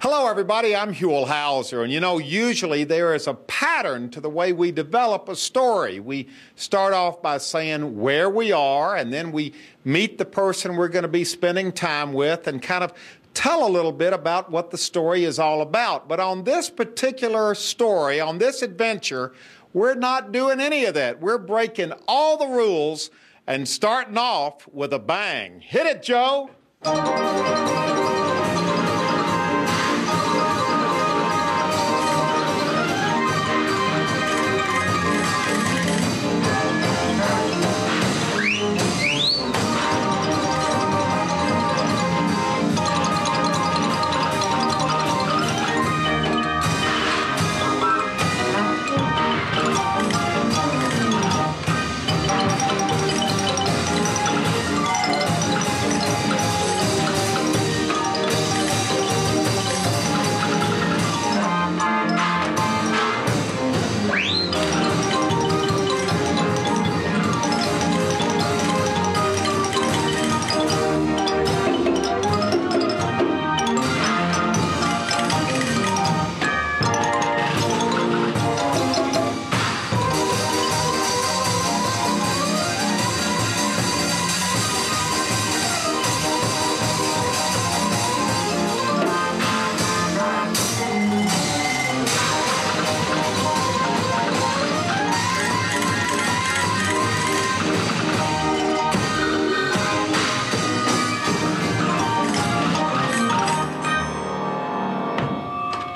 Hello, everybody. I'm Huell Hauser. And you know, usually there is a pattern to the way we develop a story. We start off by saying where we are, and then we meet the person we're going to be spending time with and kind of tell a little bit about what the story is all about. But on this particular story, on this adventure, we're not doing any of that. We're breaking all the rules and starting off with a bang. Hit it, Joe.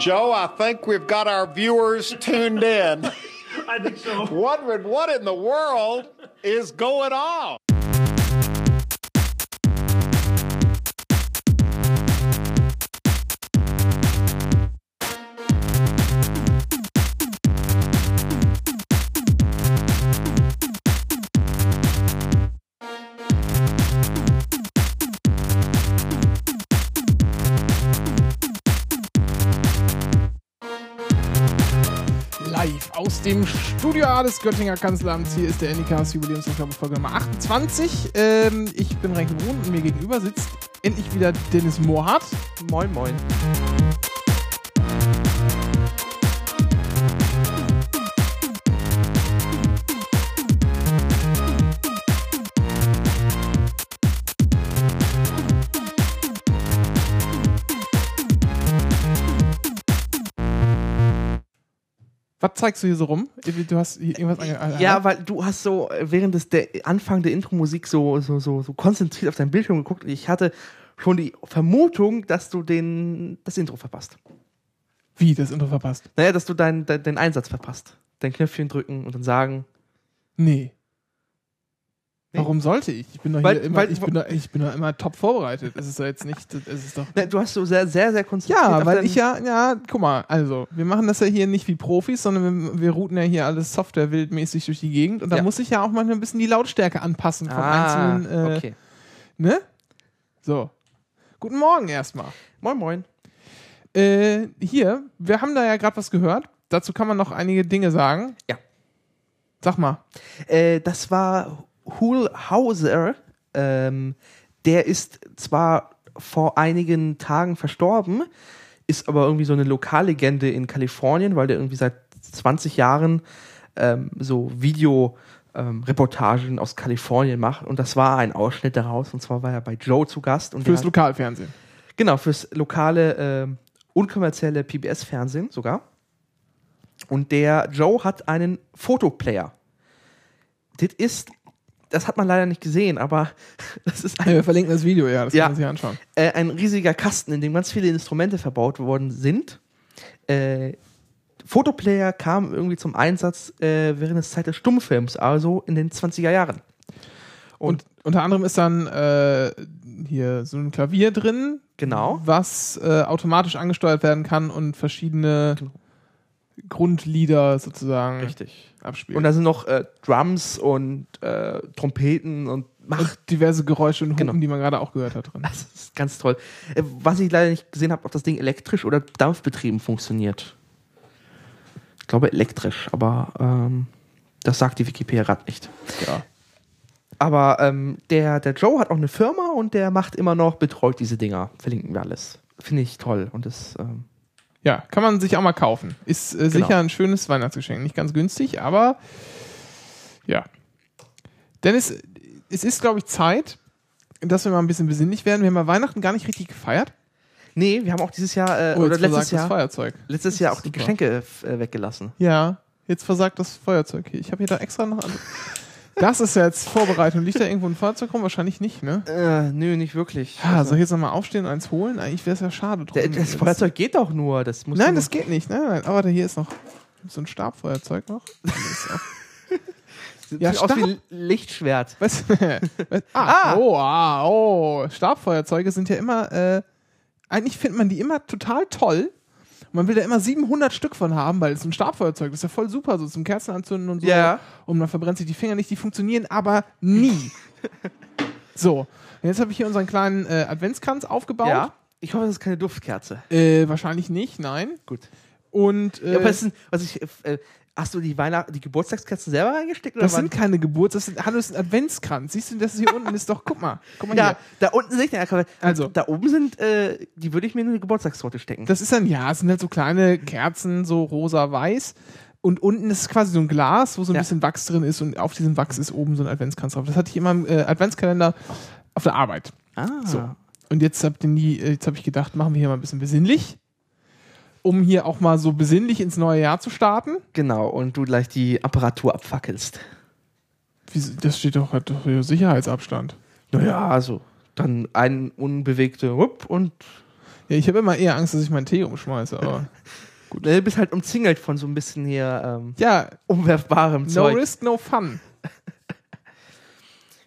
Joe, I think we've got our viewers tuned in. I think so. Wondering what in the world is going on. Dem Studio A des Göttinger Kanzleramts. Hier ist der Anycast Jubiläumsausgabe Folge Nummer 28. Ähm, ich bin Renke Brun und mir gegenüber sitzt endlich wieder Dennis Mohrhardt. Moin, moin. Was zeigst du hier so rum? Du hast hier irgendwas ange Ja, weil du hast so äh, während des der Anfang der Intro-Musik so, so, so, so konzentriert auf dein Bildschirm geguckt. Ich hatte schon die Vermutung, dass du den, das Intro verpasst. Wie, das Intro verpasst? Naja, dass du deinen dein, den Einsatz verpasst. Dein Knöpfchen drücken und dann sagen. Nee. Nee? Warum sollte ich? Ich bin doch, Weil- hier immer, weil- ich bin doch, ich bin doch immer top vorbereitet. Es ist doch jetzt nicht, es ist doch. Na, du hast so sehr, sehr, sehr konzentriert. Ja, weil ich ja, ja, guck mal, also, wir machen das ja hier nicht wie Profis, sondern wir, wir routen ja hier alles softwarewildmäßig durch die Gegend und da Ja. muss ich ja auch manchmal ein bisschen die Lautstärke anpassen vom Ah, einzelnen, äh, okay. ne? So. Guten Morgen erstmal. Moin, moin. Äh, hier, wir haben da ja gerade was gehört. Dazu kann man noch einige Dinge sagen. Ja. Sag mal. Äh, das war Hull Hauser. Ähm, der ist zwar vor einigen Tagen verstorben, ist aber irgendwie so eine Lokallegende in Kalifornien, weil der irgendwie seit 20 Jahren ähm, so Video-Reportagen aus Kalifornien macht. Und das war ein Ausschnitt daraus. Und zwar war er bei Joe zu Gast. Und Fürs hat- Lokalfernsehen. Genau, fürs lokale, ähm, unkommerzielle PBS-Fernsehen sogar. Und der Joe hat einen Fotoplayer. Das ist, das hat man leider nicht gesehen, aber das ist Ja, ein, wir verlinken das Video, ja, das Ja. kann man sich anschauen. äh, ein riesiger Kasten, in dem ganz viele Instrumente verbaut worden sind. Äh, Fotoplayer kam irgendwie zum Einsatz äh, während des Zeit des Stummfilms, also in den 20er Jahren. Und unter anderem ist dann äh, hier so ein Klavier drin, Genau. was äh, automatisch angesteuert werden kann und verschiedene Grundlieder sozusagen Richtig. Abspielt. Und da sind noch äh, Drums und äh, Trompeten und Mach und diverse Geräusche und Hupen, Genau. die man gerade auch gehört hat drin. Das ist ganz toll. Äh, Was ich leider nicht gesehen habe, ob das Ding elektrisch oder dampfbetrieben funktioniert. Ich glaube elektrisch, aber ähm, das sagt die Wikipedia gerade nicht. Ja. Aber ähm, der, der Joe hat auch eine Firma und der macht immer noch, betreut diese Dinger. Verlinken wir alles. finde ich toll. Und das, ähm, Ja, kann man sich auch mal kaufen. Ist äh, sicher Genau. ein schönes Weihnachtsgeschenk. Nicht ganz günstig, aber ja. Dennis, es ist, glaube ich, Zeit, dass wir mal ein bisschen besinnlich werden. Wir haben ja Weihnachten gar nicht richtig gefeiert. nee, wir haben auch dieses Jahr, äh, Oh, oder letztes versagt das Jahr, Feuerzeug. letztes Jahr auch die super. Geschenke äh, weggelassen. Ja, jetzt versagt das Feuerzeug. Ich habe hier da extra noch. Das ist ja jetzt Vorbereitung. Liegt da irgendwo ein Feuerzeug rum? Wahrscheinlich nicht, ne? Äh, nö, nicht wirklich. Ja, Also, soll ich jetzt nochmal aufstehen und eins holen? Eigentlich wäre es ja schade drum. das Feuerzeug geht doch nur. Das muss Nein, das geht nicht. Nein, nein. Aber hier ist noch so ein Stabfeuerzeug noch. Das ist auch- sieht Ja, aus wie Stab- ein Lichtschwert. Was? Was? Ah, Oh, ah, oh. Stabfeuerzeuge sind ja immer, äh, eigentlich findet man die immer total toll. Man will da immer 700 Stück von haben, weil es ist ein Stabfeuerzeug, das ist ja voll super, so zum Kerzen anzünden und so. Ja. Und man verbrennt sich die Finger nicht, die funktionieren aber nie. so, und jetzt habe ich hier unseren kleinen äh, Adventskranz aufgebaut. Ja. Ich hoffe, das ist keine Duftkerze. Äh, wahrscheinlich nicht, nein. Gut. Und äh, Ja, sind, was ich, äh, hast du die Weihnacht, die Geburtstagskerzen selber reingesteckt? Oder das sind keine Geburts, das sind, hallo, das ist ein Adventskranz. Siehst du, das hier unten ist doch, guck mal, guck mal ja, hier. da unten sehe ich den. Also. Da oben sind, äh, die würde ich mir in eine Geburtstagstorte stecken. Das ist dann, ja, es sind halt so kleine Kerzen, so rosa-weiß. Und unten ist quasi so ein Glas, wo so ein Ja. bisschen Wachs drin ist und auf diesem Wachs ist oben so ein Adventskranz drauf. Das hatte ich immer im äh, Adventskalender auf der Arbeit. ah. So. Und jetzt habe hab ich gedacht, machen wir hier mal ein bisschen besinnlich, um hier auch mal so besinnlich ins neue Jahr zu starten. Genau, und du gleich die Apparatur abfackelst. Wie, das steht doch, hat doch Sicherheitsabstand. Naja, also dann ein unbewegte Wupp und Ja, ich habe immer eher Angst, dass ich meinen Tee umschmeiße, aber. ne, du bist halt umzingelt von so ein bisschen hier ähm, ja, umwerfbarem no Zeug. risk, no fun.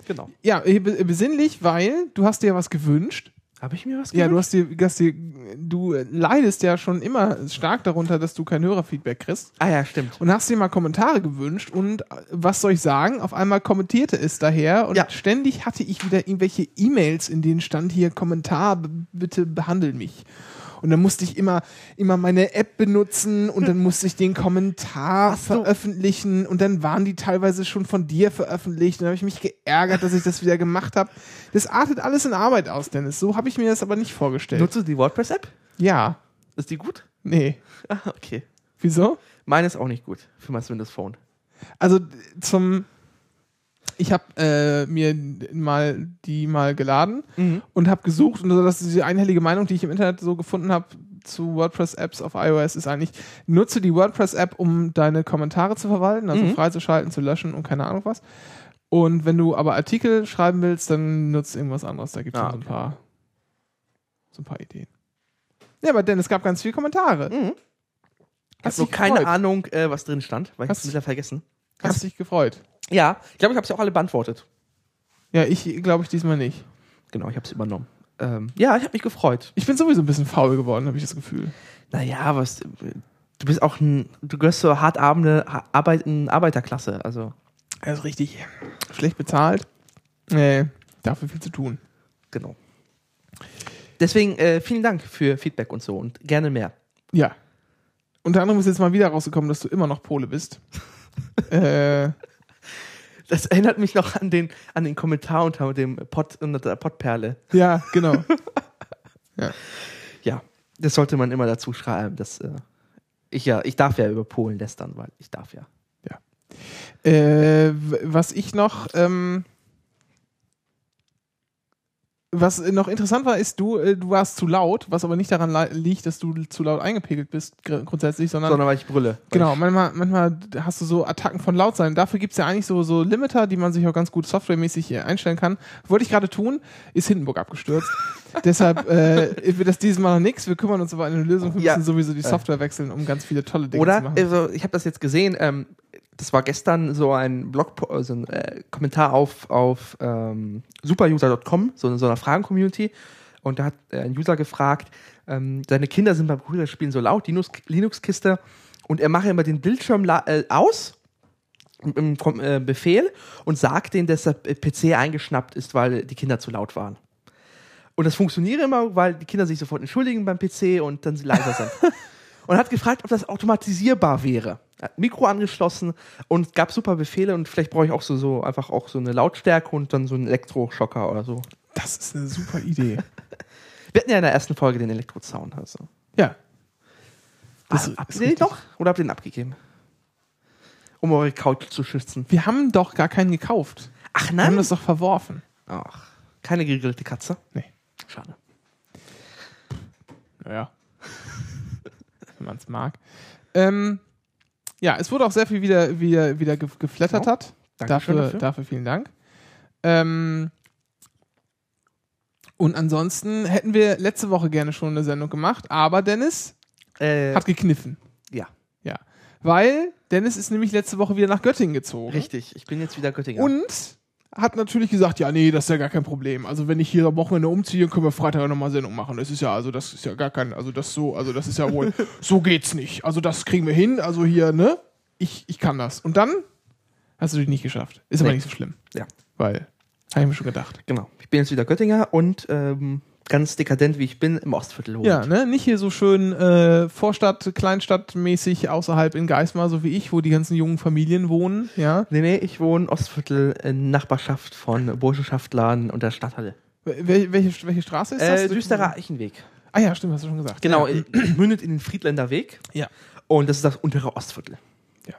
Genau. Ja, be- besinnlich, weil du hast dir ja was gewünscht. Habe ich mir was Ja, du gewünscht? hast dir, hast dir, du leidest ja schon immer stark darunter, dass du kein Hörerfeedback kriegst. Ah ja, stimmt. Und hast dir mal Kommentare gewünscht und was soll ich sagen? Auf einmal kommentierte es daher und Ja. ständig hatte ich wieder irgendwelche E-Mails, in denen stand hier Kommentar, bitte behandel mich. Und dann musste ich immer, immer meine App benutzen und dann musste ich den Kommentar du- veröffentlichen und dann waren die teilweise schon von dir veröffentlicht. Und dann habe ich mich geärgert, dass ich das wieder gemacht habe. Das artet alles in Arbeit aus, Dennis. So habe ich mir das aber nicht vorgestellt. Nutzt du die WordPress-App? ja, Ist die gut? nee. Ah, okay. Wieso? Meine ist auch nicht gut für mein Windows Phone. Also zum ich habe äh, mir mal die mal geladen Mhm. und habe gesucht und so, dass diese einhellige Meinung, die ich im Internet so gefunden habe zu WordPress-Apps auf iOS, ist eigentlich, nutze die WordPress-App, um deine Kommentare zu verwalten, also Mhm. freizuschalten, zu löschen und keine Ahnung was. Und wenn du aber Artikel schreiben willst, dann nutzt irgendwas anderes. Da gibt es Ah, so ein paar so ein paar Ideen. Ja, aber denn es gab ganz viele Kommentare. Mhm. Hast dich keine? Ahnung, äh, was drin stand, weil ich Hast- hab's wieder vergessen. Hast dich gefreut? Ja, ich glaube, ich habe sie auch alle beantwortet. Ja, ich glaube ich diesmal nicht. Genau, ich habe sie übernommen. Ähm, ja, ich habe mich gefreut. Ich bin sowieso ein bisschen faul geworden, habe ich das Gefühl. Naja, was. Du bist auch ein. Du gehörst zur hart arbeitenden Arbeiterklasse. Also, Er ist richtig schlecht bezahlt. Nee, dafür viel zu tun. genau. Deswegen äh, vielen Dank für Feedback und so und gerne mehr. Ja. Unter anderem ist jetzt mal wieder rausgekommen, dass du immer noch Pole bist. äh, Das erinnert mich noch an den, an den Kommentar unter dem Pod, unter der Podperle. ja, genau. Ja, das sollte man immer dazu schreiben. Dass, äh, ich, ja, ich darf ja über Polen lästern, weil ich darf ja. Äh, w- was ich noch, ähm, was noch interessant war, ist, du, äh, du warst zu laut, was aber nicht daran li- liegt, dass du zu laut eingepegelt bist, gr- grundsätzlich, sondern, Sondern weil ich brülle. Genau, Ich, manchmal, manchmal hast du so Attacken von laut sein. Dafür gibt es ja eigentlich so, so Limiter, die man sich auch ganz gut softwaremäßig äh, einstellen kann. Wollte ich gerade tun, ist Hindenburg abgestürzt. Deshalb äh, wird das dieses Mal noch nichts. Wir kümmern uns aber an eine Lösung. Wir Ja. müssen sowieso die Software wechseln, um ganz viele tolle Dinge zu Oder, machen. also, ich habe das jetzt gesehen, ähm, das war gestern so ein Blog, also ein äh, Kommentar auf, auf ähm, superuser.com, so, so einer Fragen-Community. Und da hat äh, ein User gefragt, ähm, seine Kinder sind beim Computerspielen so laut, Linux- Linux-Kiste, und er mache immer den Bildschirm äh, aus Kom- äh, Befehl und sagt denen, dass der PC eingeschnappt ist, weil die Kinder zu laut waren. Und das funktioniere immer, weil die Kinder sich sofort entschuldigen beim PC und dann sie leiser sind. und hat gefragt, ob das automatisierbar wäre. Mikro angeschlossen und es gab super Befehle und vielleicht brauche ich auch so, so einfach auch so eine Lautstärke und dann so einen Elektroschocker oder so. das ist eine super Idee. Wir hatten ja in der ersten Folge den Elektrozaun. Also. Ja. Das, Das habt ist ihr den noch oder habt ihr den abgegeben? Um eure Couch zu schützen. Wir haben doch gar keinen gekauft. Ach Wir haben das doch verworfen. Ach, keine gegrillte Katze? Nee. Schade. Naja. Wenn man es mag. Ähm, ja, es wurde auch sehr viel wieder, wieder, wieder ge- geflattert Ja. hat. Dafür, dafür. dafür vielen Dank. Ähm, und ansonsten hätten wir letzte Woche gerne schon eine Sendung gemacht, aber Dennis Äh, hat gekniffen. ja, Ja. Weil Dennis ist nämlich letzte Woche wieder nach Göttingen gezogen. richtig. Ich bin jetzt wieder Göttingen. Und hat natürlich gesagt, ja, nee, das ist ja gar kein Problem. Also wenn ich hier am Wochenende umziehe, können wir Freitag nochmal Sendung machen. Das ist ja, also das ist ja gar kein, also das so, also das ist ja wohl, so geht's nicht. Also das kriegen wir hin. Also hier, ne? Ich, ich kann das. Und dann hast du dich nicht geschafft. Ist aber Nee. nicht so schlimm. Ja. Weil, habe ich mir schon gedacht. Genau. Ich bin jetzt wieder Göttinger und ähm, ganz dekadent wie ich bin, im Ostviertel wohnt. Ja, ne? Nicht hier so schön äh, Vorstadt, Kleinstadtmäßig außerhalb in Geismar, so wie ich, wo die ganzen jungen Familien wohnen, ja. Nee, nee, ich wohne Ostviertel in Nachbarschaft von Burschenschaftlern und der Stadthalle. Wel welche, welche Straße ist das? Äh, Düsterer Eichenweg. Ah ja, stimmt, hast du schon gesagt. Genau, Ja. äh, mündet in den Friedländer Weg ja. und das ist das untere Ostviertel. Ja.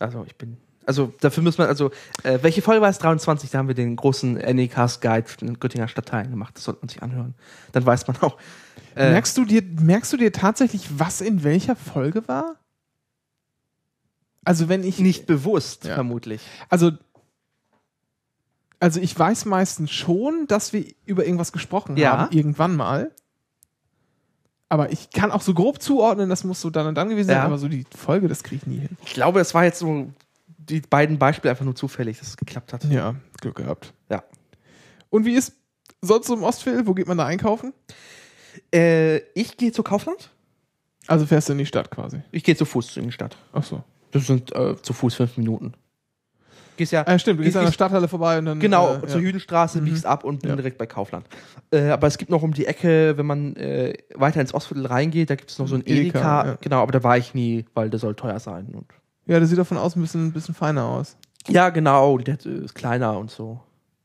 Also ich bin. Also dafür muss man, also, äh, welche Folge war es? 23, da haben wir den großen NECast Guide in den Göttinger Stadtteilen gemacht. Das sollte man sich anhören. Dann weiß man auch. Äh, merkst, du dir, merkst du dir tatsächlich, was in welcher Folge war? Also wenn ich nicht bewusst, Ja. vermutlich. also also ich weiß meistens schon, dass wir über irgendwas gesprochen Ja. haben irgendwann mal. Aber ich kann auch so grob zuordnen, das muss so dann und dann gewesen sein, Ja. aber so die Folge, das kriege ich nie hin. Ich glaube, es war jetzt so die beiden Beispiele einfach nur zufällig, dass es geklappt hat. Ja, Glück gehabt. Ja. Und wie ist sonst so im Ostviertel? Wo geht man da einkaufen? Äh, ich gehe zu Kaufland. Also fährst du in die Stadt quasi. Ich gehe zu Fuß in die Stadt. Ach so. Das sind äh, zu Fuß fünf Minuten. Gehst ja. Ah, stimmt, du gehst gehst- an der Stadthalle vorbei und dann. Genau, äh, zur ja. Jüdenstraße, biegst ab und bin Ja. direkt bei Kaufland. Äh, aber es gibt noch um die Ecke, wenn man äh, weiter ins Ostviertel reingeht, da gibt es noch so ein Edeka, Edeka. ja. Genau, aber da war ich nie, weil der soll teuer sein. Und ja, der sieht davon aus ein bisschen, ein bisschen feiner aus. ja, genau, der ist kleiner und so.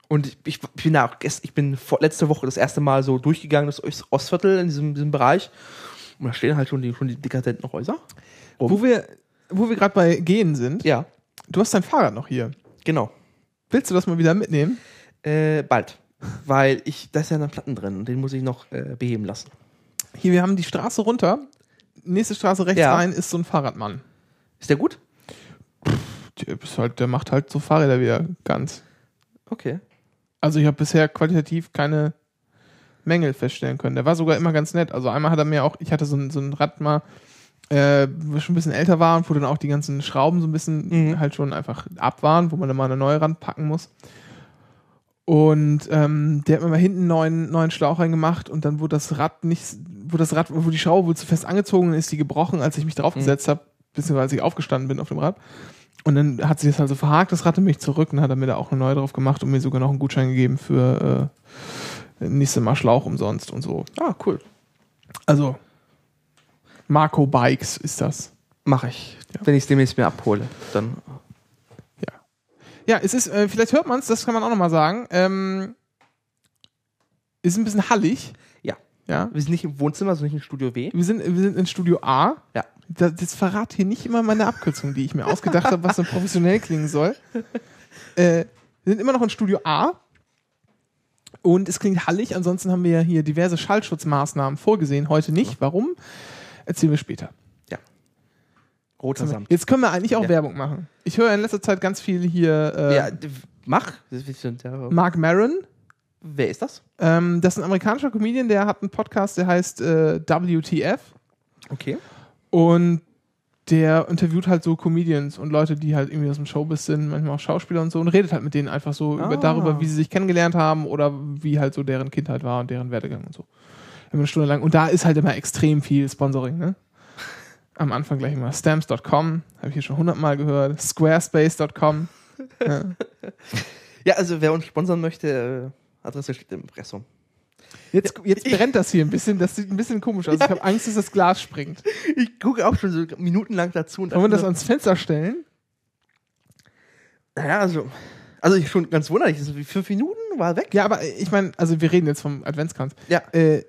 Und ich, ich bin da auch, gest- ich bin vor, letzte Woche das erste Mal so durchgegangen, das Ost- Ostviertel in diesem, diesem Bereich. Und da stehen halt schon die, schon die dekadenten Häuser. rum. Wo wir, wo wir gerade bei Gehen sind, Ja, du hast dein Fahrrad noch hier. genau. Willst du das mal wieder mitnehmen? Äh, bald. Weil ich, da ist ja noch Platten drin und den muss ich noch äh, beheben lassen. Hier, wir haben die Straße runter. Nächste Straße rechts Ja. rein ist so ein Fahrradmann. Ist der gut? Halt, der macht halt so Fahrräder wieder ganz. Okay. Also ich habe bisher qualitativ keine Mängel feststellen können. Der war sogar immer ganz nett. Also einmal hat er mir auch, ich hatte so ein, so ein Rad mal, äh, wo schon ein bisschen älter war und wo dann auch die ganzen Schrauben so ein bisschen Mhm. halt schon einfach ab waren, wo man dann mal eine neue ranpacken muss. Und ähm, der hat mir mal hinten einen neuen, neuen Schlauch reingemacht und dann wurde das Rad nicht, wo das Rad, wo die Schraube wohl zu fest angezogen ist, die gebrochen, als ich mich drauf Mhm. gesetzt habe, beziehungsweise als ich aufgestanden bin auf dem Rad. Und dann hat sich das also verhakt, das Rad und mich zurück und hat er mir da auch eine neue drauf gemacht und mir sogar noch einen Gutschein gegeben für äh, nächstes Mal Schlauch umsonst und so. Ah, cool. Also, Marco Bikes ist das. Mache ich. Ja. Wenn ich es demnächst mir abhole, dann. Ja. Ja, es ist, äh, vielleicht hört man es, das kann man auch nochmal sagen. Ähm, ist ein bisschen hallig. Ja. Ja. Wir sind nicht im Wohnzimmer, sondern nicht im Studio W. Wir sind, wir sind in Studio A. Ja. Das, das verrate hier nicht immer meine Abkürzung, die ich mir ausgedacht habe, was so professionell klingen soll. Äh, wir sind immer noch in Studio A. Und es klingt hallig. Ansonsten haben wir ja hier diverse Schallschutzmaßnahmen vorgesehen. Heute nicht. Warum? Erzählen wir später. Roter Samt. Jetzt können wir eigentlich auch Ja. Werbung machen. Ich höre in letzter Zeit ganz viel hier äh, Ja, mach. Ja- Mark Maron. Wer ist das? Ähm, das ist ein amerikanischer Comedian, der hat einen Podcast, der heißt äh, WTF. Okay. Und der interviewt halt so Comedians und Leute, die halt irgendwie aus dem Showbiz sind, manchmal auch Schauspieler und so und redet halt mit denen einfach so Ah. über, darüber, wie sie sich kennengelernt haben oder wie halt so deren Kindheit war und deren Werdegang und so. Immer eine Stunde lang. Und da ist halt immer extrem viel Sponsoring, ne? Am Anfang gleich immer Stamps.com, habe ich hier schon hundertmal gehört. Squarespace.com. Ja. Ja, also wer uns sponsern möchte, äh, Adresse steht im Impressum. Jetzt, jetzt brennt das hier ein bisschen, das sieht ein bisschen komisch aus. Ich habe Angst, dass das Glas springt. Ich gucke auch schon so minutenlang dazu. Und Wollen wir das ans Fenster stellen? naja, also Also ich schon ganz wunderlich, das ist wie fünf Minuten, war weg. Ja, aber ich meine, also wir reden jetzt vom Adventskranz. Ja. Äh,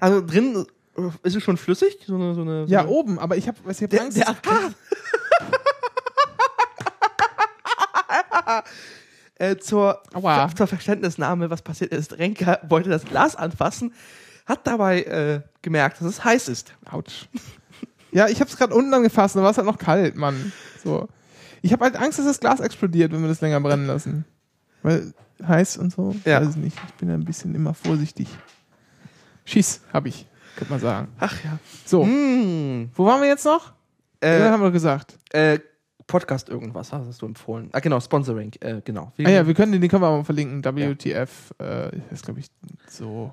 Also drin äh, ist es schon flüssig, so eine, so eine, so ja, eine oben, aber ich habe ich hab Der, Angst. der, äh, zur, Aua. zur Verständnisnahme, was passiert ist. Renker wollte das Glas anfassen, hat dabei äh, gemerkt, dass es heiß ist. Autsch. Ja, ich habe es gerade unten angefasst, da war es halt noch kalt, Mann. So. Ich habe halt Angst, dass das Glas explodiert, wenn wir das länger brennen lassen. Weil heiß und so, Ja. weiß ich nicht. Ich bin ein bisschen immer vorsichtig. Schieß, habe ich, könnte man sagen. Ach ja. So, Hm. wo waren wir jetzt noch? ja, Äh, haben wir gesagt. äh, Podcast irgendwas, hast du empfohlen. Ah, genau, Sponsoring, äh, genau. Wie- Ah ja, wir können den, den können wir aber mal verlinken. WTF, äh, ist glaube ich so,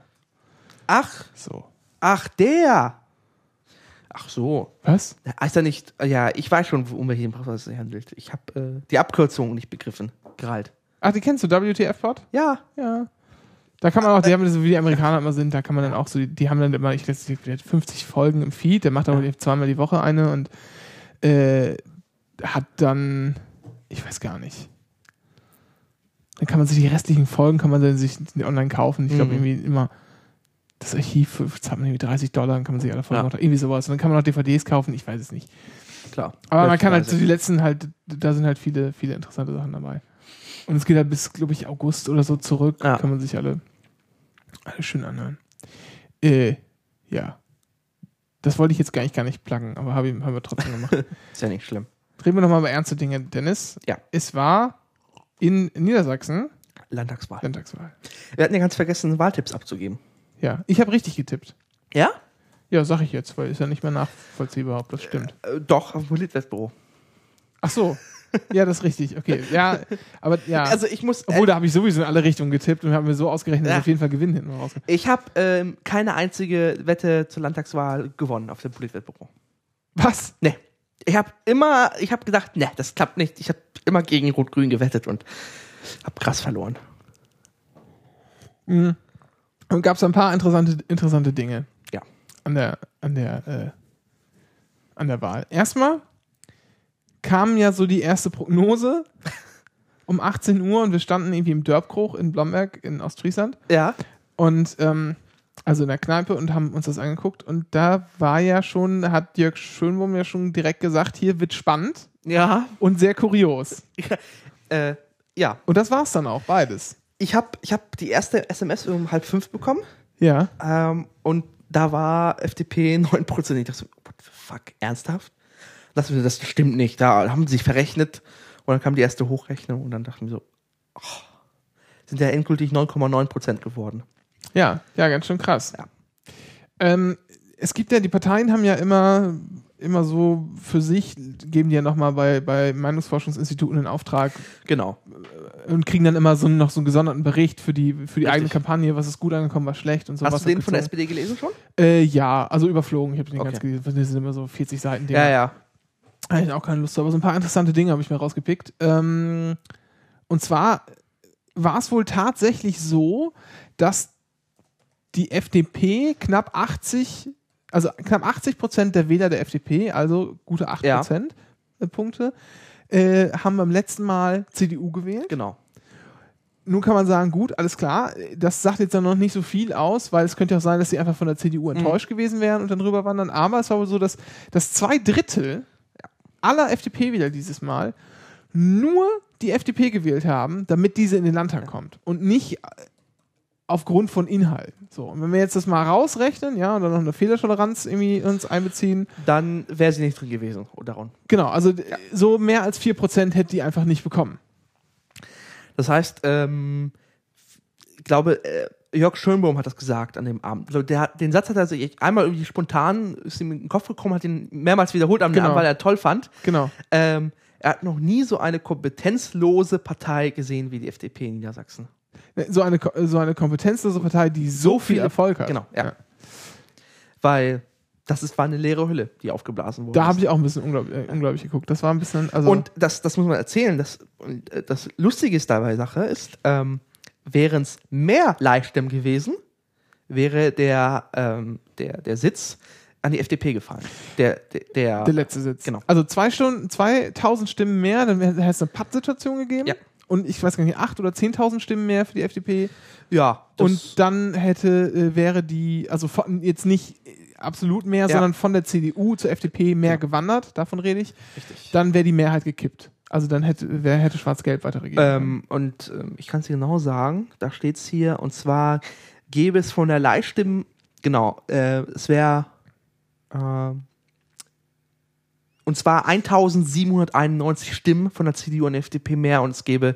ach, so. ach, der. Ach so. Was? Ist er nicht, ja, ich weiß schon, um welchen Podcast es sich handelt. Ich habe äh, die Abkürzung nicht begriffen. Geralt. Ach, die kennst du, WTF-Pod? Ja. Ja. Da kann man auch, die haben das, so wie die Amerikaner immer sind, da kann man dann auch so, die, die haben dann immer, ich weiß nicht, der hat 50 Folgen im Feed, der macht auch zweimal die Woche eine und äh, hat dann, ich weiß gar nicht. Dann kann man sich die restlichen Folgen, kann man dann sich online kaufen. Ich glaube Mhm. irgendwie immer, das Archiv zahlt man irgendwie 30 Dollar, dann kann man sich alle Folgen Ja. noch, irgendwie sowas. Und dann kann man noch DVDs kaufen, ich weiß es nicht. Klar. Aber man kann halt so die letzten halt, da sind halt viele, viele interessante Sachen dabei. Und es geht halt bis, glaube ich, August oder so zurück. Ja. Kann man sich alle, alle schön anhören. Äh, ja. Das wollte ich jetzt gar nicht, gar nicht pluggen, aber habe haben wir trotzdem gemacht. Ist ja nicht schlimm. Reden wir nochmal über ernste Dinge, Dennis. Ja. Es war in Niedersachsen Landtagswahl. Landtagswahl. Wir hatten ja ganz vergessen, Wahltipps abzugeben. Ja. Ich habe richtig getippt. Ja? Ja, sag ich jetzt, weil ist ja nicht mehr nachvollziehbar, ob das stimmt. Äh, doch, auf dem Politwettbüro. Ach so. Ja, das ist richtig. Okay. Ja, aber ja. Also ich muss. Obwohl, äh, da habe ich sowieso in alle Richtungen getippt und haben wir so ausgerechnet, dass Ja. wir auf jeden Fall gewinnen hinten raus. ich habe ähm, keine einzige Wette zur Landtagswahl gewonnen auf dem Politwettbüro. Was? Nee. Ich habe immer, ich habe gedacht, nee, das klappt nicht. Ich habe immer gegen Rot-Grün gewettet und habe krass verloren. Und gab es ein paar interessante, interessante Dinge Ja. an der, an der, äh, an der Wahl. Erstmal kam ja so die erste Prognose um 18 Uhr und wir standen irgendwie im Dörbkroch in Blomberg in Ostfriesland Ja. und ähm, also in der Kneipe und haben uns das angeguckt und da war ja schon, hat Jörg Schönwurm ja schon direkt gesagt, hier wird spannend Ja. und sehr kurios. Äh, ja. Und das war's dann auch, beides. Ich habe ich hab die erste SMS um halb fünf bekommen Ja. ähm, und da war FDP 9%. Ich dachte so, what the fuck, ernsthaft? Das, das stimmt nicht. Da haben sie sich verrechnet und dann kam die erste Hochrechnung und dann dachten wir so, oh, sind ja endgültig 9,9% geworden. Ja, ja, ganz schön krass. Ja. Ähm, es gibt ja, die Parteien haben ja immer, immer so für sich, geben die ja nochmal bei, bei Meinungsforschungsinstituten in Auftrag Genau. und kriegen dann immer so noch so einen gesonderten Bericht für die, für die Richtig. eigene Kampagne, was ist gut angekommen, was schlecht und so. Hast du den von der. SPD gelesen schon? Äh, ja, also überflogen. Ich habe den Okay. ganz gelesen. Das sind immer so 40 Seiten. Ja, ja. Habe ich auch keine Lust, zu, aber so ein paar interessante Dinge habe ich mir rausgepickt. Ähm, und zwar war es wohl tatsächlich so, dass die FDP knapp 80, also knapp 80 Prozent der Wähler der FDP, also gute 8 Ja. Prozent äh, Punkte, äh, haben beim letzten Mal CDU gewählt. Genau. Nun kann man sagen, gut, alles klar, das sagt jetzt dann noch nicht so viel aus, weil es könnte ja auch sein, dass sie einfach von der CDU Mhm. enttäuscht gewesen wären und dann rüber wandern. Aber es war wohl so, dass, dass zwei Drittel aller FDP-Wähler dieses Mal nur die FDP gewählt haben, damit diese in den Landtag kommt und nicht aufgrund von Inhalten. So, und wenn wir jetzt das mal rausrechnen, ja, und dann noch eine Fehlertoleranz irgendwie uns einbeziehen, Dann wäre sie nicht drin gewesen, daran. genau, also äh, so mehr als 4% hätte die einfach nicht bekommen. Das heißt, ähm, ich glaube, äh, Jörg Schönbohm hat das gesagt an dem Abend. Also Der, den Satz hat er sich einmal irgendwie spontan, ist ihm in den Kopf gekommen, hat ihn mehrmals wiederholt am Genau. Abend, weil er toll fand. Genau. Ähm, er hat noch nie so eine kompetenzlose Partei gesehen wie die FDP in Niedersachsen. So eine, so eine kompetenzlose Partei, die so, viel viele- Erfolg hat. Genau, ja. Weil das ist, war eine leere Hülle, die aufgeblasen wurde. Da habe ich auch ein bisschen unglaublich, äh, unglaublich geguckt. Das war ein bisschen, also Und das, das muss man erzählen. Das, äh, das Lustige ist dabei Sache ist, ähm, wären es mehr Leihstimmen gewesen, wäre der, ähm, der, der Sitz an die FDP gefallen. Der, der, der, Der letzte Sitz. Genau. Also zwei Stunden, 2000 Stimmen mehr, dann hätte es eine Pappsituation gegeben. Ja. Und ich weiß gar nicht, 8 oder 10.000 Stimmen mehr für die FDP. ja, Und dann hätte, äh, wäre die, also von, jetzt nicht äh, absolut mehr, Ja. sondern von der CDU zur FDP mehr gewandert, davon rede ich. richtig. Dann wäre die Mehrheit gekippt. Also dann hätte, wer hätte Schwarz-Gelb weiter regiert. Ähm, und ähm, ich kann es dir genau sagen, da steht es hier, und zwar gäbe es von der Leihstimmen, genau, äh, es wäre, äh, und zwar 1791 Stimmen von der CDU und der FDP mehr und es gäbe,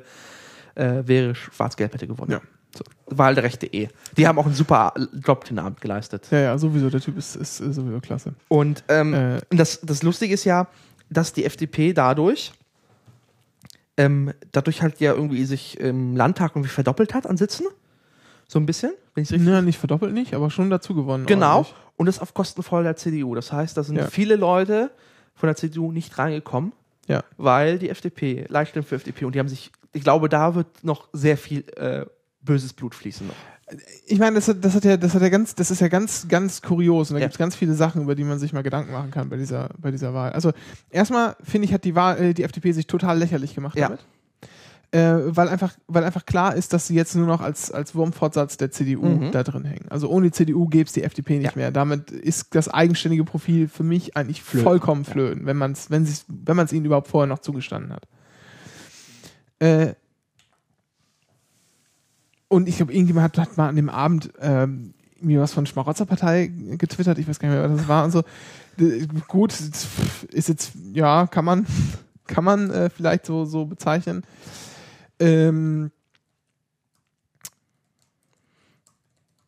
äh, wäre Schwarz-Gelb hätte gewonnen. Ja. So, Wahl der Rechte E. Die haben auch einen super Job den Abend geleistet. ja, ja, sowieso, der Typ ist, ist, ist sowieso klasse. Und ähm, Äh. das, das Lustige ist ja, dass die FDP dadurch, ähm, dadurch halt ja irgendwie sich im Landtag irgendwie verdoppelt hat an Sitzen. So ein bisschen, wenn ich richtig. Ja, nicht verdoppelt nicht, aber schon dazu gewonnen. Genau. ordentlich. Und das auf Kosten voll der CDU. Das heißt, da sind Ja. viele Leute von der CDU nicht reingekommen, Ja. weil die FDP, Leihstimmen für FDP, und die haben sich, ich glaube, da wird noch sehr viel äh, böses Blut fließen. Noch. Ich meine, das hat, das hat ja, das hat ja ganz, das ist ja ganz, ganz kurios und da Ja. gibt es ganz viele Sachen, über die man sich mal Gedanken machen kann bei dieser, bei dieser Wahl. Also erstmal finde ich, hat die Wahl, äh, die FDP sich total lächerlich gemacht Ja. damit. Äh, weil, einfach, weil einfach klar ist, dass sie jetzt nur noch als, als Wurmfortsatz der CDU Mhm. da drin hängen. Also ohne die CDU gäbe es die FDP nicht Ja. mehr. Damit ist das eigenständige Profil für mich eigentlich Flöten. vollkommen flöten, wenn man es wenn sie's- wenn man's ihnen überhaupt vorher noch zugestanden hat. Äh, und ich glaube, irgendjemand hat, hat mal an dem Abend ähm, mir was von Schmarotzerpartei getwittert, ich weiß gar nicht mehr, was das war und so. Gut, ist jetzt, ja, kann man, kann man äh, vielleicht so, so bezeichnen. Ähm,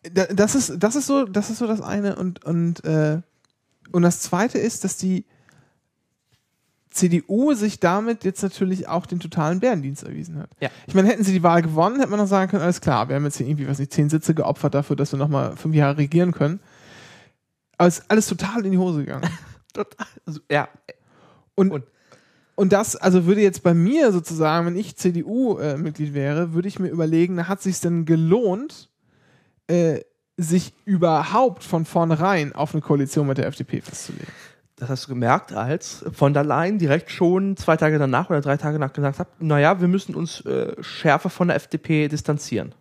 da- das ist, das ist so, das ist so das eine und, und, äh, und das zweite ist, dass die CDU sich damit jetzt natürlich auch den totalen Bärendienst erwiesen hat. Ja. Ich meine, hätten sie die Wahl gewonnen, hätte man noch sagen können, alles klar, wir haben jetzt hier irgendwie, weiß nicht, zehn Sitze geopfert dafür, dass wir nochmal fünf Jahre regieren können. Aber es ist alles total in die Hose gegangen. Total. Also, ja, Und, Und- und, das, also würde jetzt bei mir sozusagen, wenn ich CDU-Mitglied wäre, würde ich mir überlegen, na, hat sich denn gelohnt, äh, sich überhaupt von vornherein auf eine Koalition mit der FDP festzulegen? Das hast du gemerkt, als von der Leyen direkt schon zwei Tage danach oder drei Tage danach gesagt hat, naja, wir müssen uns äh, schärfer von der FDP distanzieren.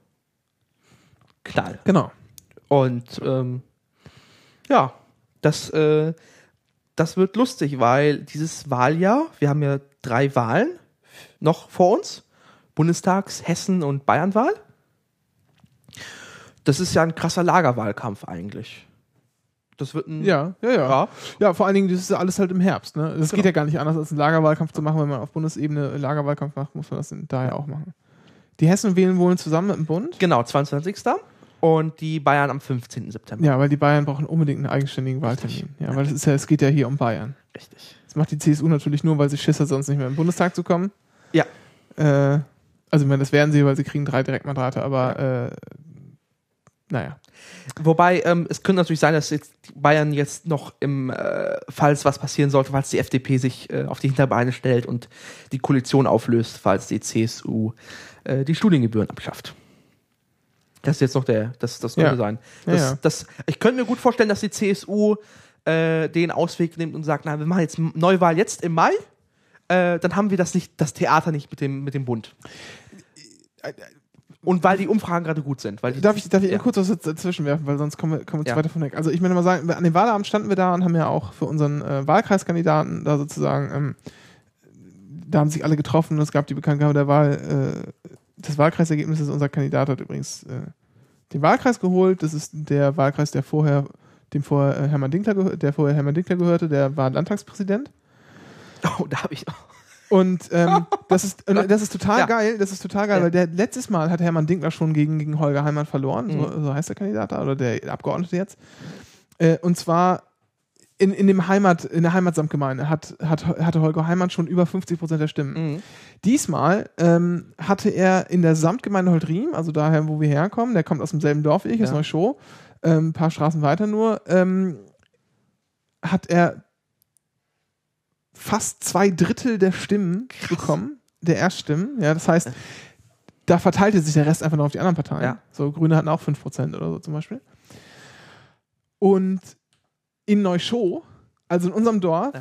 Knall. Genau. Und ähm, ja, das, äh, das wird lustig, weil dieses Wahljahr, wir haben ja drei Wahlen noch vor uns. Bundestags-, Hessen- und Bayernwahl. Das ist ja ein krasser Lagerwahlkampf eigentlich. Das wird ein Ja, ja, ja. Ja. Ja, vor allen Dingen, das ist ja alles halt im Herbst. Ne? Das Genau. geht ja gar nicht anders, als einen Lagerwahlkampf zu machen. Wenn man auf Bundesebene Lagerwahlkampf macht, muss man das daher auch machen. Die Hessen wählen wohl zusammen mit dem Bund. Genau, 22. Und die Bayern am 15. September. Ja, weil die Bayern brauchen unbedingt einen eigenständigen Wahltermin. Ja, weil ist ja, es geht ja hier um Bayern. Richtig. Das macht die CSU natürlich nur, weil sie Schiss hat, sonst nicht mehr im Bundestag zu kommen. Ja. Äh, also, ich meine, das werden sie, weil sie kriegen drei Direktmandate, aber äh, naja. Wobei, ähm, es könnte natürlich sein, dass jetzt Bayern jetzt noch im, äh, falls was passieren sollte, falls die FDP sich äh, auf die Hinterbeine stellt und die Koalition auflöst, falls die CSU äh, die Studiengebühren abschafft. Das ist jetzt noch der, das, das könnte Ja. sein. Das, ja. Das, ich könnte mir gut vorstellen, dass die CSU äh, den Ausweg nimmt und sagt, na, wir machen jetzt Neuwahl jetzt im Mai, äh, dann haben wir das nicht, das Theater nicht mit dem, mit dem Bund. Und weil die Umfragen gerade gut sind. Weil Darf ich, darf ich ja. kurz was dazwischen werfen, weil sonst kommen wir, kommen wir zu Ja. weit davon weg. Also ich meine mal sagen, an dem Wahlabend standen wir da und haben ja auch für unseren äh, Wahlkreiskandidaten da sozusagen, ähm, da haben sich alle getroffen und es gab die Bekanntgabe der Wahl, äh, des Wahlkreisergebnisses. Unser Kandidat hat übrigens äh, den Wahlkreis geholt. Das ist der Wahlkreis, der vorher, dem vorher äh, Hermann Dinkler, der vorher Hermann Dinkler gehörte, der war Landtagspräsident. Oh, da habe ich. Und ähm, das, ist, und das ist total Ja. geil, das ist total geil, weil der letztes Mal hat Hermann Dinkler schon gegen, gegen Holger Heimann verloren, Mhm. so, so heißt der Kandidat da, oder der Abgeordnete jetzt. Äh, und zwar in, in, dem Heimat, in der Heimatsamtgemeinde hat, hat, hatte Holger Heimann schon über 50 Prozent der Stimmen. Mhm. Diesmal ähm, hatte er in der Samtgemeinde Holtriem, also daher, wo wir herkommen, der kommt aus demselben Dorf wie ich, Ja. Neuschow, ähm, ein paar Straßen weiter nur, ähm, hat er fast zwei Drittel der Stimmen bekommen, der Erststimmen. Ja, das heißt, da verteilte sich der Rest einfach noch auf die anderen Parteien. Ja. So, Grüne hatten auch 5% oder so zum Beispiel. Und in Neuschow, also in unserem Dorf,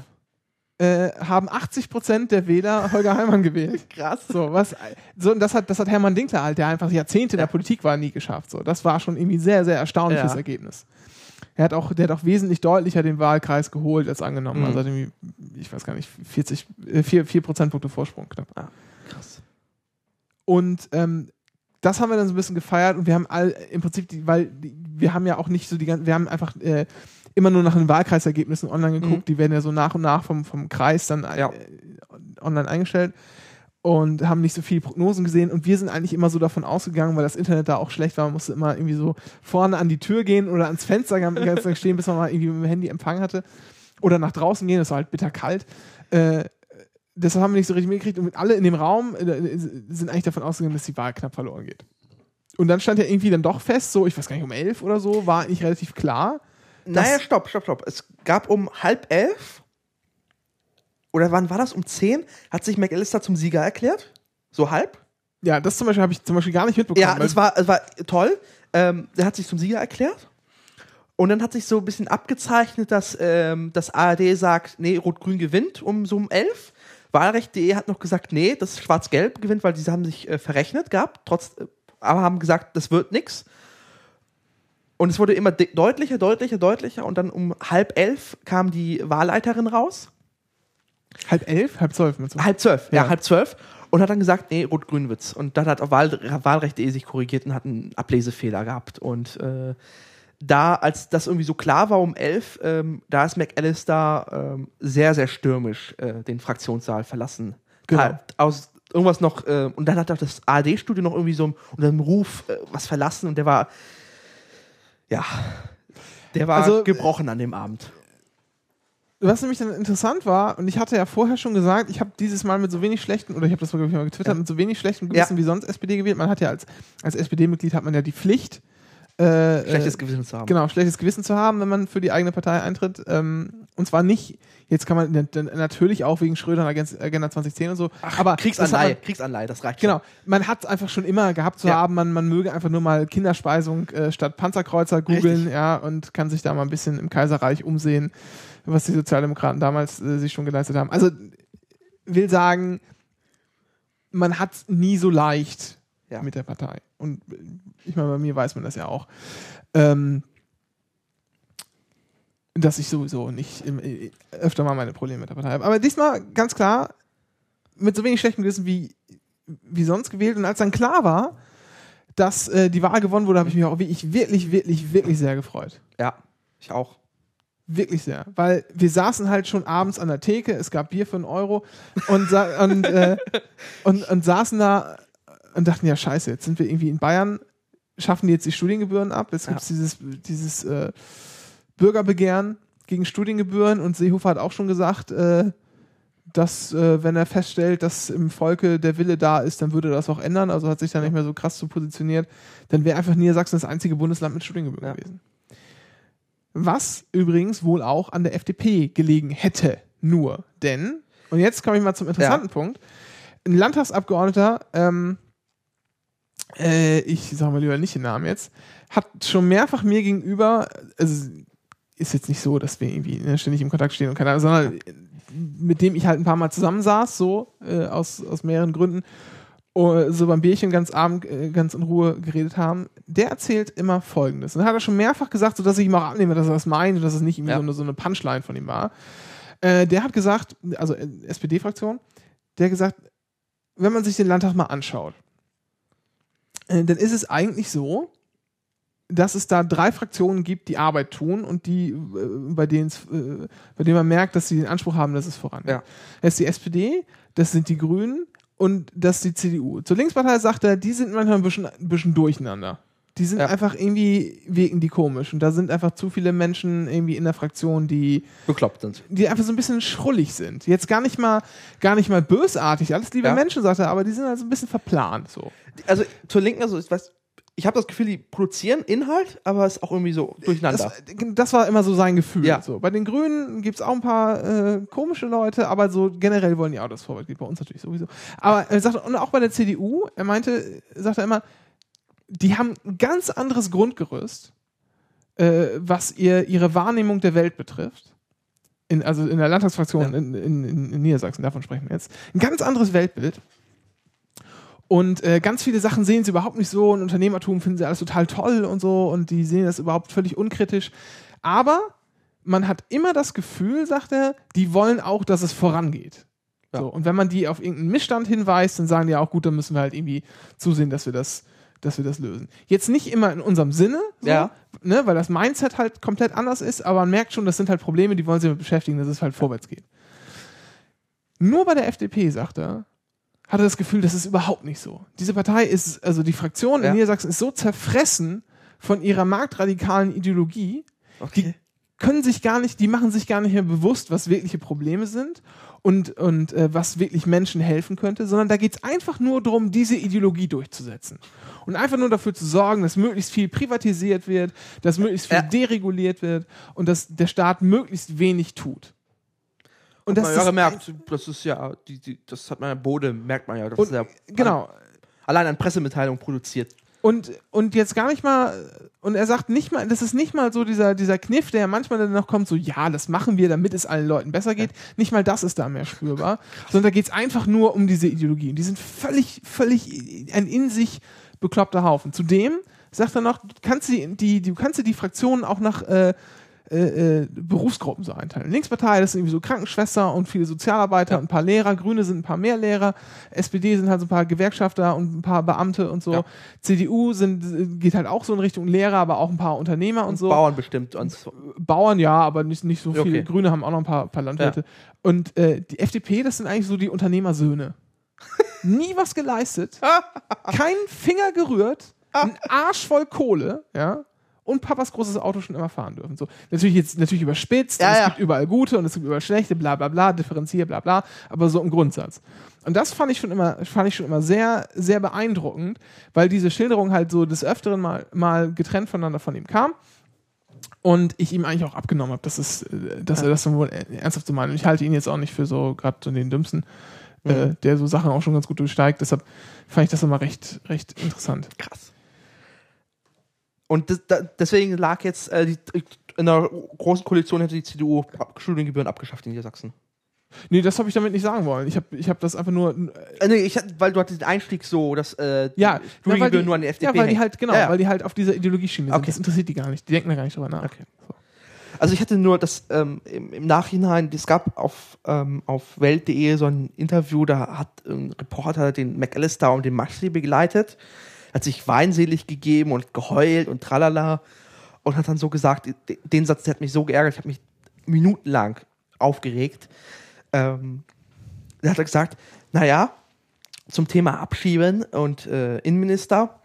äh, haben 80 Prozent der Wähler Holger Heimann gewählt. Krass. So, was, so, und das hat, das hat Hermann Dinkler halt, der einfach Jahrzehnte in der Politik war, nie geschafft. So, das war schon irgendwie sehr, sehr erstaunliches Ja. Ergebnis. Er hat auch, der hat auch wesentlich deutlicher den Wahlkreis geholt als angenommen. Mhm. Also hat irgendwie, ich weiß gar nicht, 40, äh, 4, 4 Prozentpunkte Vorsprung knapp. Krass. Und ähm, das haben wir dann so ein bisschen gefeiert und wir haben all im Prinzip, die, weil die, wir haben ja auch nicht so die ganzen, wir haben einfach äh, immer nur nach den Wahlkreisergebnissen online geguckt. Mhm. Die werden ja so nach und nach vom, vom Kreis dann Ja. äh, online eingestellt und haben nicht so viele Prognosen gesehen. Und wir sind eigentlich immer so davon ausgegangen, weil das Internet da auch schlecht war, man musste immer irgendwie so vorne an die Tür gehen oder ans Fenster ganz lang stehen, bis man mal irgendwie mit dem Handy Empfang hatte. Oder nach draußen gehen, das war halt bitterkalt. Äh, deshalb haben wir nicht so richtig mitgekriegt und alle in dem Raum äh, sind eigentlich davon ausgegangen, dass die Wahl knapp verloren geht. Und dann stand ja irgendwie dann doch fest, so, ich weiß gar nicht, um elf oder so, war eigentlich relativ klar. Naja, stopp, stopp, stopp. Es gab um halb elf, oder wann war das? Um zehn, hat sich McAllister zum Sieger erklärt? So halb? Ja, das zum Beispiel habe ich zum Beispiel gar nicht mitbekommen. Ja, das war, das war toll. Ähm, der hat sich zum Sieger erklärt. Und dann hat sich so ein bisschen abgezeichnet, dass ähm, das ARD sagt, nee, Rot-Grün gewinnt um so um 11. Wahlrecht.de hat noch gesagt, nee, das Schwarz-Gelb gewinnt, weil diese haben sich äh, verrechnet gehabt, trotz, äh, aber haben gesagt, das wird nix. Und es wurde immer de- deutlicher, deutlicher, deutlicher. Und dann um halb elf kam die Wahlleiterin raus. halb elf, halb zwölf so. Halb zwölf, ja, Ja. halb zwölf. Und hat dann gesagt, nee, Rot-Grün wird's. Und dann hat auch Wahl, Wahlrecht.de sich korrigiert und hat einen Ablesefehler gehabt. Und äh, da, als das irgendwie so klar war um elf, ähm, da ist McAllister ähm, sehr, sehr stürmisch äh, den Fraktionssaal verlassen. Genau. Hat aus irgendwas noch, äh, und dann hat auch das ARD-Studio noch irgendwie so unter dem Ruf äh, was verlassen und der war, ja, der war Also, gebrochen an dem Abend. Was nämlich dann interessant war, und ich hatte ja vorher schon gesagt, ich habe dieses Mal mit so wenig schlechten, oder ich habe das ich mal getwittert, Ja. mit so wenig schlechtem Gewissen Ja. wie sonst SPD gewählt. Man hat ja als, als SPD-Mitglied hat man ja die Pflicht, äh, Schlechtes äh, Gewissen zu haben. Genau, schlechtes Gewissen zu haben, wenn man für die eigene Partei eintritt. Ähm, und zwar nicht, jetzt kann man natürlich auch wegen Schröder und Agen- Agenda 2010 und so, aber das hat Kriegsanleihe, man, Kriegsanleihe, das reicht Genau, schon. man hat es einfach schon immer gehabt zu Ja. haben, man, man möge einfach nur mal Kinderspeisung äh, statt Panzerkreuzer googeln, Richtig. ja, und kann sich da mal ein bisschen im Kaiserreich umsehen, was die Sozialdemokraten damals äh, sich schon geleistet haben. Also will sagen, man hat nie so leicht Ja. mit der Partei. Und ich meine, bei mir weiß man das ja auch. Ähm, dass ich sowieso nicht im, äh, öfter mal meine Probleme mit der Partei habe. Aber diesmal ganz klar, mit so wenig schlechtem Gewissen wie, wie sonst gewählt. Und als dann klar war, dass äh, die Wahl gewonnen wurde, habe ich mich auch wirklich, wirklich, wirklich, wirklich sehr gefreut. Ja, ich auch. Wirklich sehr. Weil wir saßen halt schon abends an der Theke, es gab Bier für einen Euro und, und, äh, und, und saßen da und dachten, ja, scheiße, jetzt sind wir irgendwie in Bayern, schaffen die jetzt die Studiengebühren ab. Jetzt gibt es dieses, dieses äh, Bürgerbegehren gegen Studiengebühren und Seehofer hat auch schon gesagt, äh, dass, äh, wenn er feststellt, dass im Volke der Wille da ist, dann würde das auch ändern. Also hat sich da nicht mehr so krass zu positioniert. Dann wäre einfach Niedersachsen das einzige Bundesland mit Studiengebühren Ja. gewesen. Was übrigens wohl auch an der FDP gelegen hätte. Nur. Denn, und jetzt komme ich mal zum interessanten Punkt, ein Landtagsabgeordneter, ähm, äh, ich sage mal lieber nicht den Namen jetzt, hat schon mehrfach mir gegenüber, also ist jetzt nicht so, dass wir irgendwie ne, ständig im Kontakt stehen und keine Ahnung, sondern mit dem ich halt ein paar Mal zusammensaß, so äh, aus, aus mehreren Gründen, äh, so beim Bierchen ganz abend, äh, ganz in Ruhe geredet haben, der erzählt immer Folgendes. Und hat er schon mehrfach gesagt, sodass ich ihm auch annehme, dass er das meint und dass es nicht irgendwie Ja. so, eine, so eine Punchline von ihm war. Äh, der hat gesagt, also äh, SPD-Fraktion, der hat gesagt, wenn man sich den Landtag mal anschaut, äh, dann ist es eigentlich so, dass es da drei Fraktionen gibt, die Arbeit tun und die, äh, bei denen es, äh, bei denen man merkt, dass sie den Anspruch haben, dass es vorangeht. Ja. Das ist die SPD, das sind die Grünen und das ist die CDU. Zur Linkspartei sagt er, die sind manchmal ein bisschen, ein bisschen durcheinander. Die sind Ja. einfach irgendwie, wirken die komisch. Und da sind einfach zu viele Menschen irgendwie in der Fraktion, die, Bekloppt sind. die einfach so ein bisschen schrullig sind. Jetzt gar nicht mal, gar nicht mal bösartig, alles liebe Ja. Menschen, sagt er, aber die sind also ein bisschen verplant. So. Also zur Linken, also ich weiß, ich habe das Gefühl, die produzieren Inhalt, aber es ist auch irgendwie so durcheinander. Das, das war immer so sein Gefühl. Ja. So. Bei den Grünen gibt es auch ein paar äh, komische Leute, aber so generell wollen die auch, dass es vorwärts geht. Bei uns natürlich sowieso. Aber er sagt, und auch bei der CDU, er meinte, sagt er immer, die haben ein ganz anderes Grundgerüst äh, was ihr, ihre Wahrnehmung der Welt betrifft. In, also in der Landtagsfraktion Ja. in, in, in, Niedersachsen, davon sprechen wir jetzt. Ein ganz anderes Weltbild. Und äh, ganz viele Sachen sehen sie überhaupt nicht so und Unternehmertum finden sie alles total toll und so und die sehen das überhaupt völlig unkritisch. Aber man hat immer das Gefühl, sagt er, die wollen auch, dass es vorangeht. Ja. So, und wenn man die auf irgendeinen Missstand hinweist, dann sagen die auch, gut, dann müssen wir halt irgendwie zusehen, dass wir das, dass wir das lösen. Jetzt nicht immer in unserem Sinne, so, Ja. ne, weil das Mindset halt komplett anders ist, aber man merkt schon, das sind halt Probleme, die wollen sie damit beschäftigen, dass es halt vorwärts geht. Nur bei der FDP, sagt er, hat er das Gefühl, das ist überhaupt nicht so. Diese Partei ist, also die Fraktion Ja. in Niedersachsen ist so zerfressen von ihrer marktradikalen Ideologie, Okay. können sich gar nicht, die machen sich gar nicht mehr bewusst, was wirkliche Probleme sind und, und äh, was wirklich Menschen helfen könnte, sondern da geht es einfach nur darum, diese Ideologie durchzusetzen. Und einfach nur dafür zu sorgen, dass möglichst viel privatisiert wird, dass möglichst viel dereguliert wird und dass der Staat möglichst wenig tut. Und Das das man ja ist gemerkt, das ist ja, die, die, das hat man ja Bode, merkt man ja. Das und, ist ja genau. allein an Pressemitteilungen produziert. Und, und jetzt gar nicht mal, und er sagt nicht mal, das ist nicht mal so dieser, dieser Kniff, der ja manchmal dann noch kommt, so, ja, das machen wir, damit es allen Leuten besser geht. Nicht mal das ist da mehr spürbar, sondern da geht es einfach nur um diese Ideologie. Und die sind völlig, völlig ein in sich bekloppter Haufen. Zudem sagt er noch, du kannst die, die, du kannst die Fraktionen auch nach äh, äh, äh, Berufsgruppen so einteilen. Linkspartei, das sind irgendwie so Krankenschwester und viele Sozialarbeiter Ja. und ein paar Lehrer, Grüne sind ein paar mehr Lehrer, SPD sind halt so ein paar Gewerkschafter und ein paar Beamte und so. Ja. CDU sind, geht halt auch so in Richtung Lehrer, aber auch ein paar Unternehmer und, so. Bauern bestimmt. Und so. Bauern ja, aber nicht, nicht so viele. Okay. Grüne haben auch noch ein paar, paar Landwirte. Und äh, die FDP, das sind eigentlich so die Unternehmersöhne. Nie was geleistet, kein Finger gerührt, ein Arsch voll Kohle, ja. Und Papas großes Auto schon immer fahren dürfen. So, natürlich jetzt natürlich überspitzt, Ja, es ja. gibt überall gute und es gibt überall schlechte, bla bla bla, differenziert, bla bla, aber so im Grundsatz. Und das fand ich schon immer, fand ich schon immer sehr, sehr beeindruckend, weil diese Schilderung halt so des Öfteren mal, mal getrennt voneinander von ihm kam. Und ich ihm eigentlich auch abgenommen habe, dass, es, äh, dass er das dann wohl äh, ernsthaft so meint. Und ich halte ihn jetzt auch nicht für so gerade so den dümmsten, äh, der so Sachen auch schon ganz gut durchsteigt. Deshalb fand ich das immer recht, recht interessant. Krass. Und das, da, deswegen lag jetzt äh, die, in der großen Koalition hätte die CDU Studiengebühren abgeschafft in Niedersachsen. Nee, das habe ich damit nicht sagen wollen. Ich habe ich hab das einfach nur. Äh, nee, ich, weil du hattest den Einstieg so, dass äh, die Ja, ja, Studiengebühren die, nur an die FDP ja, weil die hängen. halt, genau, Ja, ja. weil die halt auf dieser Ideologieschiene sind. Okay. Das interessiert die gar nicht. Die denken da gar nicht drüber nach. Okay. Also ich hatte nur das ähm, im, im Nachhinein, es gab auf, ähm, auf Welt.de so ein Interview, da hat ein Reporter den McAllister und den Maschi begleitet, hat sich weinselig gegeben und geheult und tralala und hat dann so gesagt, de- den Satz, der hat mich so geärgert, ich habe mich minutenlang aufgeregt. Ähm, da hat er gesagt, naja, zum Thema Abschieben und äh, Innenminister,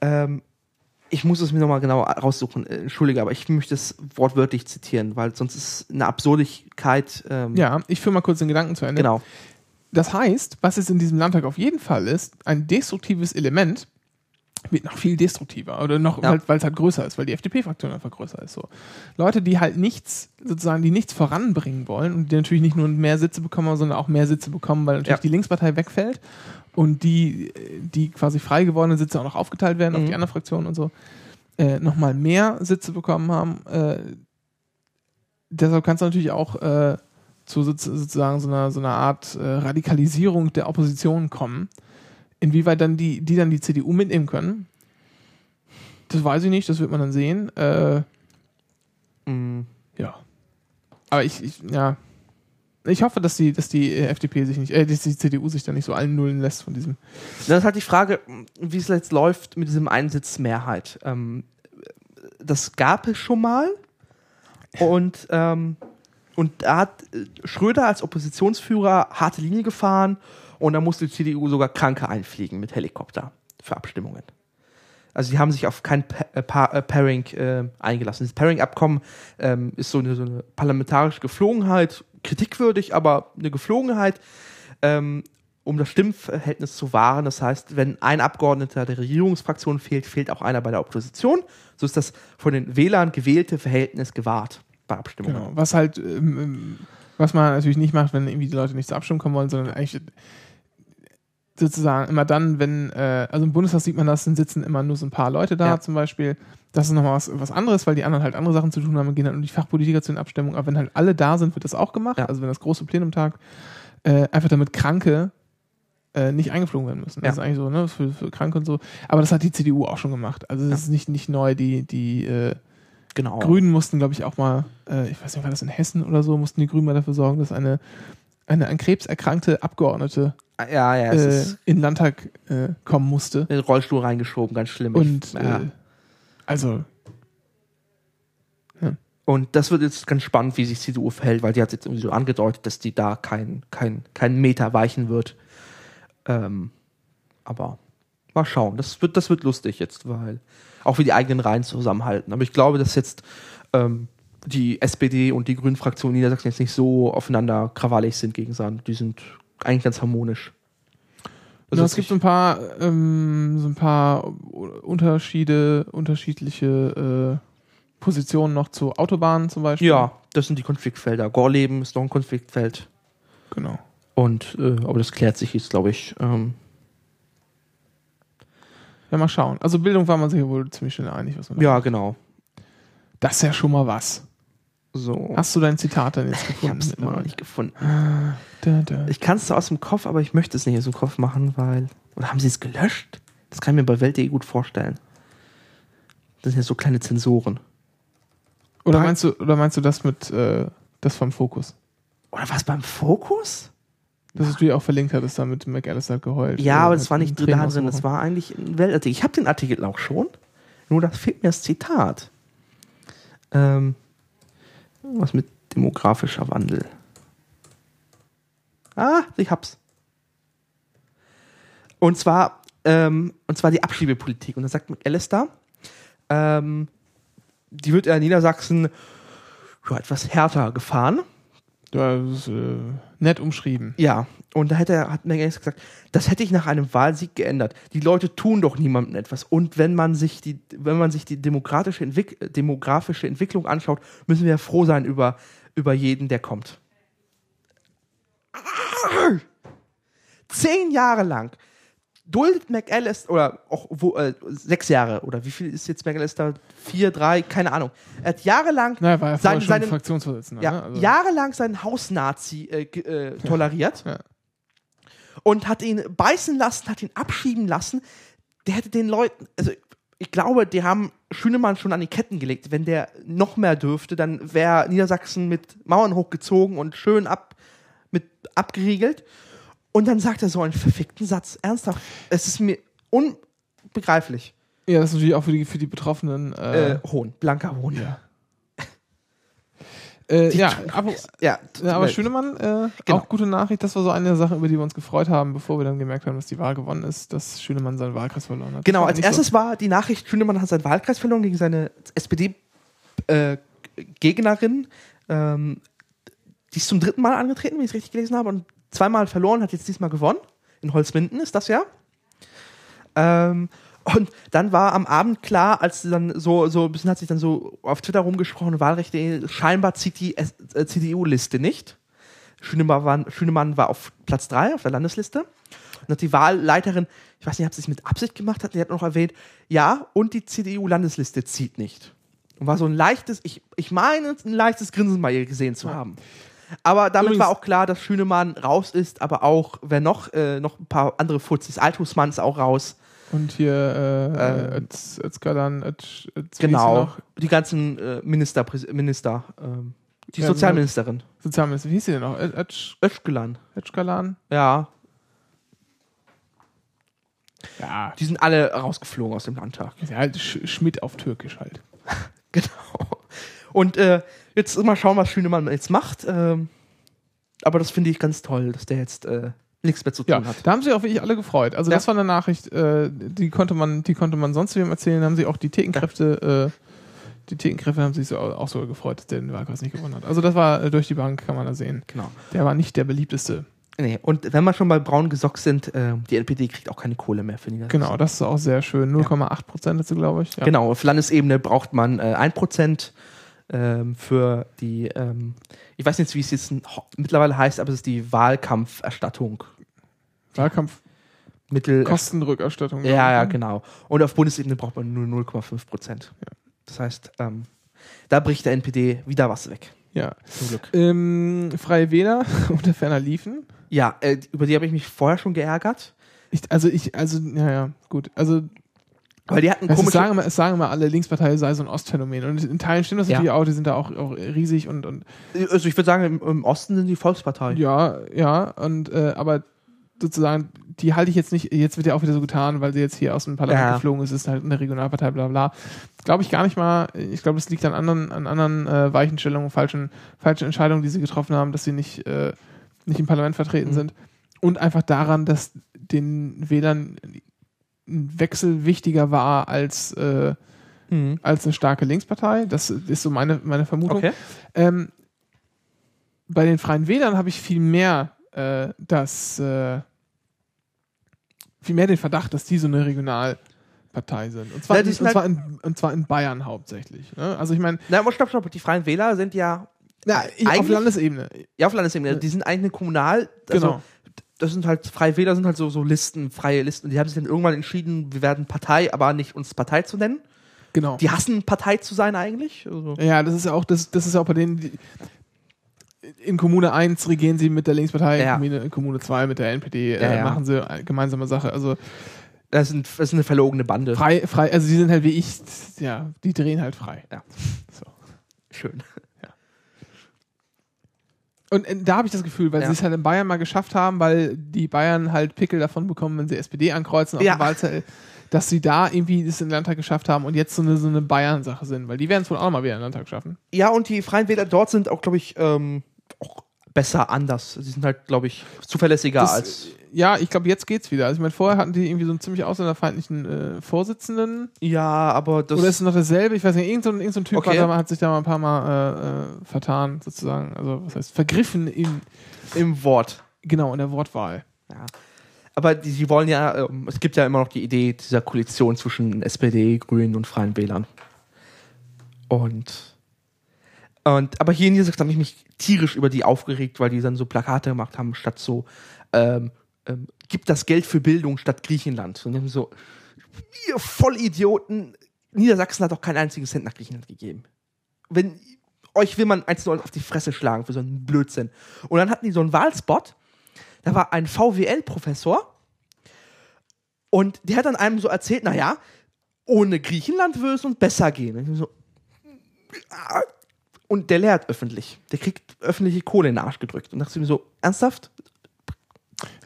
ähm, ich muss es mir nochmal genau raussuchen, äh, entschuldige, aber ich möchte es wortwörtlich zitieren, weil sonst ist eine Absurdigkeit. Ähm, Ja, ich führe mal kurz den Gedanken zu Ende. Genau. Das heißt, was es in diesem Landtag auf jeden Fall ist, ein destruktives Element wird noch viel destruktiver oder noch, Ja. halt, weil es halt größer ist, weil die FDP-Fraktion einfach größer ist. So. Leute, die halt nichts, sozusagen, die nichts voranbringen wollen und die natürlich nicht nur mehr Sitze bekommen, sondern auch mehr Sitze bekommen, weil natürlich Ja. die Linkspartei wegfällt und die, die quasi frei gewordenen Sitze auch noch aufgeteilt werden auf Mhm. die anderen Fraktionen und so, äh, nochmal mehr Sitze bekommen haben. Äh, deshalb kannst du natürlich auch äh, zu sozu- sozusagen so einer, so einer Art äh, Radikalisierung der Opposition kommen. Inwieweit dann die, die dann die CDU mitnehmen können, das weiß ich nicht, das wird man dann sehen. Äh, Mm, ja. Aber ich, ich, ja. Ich hoffe, dass die, dass die äh, FDP sich nicht, äh, dass die CDU sich da nicht so allen Nullen lässt von diesem. Das ist halt die Frage, wie es jetzt läuft mit diesem Einsitzmehrheit. Ähm, das gab es schon mal und, ähm, und da hat äh, Schröder als Oppositionsführer harte Linie gefahren und da musste die CDU sogar Kranke einfliegen mit Helikopter für Abstimmungen. Also die haben sich auf kein pa äh, pa äh, Pairing äh, eingelassen. Das Pairing-Abkommen ähm, ist so eine, so eine parlamentarische Geflogenheit, kritikwürdig, aber eine Geflogenheit, ähm, um das Stimmverhältnis zu wahren. Das heißt, wenn ein Abgeordneter der Regierungsfraktion fehlt, fehlt auch einer bei der Opposition. So ist das von den Wählern gewählte Verhältnis gewahrt bei Abstimmungen. Genau. Was halt, ähm, ähm, was man natürlich nicht macht, wenn irgendwie die Leute nicht zur Abstimmung kommen wollen, sondern eigentlich sozusagen immer dann, wenn, äh, also im Bundestag sieht man das, dann sitzen immer nur so ein paar Leute da Ja. zum Beispiel. Das ist nochmal was, was anderes, weil die anderen halt andere Sachen zu tun haben und gehen dann um die Fachpolitiker zu den Abstimmungen. Aber wenn halt alle da sind, wird das auch gemacht. Ja. Also wenn das große Plenum tagt, äh, einfach damit Kranke äh, nicht eingeflogen werden müssen. Das Ja. ist eigentlich so, ne, für, für Kranke und so. Aber das hat die CDU auch schon gemacht. Also das ist nicht, nicht neu. Die, die äh, Genau. Grünen mussten, glaube ich, auch mal, äh, ich weiß nicht, war das in Hessen oder so, mussten die Grünen mal dafür sorgen, dass eine, eine an Krebs erkrankte Abgeordnete Ja, ja, es äh, ist in den Landtag äh, kommen musste. in den Rollstuhl reingeschoben, ganz schlimm. Und ja. äh, also, Und das wird jetzt ganz spannend, wie sich die CDU verhält, weil die hat jetzt irgendwie so angedeutet, dass die da keinen kein, kein Meter weichen wird. Ähm, aber mal schauen. Das wird, das wird lustig jetzt, weil auch wie die eigenen Reihen zusammenhalten. Aber ich glaube, dass jetzt ähm, die SPD und die Grünen-Fraktion in Niedersachsen jetzt nicht so aufeinander krawallig sind gegenseitig. Die sind eigentlich ganz harmonisch. Also ja, es gibt so ein paar, ähm, so ein paar Unterschiede, unterschiedliche äh, Positionen noch zu Autobahnen zum Beispiel. ja, das sind die Konfliktfelder. Gorleben ist noch ein Konfliktfeld. Genau. Und äh, aber das klärt sich jetzt, glaube ich. Ähm, Ja, mal schauen. Also Bildung war man sich ja wohl ziemlich schnell einig, was man ja, genau. Das ist ja schon mal was. So. Hast du dein Zitat dann jetzt ich gefunden? hab's immer noch nicht gefunden. Da, da. Ich kann es zwar aus dem Kopf, aber ich möchte es nicht aus dem Kopf machen, weil. Oder haben sie es gelöscht? Das kann ich mir bei Welt.de gut vorstellen. Das sind ja so kleine Zensoren. Oder meinst du, oder meinst du das mit äh, das vom Fokus? Oder was beim Fokus? Das du dir auch verlinkt hattest, da mit McAllister geheult. Ja, Äh, aber das war nicht einen da Tränen drin. Das war eigentlich ein Weltartikel. Ich habe den Artikel auch schon. Nur da fehlt mir das Zitat. Ähm, was mit demografischer Wandel. Ah, ich hab's. Und zwar, ähm, und zwar die Abschiebepolitik. Und da sagt McAllister, ähm, die wird ja in Niedersachsen ja, etwas härter gefahren. Das ist äh, nett umschrieben. Ja, und da hätte er, hat McAllister gesagt, das hätte ich nach einem Wahlsieg geändert. Die Leute tun doch niemandem etwas. Und wenn man sich die, wenn man sich die demokratische Entwick demografische Entwicklung anschaut, müssen wir froh sein über, über jeden, der kommt. Zehn Jahre lang duldet McAllister, oder auch wo, äh, sechs Jahre, oder wie viel ist jetzt McAllister? Vier, drei, keine Ahnung. Er hat jahrelang Na, er war ja vorher Sein- seinen- Fraktionsvorsitzender. ja, ne? also, jahrelang seinen Hausnazi äh, äh, toleriert Ja. Und hat ihn beißen lassen, hat ihn abschieben lassen. Der hätte den Leuten, also ich glaube, die haben Schünemann schon an die Ketten gelegt. Wenn der noch mehr dürfte, dann wäre Niedersachsen mit Mauern hochgezogen und schön ab, mit, abgeriegelt. Und dann sagt er so einen verfickten Satz. Ernsthaft. Es ist mir unbegreiflich. ja, das ist natürlich auch für die, für die Betroffenen. Äh, Äh, Hohn, blanker Hohn. ja. Äh, ja, aber, ja, aber Schönemann, äh, Genau. auch gute Nachricht. Das war so eine der Sachen, über die wir uns gefreut haben, bevor wir dann gemerkt haben, dass die Wahl gewonnen ist, dass Schönemann seinen Wahlkreis verloren hat. Genau, als erstes war die Nachricht, Schünemann hat seinen Wahlkreis verloren gegen seine SPD-Gegnerin. ähm, die ist zum dritten Mal angetreten, wenn ich es richtig gelesen habe, und zweimal verloren, hat jetzt diesmal gewonnen. In Holzminden ist das ja. Ähm, und dann war am Abend klar, als sie dann so, so ein bisschen hat sich dann so auf Twitter rumgesprochen, Wahlrechte, scheinbar zieht die äh, CDU-Liste nicht. Schünemann war, Schünemann war auf Platz 3 auf der Landesliste. Und hat die Wahlleiterin, ich weiß nicht, ob sie es mit Absicht gemacht hat, die hat noch erwähnt, ja, und die CDU-Landesliste zieht nicht. Und war so ein leichtes, ich, ich meine, ein leichtes Grinsen bei ihr gesehen zu haben. Aber damit Übrigens- war auch klar, dass Schünemann raus ist, aber auch, wer noch, äh, noch ein paar andere Fuzis, Althusmann ist auch raus. Und hier, äh, äh, hieß sie Genau. Die ganzen äh, Minister, Minister, ähm, die Ja, Sozialministerin. Sozialminister, wie hieß sie denn noch? Ö- Öz- Öschgelan. Özkalan? Ja, Ja, die sind alle rausgeflogen aus dem Landtag. ja halt Sch Schmidt auf Türkisch halt. Genau. Und äh, jetzt mal schauen, was Schünemann jetzt macht. Ähm, aber das finde ich ganz toll, dass der jetzt äh, nichts mehr zu Ja, tun hat. da haben sich auch wirklich alle gefreut. Also Ja. das war eine Nachricht, äh, die konnte man, die konnte man sonst wem erzählen. Da haben sich auch die Thekenkräfte, äh, die Thekenkräfte haben sich so, auch so gefreut, dass der den Wahlkreis nicht gewonnen hat. Also das war äh, durch die Bank, kann man da sehen. Genau. Der war nicht der beliebteste. Nee. Und wenn wir schon bei braun gesockt sind, äh, die NPD kriegt auch keine Kohle mehr für Niedersachsen. Genau, das ist auch sehr schön. 0,8 Prozent dazu, glaube ich. Ja. Genau, auf Landesebene braucht man äh, 1% ähm, für die, ähm, ich weiß nicht, wie es jetzt mittlerweile heißt, aber es ist die Wahlkampferstattung. Wahlkampf. Mittel. Kostenrückerstattung. Ja, ja, ne? genau. Und auf Bundesebene braucht man nur 0,5 Prozent. Das heißt, ähm, da bricht der NPD wieder was weg. Ja. Zum Glück. Ähm, Freie Wähler unter ferner liefen. Ja, äh, über die habe ich mich vorher schon geärgert. Ich, also ich, also, ja, ja, gut. Also Weil die hatten es, komische. sagen immer, es sagen immer alle, Linkspartei sei so ein Ostphänomen. Und in Teilen stimmt das Ja. natürlich auch, die sind da auch, auch riesig und, und Also ich würde sagen, im, im Osten sind die Volkspartei. ja, ja, und äh, aber sozusagen, die halte ich jetzt nicht, jetzt wird ja auch wieder so getan, weil sie jetzt hier aus dem Parlament Ja. geflogen ist, ist halt eine Regionalpartei, bla bla. Glaube ich gar nicht mal, ich glaube, das liegt an anderen, an anderen äh, Weichenstellungen, falschen, falschen Entscheidungen, die sie getroffen haben, dass sie nicht, äh, nicht im Parlament vertreten Mhm. sind. Und einfach daran, dass den Wählern ein Wechsel wichtiger war als, äh, Mhm. als eine starke Linkspartei. Das ist so meine, meine Vermutung. Okay. Ähm, bei den Freien Wählern habe ich viel mehr äh, das äh, viel mehr den Verdacht, dass die so eine Regionalpartei sind. Und zwar, die in, und zwar, halt- in, und zwar in Bayern hauptsächlich. Ne? Also ich meine, Na, aber stopp, stopp. Die Freien Wähler sind ja, na, ich- auf Landesebene. ja auf Landesebene, die sind eigentlich eine Kommunal. Also, Genau. Das sind halt, Freie Wähler sind halt so, so Listen, freie Listen. Und die haben sich dann irgendwann entschieden, wir werden Partei, aber nicht uns Partei zu nennen. Genau. Die hassen Partei zu sein eigentlich. Also, Ja, das ist ja auch, das, das ist ja auch bei denen, die, in Kommune 1 regieren sie mit der Linkspartei, Ja. in, Kommune, in Kommune 2 mit der NPD, äh, machen sie eine gemeinsame Sache. Also das, sind, das ist eine verlogene Bande. frei, frei, also die sind halt wie ich, ja, die drehen halt frei. Ja. So. Schön. Und äh, da habe ich das Gefühl, weil Ja. sie es halt in Bayern mal geschafft haben, weil die Bayern halt Pickel davon bekommen, wenn sie SPD ankreuzen auf Ja. dem Wahlzettel, dass sie da irgendwie das in den Landtag geschafft haben und jetzt so eine, so eine Bayern-Sache sind, weil die werden es wohl auch mal wieder in den Landtag schaffen. Ja, und die Freien Wähler dort sind auch, glaube ich, ähm, auch besser anders. Sie sind halt, glaube ich, zuverlässiger Das- als. Ja, ich glaube, jetzt geht's wieder. Also ich meine, vorher hatten die irgendwie so einen ziemlich ausländerfeindlichen äh, Vorsitzenden. Ja, aber das. Oder ist es noch dasselbe? Ich weiß nicht, irgendein, so ein- irgend so ein Typ Okay. da, hat sich da mal ein paar Mal äh, äh, vertan, sozusagen. Also, was heißt, vergriffen in, im Wort. genau, in der Wortwahl. Ja. Aber die, die wollen ja, ähm, es gibt ja immer noch die Idee dieser Koalition zwischen SPD, Grünen und Freien Wählern. Und, und aber hier in dieser habe ich mich tierisch über die aufgeregt, weil die dann so Plakate gemacht haben, statt so, ähm, ähm, gibt das Geld für Bildung statt Griechenland. Und haben so, ihr Vollidioten, Niedersachsen hat doch keinen einzigen Cent nach Griechenland gegeben. Wenn, euch will man eins auf die Fresse schlagen für so einen Blödsinn. Und dann hatten die so einen Wahlspot, da war ein VWL-Professor und der hat dann einem so erzählt, naja, ohne Griechenland würde es uns besser gehen. Und, ich so. Und der lehrt öffentlich. Der kriegt öffentliche Kohle in den Arsch gedrückt. Und dachte mir so, ernsthaft?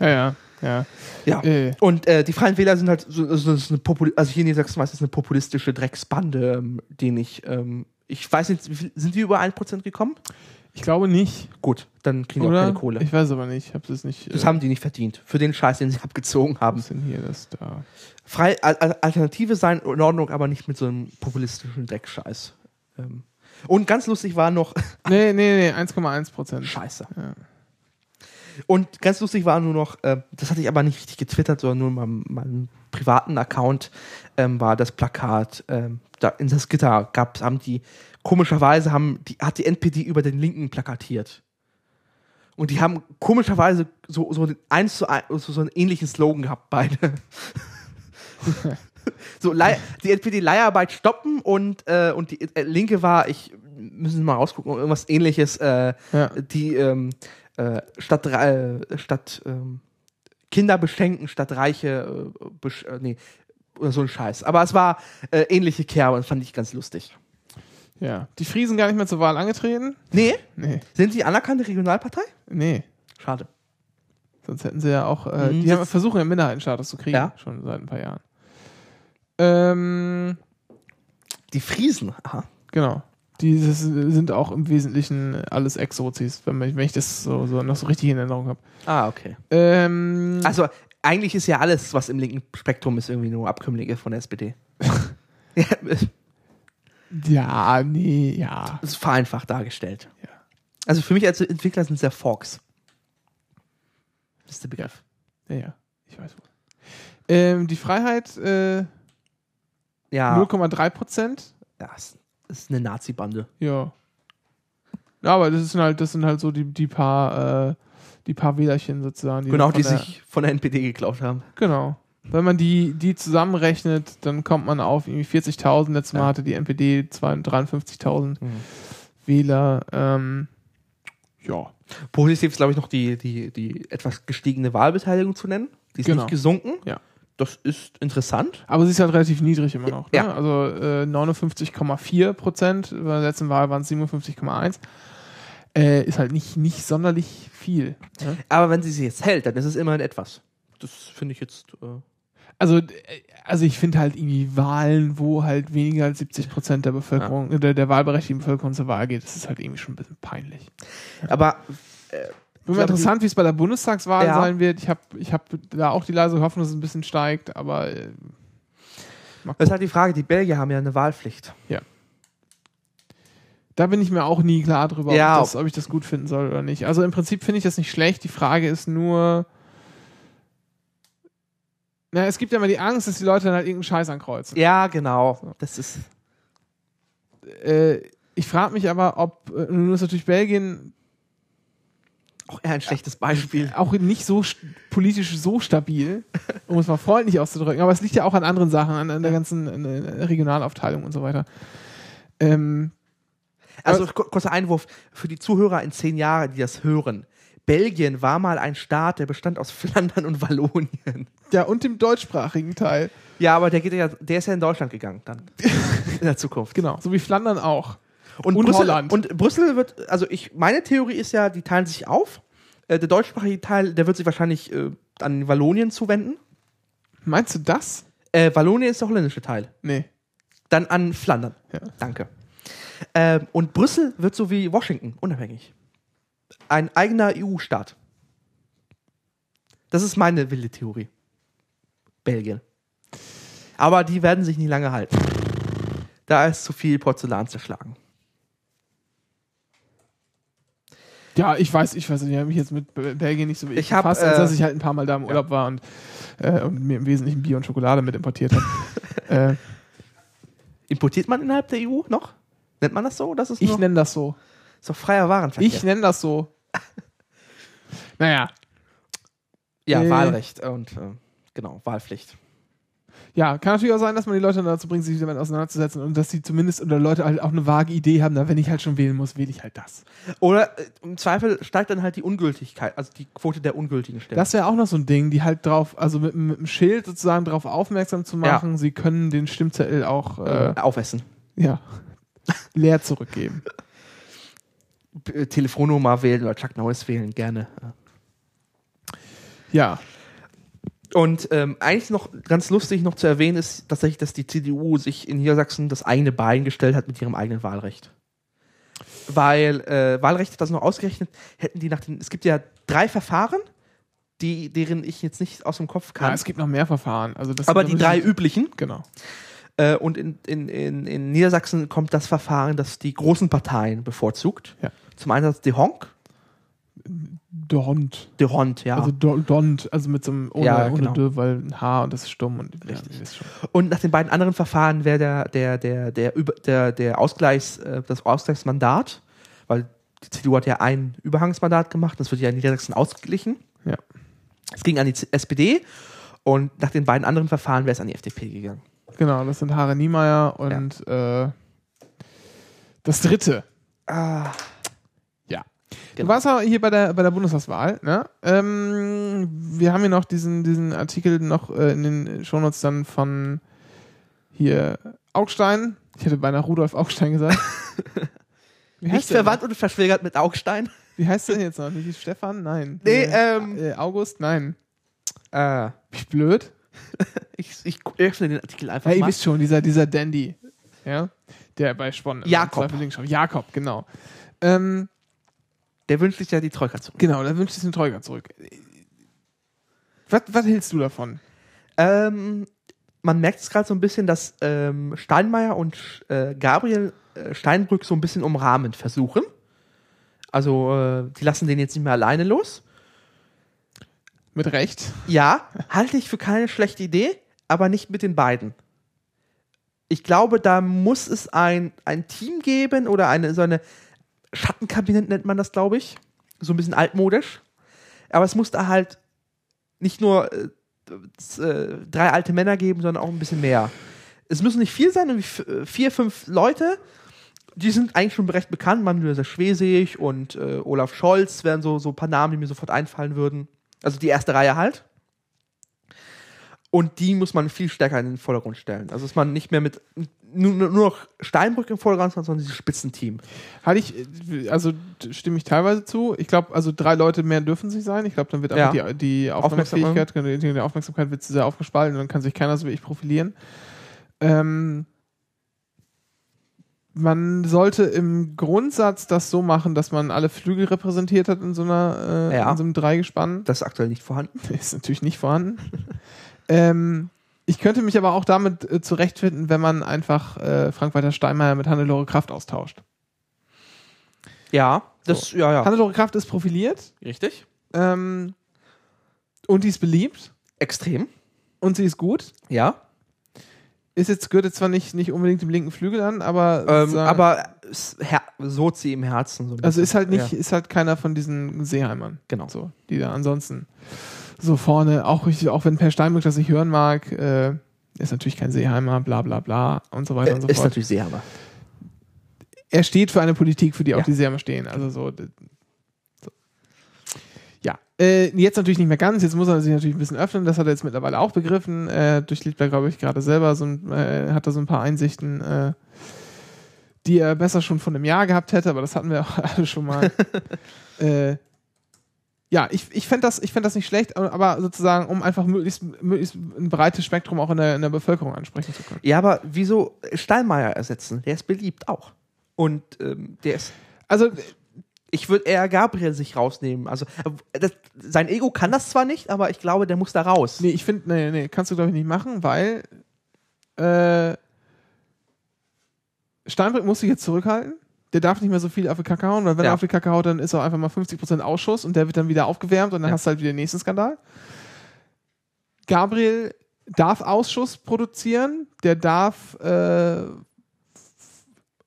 Ja, ja, ja. Ja. Äh. Und äh, die Freien Wähler sind halt so, so das ist eine Popul also hier in Niedersachsen ist es eine populistische Drecksbande, ähm, den ich, ähm, ich weiß nicht, wie viel, sind wir über 1% gekommen? Ich glaube nicht, Gut, dann kriegen wir auch keine Kohle. Ich weiß aber nicht. Ich habe es nicht. das äh, haben die nicht verdient. Für den Scheiß, den sie abgezogen haben. was denn hier das da? Frei, Al Al- Alternative sein in Ordnung, aber nicht mit so einem populistischen Dreckscheiß. Ähm. Und ganz lustig war noch, Nee, nee, nee, 1,1 Prozent. Scheiße. Ja. Und ganz lustig war nur noch, äh, das hatte ich aber nicht richtig getwittert, sondern nur in meinem, meinem privaten Account ähm, war das Plakat. Ähm, da in das Gitter gab, haben die komischerweise haben die hat die NPD über den Linken plakatiert. Und die haben komischerweise so so eins zu eins, so, so einen ähnlichen Slogan gehabt beide. so die NPD Leiharbeit stoppen und äh, und die äh, Linke war ich müssen mal rausgucken irgendwas Ähnliches. Äh, Ja. die ähm, äh, statt, äh, statt ähm, Kinder beschenken, statt Reiche, äh, besch äh, nee, oder so ein Scheiß. Aber es war äh, ähnliche Kerbe und fand ich ganz lustig. ja. Die Friesen gar nicht mehr zur Wahl angetreten? Nee, Nee, sind sie anerkannte Regionalpartei? nee. Schade. Sonst hätten sie ja auch, äh, Mhm, die haben das- versuchen ja Minderheitenstatus zu kriegen, Ja. schon seit ein paar Jahren. Ähm, Die Friesen, aha. genau. Die das sind auch im Wesentlichen alles Ex-Sozis, wenn, ich- wenn ich das so, so noch so richtig in Erinnerung habe. Ah, okay. Ähm, Also eigentlich ist ja alles, was im linken Spektrum ist, irgendwie nur Abkömmlinge von der SPD. ja, nee, ja. ist vereinfacht dargestellt. Ja. Also für mich als Entwickler sind es ja Forks. Das ist der Begriff. Ja, ja, ich weiß wohl. Ähm, die Freiheit äh, Ja, 0,3 Prozent. ja es ist eine Nazi-Bande. Ja. Ja, aber das sind halt, das sind halt so die, die paar, äh, die paar Wählerchen sozusagen. Die Genau, die der, sich von der NPD geklaut haben. Genau. Wenn man die, die zusammenrechnet, dann kommt man auf irgendwie 40.000. Letztes Mal Ja. hatte die NPD 53.000 Wähler. Ähm, ja. Positiv ist, glaube ich, noch die, die, die etwas gestiegene Wahlbeteiligung zu nennen. Die ist Genau. nicht gesunken. Ja. Das ist interessant. Aber sie ist halt relativ niedrig immer noch. Ne? Ja. Also äh, 59,4 Prozent. Bei der letzten Wahl waren es 57,1. Äh, ist halt nicht, nicht sonderlich viel. Ne? Aber wenn sie sie jetzt hält, dann ist es immerhin etwas. Das finde ich jetzt. Äh, Also, äh, also ich finde halt irgendwie Wahlen, wo halt weniger als 70 Prozent der Bevölkerung, äh, der, der wahlberechtigten Bevölkerung zur Wahl geht, das ist halt irgendwie schon ein bisschen peinlich. aber Wird glaube, mal interessant, wie es bei der Bundestagswahl Ja. sein wird. Ich habe ich hab da auch die leise Hoffnung, dass es ein bisschen steigt, aber äh, das ist halt die Frage, die Belgier haben ja eine Wahlpflicht. da bin ich mir auch nie klar drüber, Ja. ob, ich das, ob ich das gut finden soll oder nicht. Also im Prinzip finde ich das nicht schlecht. Die Frage ist nur, na, es gibt ja immer die Angst, dass die Leute dann halt irgendeinen Scheiß ankreuzen. Ja, genau. Das ist. Äh, ich frage mich aber, ob, äh, nun ist natürlich Belgien Auch eher ein schlechtes Beispiel. auch nicht so politisch so stabil, um es mal freundlich auszudrücken, aber es liegt ja auch an anderen Sachen, an, an der ganzen an der Regionalaufteilung und so weiter. Ähm, Also kur- kurzer Einwurf für die Zuhörer in zehn Jahren, die das hören. Belgien war mal ein Staat, der bestand aus Flandern und Wallonien. ja, und dem deutschsprachigen Teil. Ja, aber der geht ja, der ist ja in Deutschland gegangen dann. in der Zukunft. Genau, so wie Flandern auch. Und, Und Brüssel, Holland. Und Brüssel wird, also ich, meine Theorie ist ja, die teilen sich auf. Äh, der deutschsprachige Teil, der wird sich wahrscheinlich äh, an Wallonien zuwenden. Meinst du das? Äh, Wallonien ist der holländische Teil. Nee. Dann an Flandern. Ja. Danke. Ähm, und Brüssel wird so wie Washington, unabhängig. Ein eigener EU-Staat. Das ist meine wilde Theorie. Belgien. Aber die werden sich nicht lange halten. Da ist zu viel Porzellan zerschlagen. Ja, ich weiß, ich weiß, nicht, ich habe mich jetzt mit Be- Belgien nicht so Ich hab, befasst, als äh, dass ich halt ein paar Mal da im Urlaub war und, äh, und mir im Wesentlichen Bier und Schokolade mit importiert habe. äh, Importiert man innerhalb der EU noch? Nennt man das so? Das ist, ich nenne das so. ist doch freier Warenverkehr. Ich nenne das so. naja, ja, äh, Wahlrecht und äh, genau, Wahlpflicht. Ja, kann natürlich auch sein, dass man die Leute dazu bringt, sich damit auseinanderzusetzen und dass sie zumindest oder Leute halt auch eine vage Idee haben, na, wenn ich halt schon wählen muss, wähle ich halt das. Oder äh, im Zweifel steigt dann halt die Ungültigkeit, also die Quote der ungültigen Stimmen. Das wäre auch noch so ein Ding, die halt drauf, also mit, mit einem Schild sozusagen darauf aufmerksam zu machen, sie können den Stimmzettel auch äh, äh, aufessen. ja, leer zurückgeben. Äh, Telefonnummer wählen oder Chuck Norris wählen, gerne. Ja, Und ähm, eigentlich noch ganz lustig noch zu erwähnen ist tatsächlich, dass die CDU sich in Niedersachsen das eigene Bein gestellt hat mit ihrem eigenen Wahlrecht. Weil äh, Wahlrecht hat das noch ausgerechnet, hätten die nach den, es gibt ja drei Verfahren, die, deren ich jetzt nicht aus dem Kopf ja, kann, es gibt noch mehr Verfahren. Also das aber die drei üblichen. Genau. Äh, und in, in, in, in Niedersachsen kommt das Verfahren, das die großen Parteien bevorzugt. Ja. Zum einen das De Honk, Dont. De Hond, ja. Also Do- Dont, also mit so einem ohne, Ja, ohne genau. Dö, weil ein H und das ist stumm und Richtig. Ja, ist schon. Und nach den beiden anderen Verfahren wäre der, der, der, der, der, der Ausgleichs, äh, das Ausgleichsmandat, weil die CDU hat ja ein Überhangsmandat gemacht, das wird ja in Niedersachsen ausgeglichen. Ja. Es ging an die SPD und nach den beiden anderen Verfahren wäre es an die FDP gegangen. Genau, das sind Hare Niemeyer und äh, das dritte. Ah, Ja. Genau. Du warst ja hier bei der, bei der Bundestagswahl, ne? Ähm, wir haben hier noch diesen, diesen Artikel noch äh, in den Shownotes dann von hier Augstein. Ich hätte beinahe Rudolf Augstein gesagt. Wie nicht verwandt und verschwägert mit Augstein. Wie heißt der denn jetzt noch? Nicht Stefan? Nein. Nee, Äh, ähm, äh, August? Nein. Äh, Bin ich blöd? ich, ich öffne den Artikel einfach Ja, ihr mal. wisst schon, dieser, dieser Dandy. Ja? Der bei Spon. im Jakob. Jakob, genau. Ähm, Der wünscht sich ja die Troika zurück. genau, da wünscht sich den Troika zurück. Was, was hältst du davon? Ähm, man merkt es gerade so ein bisschen, dass ähm, Steinmeier und äh, Gabriel äh, Steinbrück so ein bisschen umrahmend versuchen. Also, äh, die lassen den jetzt nicht mehr alleine los. Mit Recht. Ja, halte ich für keine schlechte Idee, aber nicht mit den beiden. Ich glaube, da muss es ein, ein Team geben oder eine so eine Schattenkabinett nennt man das, glaube ich. So ein bisschen altmodisch. aber es musste halt nicht nur äh, äh, drei alte Männer geben, sondern auch ein bisschen mehr. Es müssen nicht viel sein, äh, vier, fünf Leute. Die sind eigentlich schon recht bekannt. Manuel Schwesig und äh, Olaf Scholz wären so, so ein paar Namen, die mir sofort einfallen würden. Also die erste Reihe halt. Und die muss man viel stärker in den Vordergrund stellen. Also dass man nicht mehr mit nur, nur noch Steinbrück im Vordergrund, sondern dieses Spitzenteam. Hatte ich, äh, also stimme ich teilweise zu. Ich glaube, also drei Leute mehr dürfen sich sein. Ich glaube, dann wird einfach Ja. die, die Aufmerksamkeit, die Aufmerksamkeit wird zu sehr aufgespalten und dann kann sich keiner so wie ich profilieren. Ähm, man sollte im Grundsatz das so machen, dass man alle Flügel repräsentiert hat in so einer, äh, Ja. in so einem Dreigespann. Das ist aktuell nicht vorhanden. Ist natürlich nicht vorhanden. ähm, ich könnte mich aber auch damit äh, zurechtfinden, wenn man einfach äh, Frank-Walter Steinmeier mit Hannelore Kraft austauscht. Ja, das, ja, ja. Hannelore Kraft ist profiliert Richtig. ähm, und die ist beliebt Extrem. und sie ist gut. Ja. Ist jetzt, gehört jetzt zwar nicht, nicht unbedingt dem linken Flügel an, aber, Ähm, aber so sie im Herzen. So also ist halt nicht, Ja. ist halt keiner von diesen Seeheimern. Genau. So, die da ansonsten so vorne, auch, richtig- auch wenn Per Steinbrück das nicht hören mag, äh, ist natürlich kein Seeheimer, bla bla bla und so weiter und so Äh, ist fort. natürlich sehr aber. er steht für eine Politik, für die auch Ja. die Seeheimers stehen. Also so. so. Ja, äh, jetzt natürlich nicht mehr ganz. Jetzt muss er sich natürlich ein bisschen öffnen. Das hat er jetzt mittlerweile auch begriffen. Äh, durchlebt er, glaube ich, gerade selber so ein, äh, hat er so ein paar Einsichten, äh, die er besser schon vor einem Jahr gehabt hätte, aber das hatten wir auch alle schon mal. ja, ich, ich fände das, ich fänd das nicht schlecht, aber sozusagen, um einfach möglichst, möglichst ein breites Spektrum auch in der, in der Bevölkerung ansprechen zu können. Ja, aber wieso Steinmeier ersetzen? Der ist beliebt auch. Und ähm, der ist. Also, Ich würde eher Gabriel sich rausnehmen. Also äh, das, sein Ego kann das zwar nicht, aber ich glaube, der muss da raus. Nee, ich finde, nee, nee, kannst du glaube ich nicht machen, weil äh, Steinbrück muss sich jetzt zurückhalten. Der darf nicht mehr so viel auf die Kacke hauen, weil wenn Ja. er auf die Kacke haut, dann ist er einfach mal 50% Ausschuss und der wird dann wieder aufgewärmt und dann Ja. hast du halt wieder den nächsten Skandal. Gabriel darf Ausschuss produzieren, der darf äh,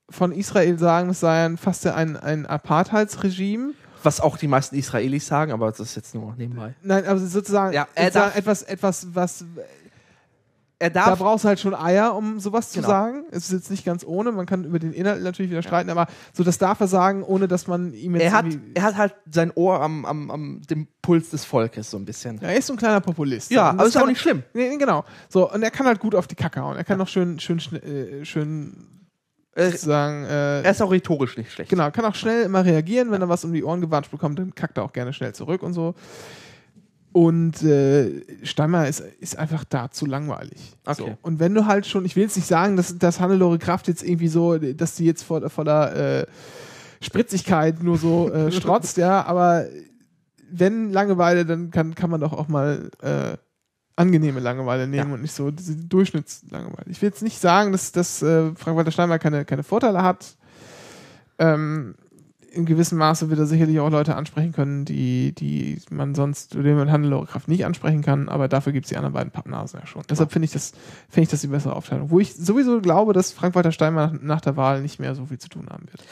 von Israel sagen, es sei ein, fast ein, ein Apartheidsregime. Was auch die meisten Israelis sagen, aber das ist jetzt nur nebenbei. Nein, aber sozusagen, Ja, er sozusagen etwas, etwas, was Er da darf. brauchst du halt schon Eier, um sowas zu Genau. sagen. Es ist jetzt nicht ganz ohne, man kann über den Inhalt natürlich wieder streiten, aber so das darf er sagen, ohne dass man ihm jetzt er, hat, er hat halt sein Ohr am, am, am dem Puls des Volkes so ein bisschen. Ja, er ist so ein kleiner Populist. Ja, Und aber das ist auch nicht schlimm. Nee, genau. So, und er kann halt gut auf die Kacke hauen. Er kann noch schön, schön, äh, schön Äh, sozusagen, äh, er ist auch rhetorisch nicht schlecht. genau, kann auch schnell immer reagieren, wenn er was um die Ohren gewatscht bekommt, dann kackt er auch gerne schnell zurück und so. Und äh, Steinmeier ist, ist einfach da zu langweilig. Okay. So. Und wenn du halt schon, ich will jetzt nicht sagen, dass, dass Hannelore Kraft jetzt irgendwie so, dass die jetzt vor, voller äh, Spritzigkeit nur so äh, strotzt, ja, aber wenn Langeweile, dann kann, kann man doch auch mal äh, angenehme Langeweile nehmen Ja. und nicht so diese Durchschnittslangeweile. Ich will jetzt nicht sagen, dass, dass äh, Frank-Walter Steinmeier keine, keine Vorteile hat. Ähm, in gewissem Maße wird er sicherlich auch Leute ansprechen können, die, die man sonst, denen man Kraft nicht ansprechen kann, aber dafür gibt es die anderen beiden Pappnasen ja schon. Deshalb finde ich das, finde ich das die bessere Aufteilung. Wo ich sowieso glaube, dass Frank-Walter Steinmeier nach, der Wahl nicht mehr so viel zu tun haben wird.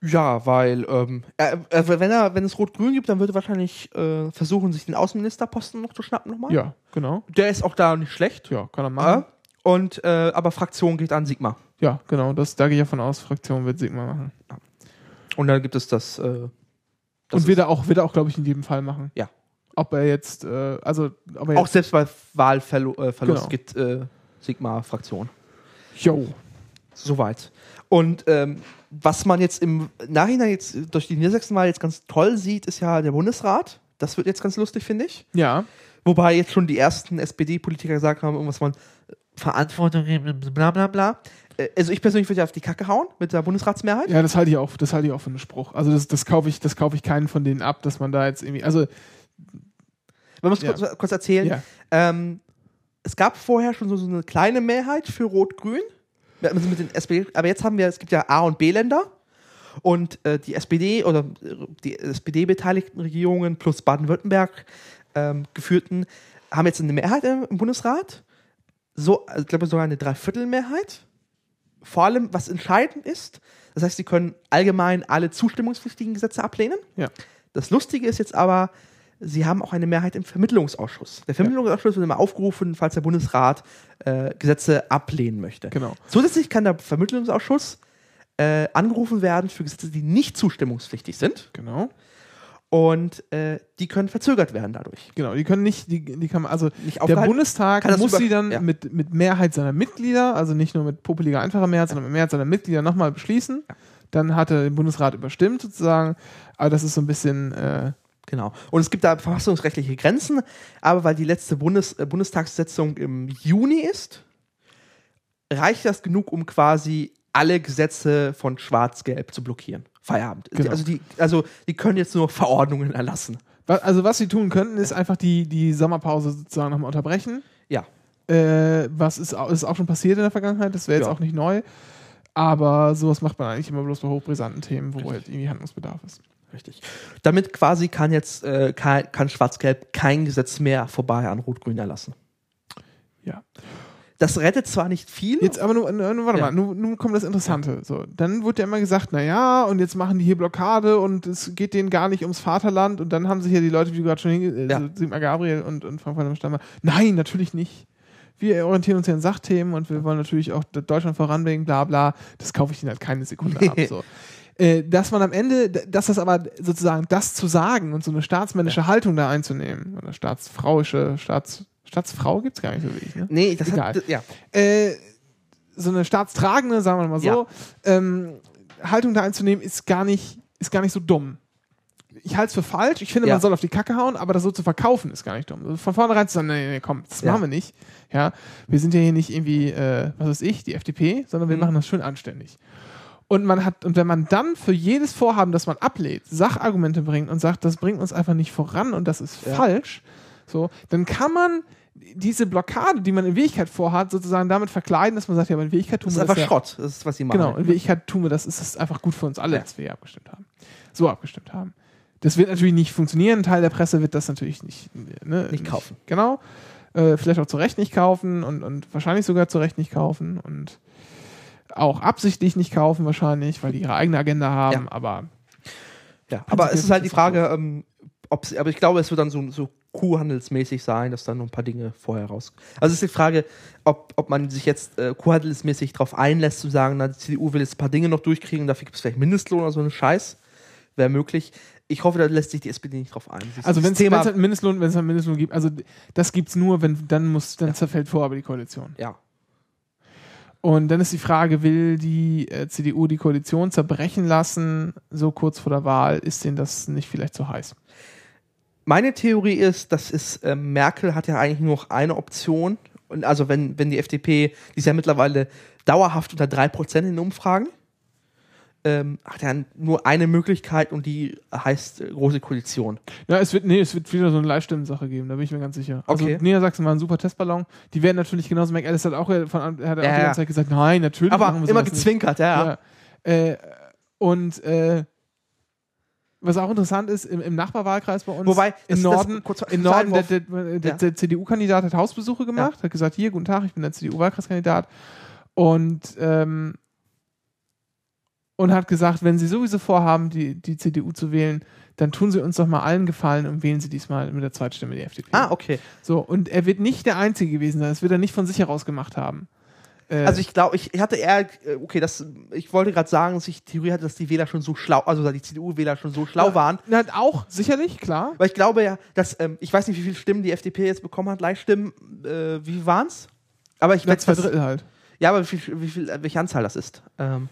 Ja, weil ähm, er, wenn er, wenn es Rot-Grün gibt, dann würde er wahrscheinlich äh, versuchen, sich den Außenministerposten noch zu schnappen nochmal. Ja, genau. Der ist auch da nicht schlecht. Ja, kann er machen. Äh, und äh, aber Fraktion geht an Sigma. Ja, genau. Das, da gehe ich davon aus, Fraktion wird Sigma machen. Und dann gibt es das. Äh, das Und wird er auch, wird er auch, glaube ich, in jedem Fall machen. Ja. Ob er jetzt, äh, also, ob er auch selbst bei Wahlverlust äh, Genau. gibt äh, Sigma-Fraktion. yo. Soweit. Und ähm, was man jetzt im Nachhinein jetzt durch die Niedersachsenwahl jetzt ganz toll sieht, ist ja der Bundesrat. Das wird jetzt ganz lustig, finde ich. Ja. Wobei jetzt schon die ersten SPD-Politiker gesagt haben, irgendwas von Verantwortung, bla bla bla. Äh, Also ich persönlich würde ja auf die Kacke hauen mit der Bundesratsmehrheit. Ja, das halte ich auch, das halte ich auch für einen Spruch. Also das, das kaufe ich, das kaufe ich keinen von denen ab, dass man da jetzt irgendwie, also Man muss Ja. kurz, kurz erzählen. ja, Ähm, es gab vorher schon so, so eine kleine Mehrheit für Rot-Grün. Also mit den SPD, aber jetzt haben wir, es gibt ja A- und B-Länder. Und äh, die SPD oder die SPD-beteiligten Regierungen plus Baden-Württemberg ähm, geführten haben jetzt eine Mehrheit im, im Bundesrat. So, also ich glaube sogar eine Dreiviertelmehrheit. Vor allem, was entscheidend ist, das heißt, sie können allgemein alle zustimmungspflichtigen Gesetze ablehnen. ja. Das Lustige ist jetzt aber, sie haben auch eine Mehrheit im Vermittlungsausschuss. Der Vermittlungsausschuss wird immer aufgerufen, falls der Bundesrat äh, Gesetze ablehnen möchte. Genau. Zusätzlich kann der Vermittlungsausschuss äh, angerufen werden für Gesetze, die nicht zustimmungspflichtig sind. Genau. Und äh, die können verzögert werden dadurch. Genau, die können nicht, die, die kann man, also Nicht der Bundestag muss sie dann ja. mit, mit Mehrheit seiner Mitglieder, also nicht nur mit popeliger einfacher Mehrheit, sondern mit Mehrheit seiner Mitglieder nochmal beschließen. Dann hat er den Bundesrat überstimmt sozusagen. Aber das ist so ein bisschen, äh, Genau. Und es gibt da verfassungsrechtliche Grenzen, aber weil die letzte Bundes äh, Bundestagssitzung im Juni ist, reicht das genug, um quasi alle Gesetze von Schwarz-Gelb zu blockieren. Feierabend. Genau. Also, die, also die können jetzt nur Verordnungen erlassen. also was sie tun könnten, ist einfach die, die Sommerpause sozusagen nochmal unterbrechen. Ja. Äh, was ist, ist auch schon passiert in der Vergangenheit, das wäre jetzt Ja. auch nicht neu. Aber sowas macht man eigentlich immer bloß bei hochbrisanten Themen, wo halt irgendwie Handlungsbedarf ist. Richtig. Damit quasi kann jetzt äh, kein, kann Schwarz-Gelb kein Gesetz mehr vorbei an Rot-Grün erlassen. Ja. Das rettet zwar nicht viel. Jetzt aber nur, nur warte Ja. mal, nun, nun kommt das Interessante. So, dann wird ja immer gesagt, naja, und jetzt machen die hier Blockade und es geht denen gar nicht ums Vaterland und dann haben sich ja die Leute, wie du gerade schon hinge äh, Ja. Sigmar Gabriel und, und Frank Walter Stammer, nein, natürlich nicht. Wir orientieren uns hier an Sachthemen und wir wollen natürlich auch Deutschland voranbringen, bla bla. Das kaufe ich ihnen halt keine Sekunde ab. So. Äh, dass man am Ende, dass das aber sozusagen das zu sagen und so eine staatsmännische Haltung da einzunehmen, oder staatsfrauische, Staats, Staatsfrau gibt es gar nicht so wirklich, ne? nee, das Egal. hat. Ja. äh, so eine staatstragende, sagen wir mal so, Ja. ähm, Haltung da einzunehmen, ist gar nicht, ist gar nicht so dumm. Ich halte es für falsch. Ich finde, Ja. man soll auf die Kacke hauen, aber das so zu verkaufen ist gar nicht dumm. Also von vornherein zu sagen, nee, nee, komm, das Ja. machen wir nicht. Ja, wir sind ja hier nicht irgendwie, äh, was weiß ich, die FDP, sondern wir Mhm. machen das schön anständig. Und man hat, und wenn man dann für jedes Vorhaben, das man ablehnt, Sachargumente bringt und sagt, das bringt uns einfach nicht voran und das ist falsch, so, dann kann man diese Blockade, die man in Wirklichkeit vorhat, sozusagen damit verkleiden, dass man sagt, ja, aber in Wirklichkeit tun Das ist wir einfach das ja, Schrott. Das ist, was sie machen. Genau, in Wirklichkeit tun wir das, ist es einfach gut für uns alle, Ja. dass wir hier abgestimmt haben. So abgestimmt haben. Das wird natürlich nicht funktionieren. Ein Teil der Presse wird das natürlich nicht, ne, Nicht kaufen. Genau. Äh, vielleicht auch zu Recht nicht kaufen und, und wahrscheinlich sogar zu Recht nicht kaufen und auch absichtlich nicht kaufen wahrscheinlich, weil die ihre eigene Agenda haben, Ja. aber Ja, aber es ist halt die ist Frage, ähm, ob aber ich glaube, es wird dann so, so kuhhandelsmäßig sein, dass dann noch ein paar Dinge vorher raus. Also es ist die Frage, ob, ob man sich jetzt äh, kuhhandelsmäßig darauf einlässt, zu sagen, na, die CDU will jetzt ein paar Dinge noch durchkriegen, dafür gibt es vielleicht Mindestlohn oder so einen Scheiß. Wäre möglich. Ich hoffe, da lässt sich die SPD nicht drauf ein. Also wenn es halt einen Mindestlohn, wenn es einen Mindestlohn gibt, also das gibt es nur, wenn dann muss, dann zerfällt vor aber die Koalition. ja. Und dann ist die Frage, will die äh, CDU die Koalition zerbrechen lassen, so kurz vor der Wahl? Ist denen das nicht vielleicht zu heiß? Meine Theorie ist, das ist, äh, Merkel hat ja eigentlich nur noch eine Option. Und also wenn, wenn die FDP, die ist ja mittlerweile dauerhaft unter 3% in den Umfragen, ähm, hat er nur eine Möglichkeit und die heißt äh, große Koalition. Ja, es wird, nee, es wird wieder so eine Live-Stimmensache geben, da bin ich mir ganz sicher. Also Okay. Niedersachsen war ein super Testballon. Die werden natürlich genauso, McAllis hat auch von, hat auch Ja, die ja. ganze Zeit gesagt, nein, natürlich Aber immer nicht. gezwinkert, ja. ja. Ja. Äh, und äh, was auch interessant ist, im, im Nachbarwahlkreis bei uns Wobei, im das- Norden, kurz- im Norden der, der, der, Ja. der CDU-Kandidat hat Hausbesuche gemacht, hat gesagt, hier, guten Tag, ich bin der CDU-Wahlkreiskandidat. Und, ähm, und hat gesagt, wenn Sie sowieso vorhaben, die, die CDU zu wählen, dann tun Sie uns doch mal allen Gefallen und wählen Sie diesmal mit der Zweitstimme die FDP. Ah, okay. So, und er wird nicht der Einzige gewesen sein, das wird er nicht von sich heraus gemacht haben. Äh, Also ich glaube, ich hatte eher, äh, okay, das, ich wollte gerade sagen, dass ich die Theorie hatte, dass die Wähler schon so schlau, also die CDU-Wähler schon so schlau waren. Na, auch, sicherlich, klar. Weil ich glaube ja, dass, ähm, ich weiß nicht, wie viele Stimmen die FDP jetzt bekommen hat, Leihstimmen, äh, wie waren's? Aber ich wette, zwei Drittel halt. Ja, aber wie viel, wie viel, äh, welche Anzahl das ist. Ähm,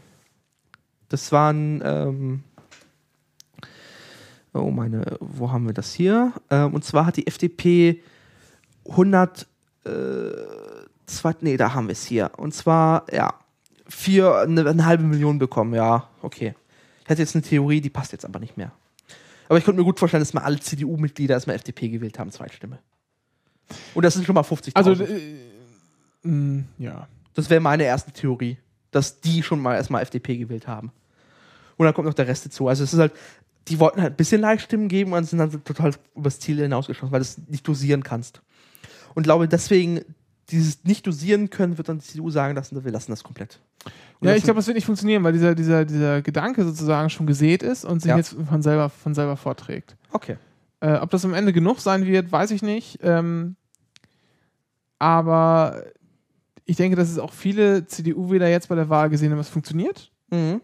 das waren, ähm, oh meine, wo haben wir das hier? Ähm, und zwar hat die FDP 100, äh, zwei, nee, da haben wir es hier. Und zwar, ja, vier, eine, eine halbe Million bekommen, ja, okay. Ich hatte jetzt eine Theorie, die passt jetzt aber nicht mehr. Aber ich könnte mir gut vorstellen, dass mal alle CDU-Mitglieder erstmal FDP gewählt haben, Zweitstimme. Und das sind schon mal 50.000. Also, äh, mh, ja. Das wäre meine erste Theorie, dass die schon mal erstmal FDP gewählt haben. Und dann kommt noch der Rest dazu. Also es ist halt, die wollten halt ein bisschen Leihstimmen geben und sind dann total übers Ziel hinausgeschossen, weil du es nicht dosieren kannst. Und glaube deswegen, dieses nicht dosieren können, wird dann die CDU sagen lassen, wir lassen das komplett. Und Ja, ich glaube, das wird nicht funktionieren, weil dieser, dieser, dieser Gedanke sozusagen schon gesät ist und sich Ja. jetzt von selber, von selber vorträgt. Okay. Äh, ob das am Ende genug sein wird, weiß ich nicht. Ähm, aber ich denke, dass es auch viele CDU-Wähler jetzt bei der Wahl gesehen haben, was funktioniert. Mhm.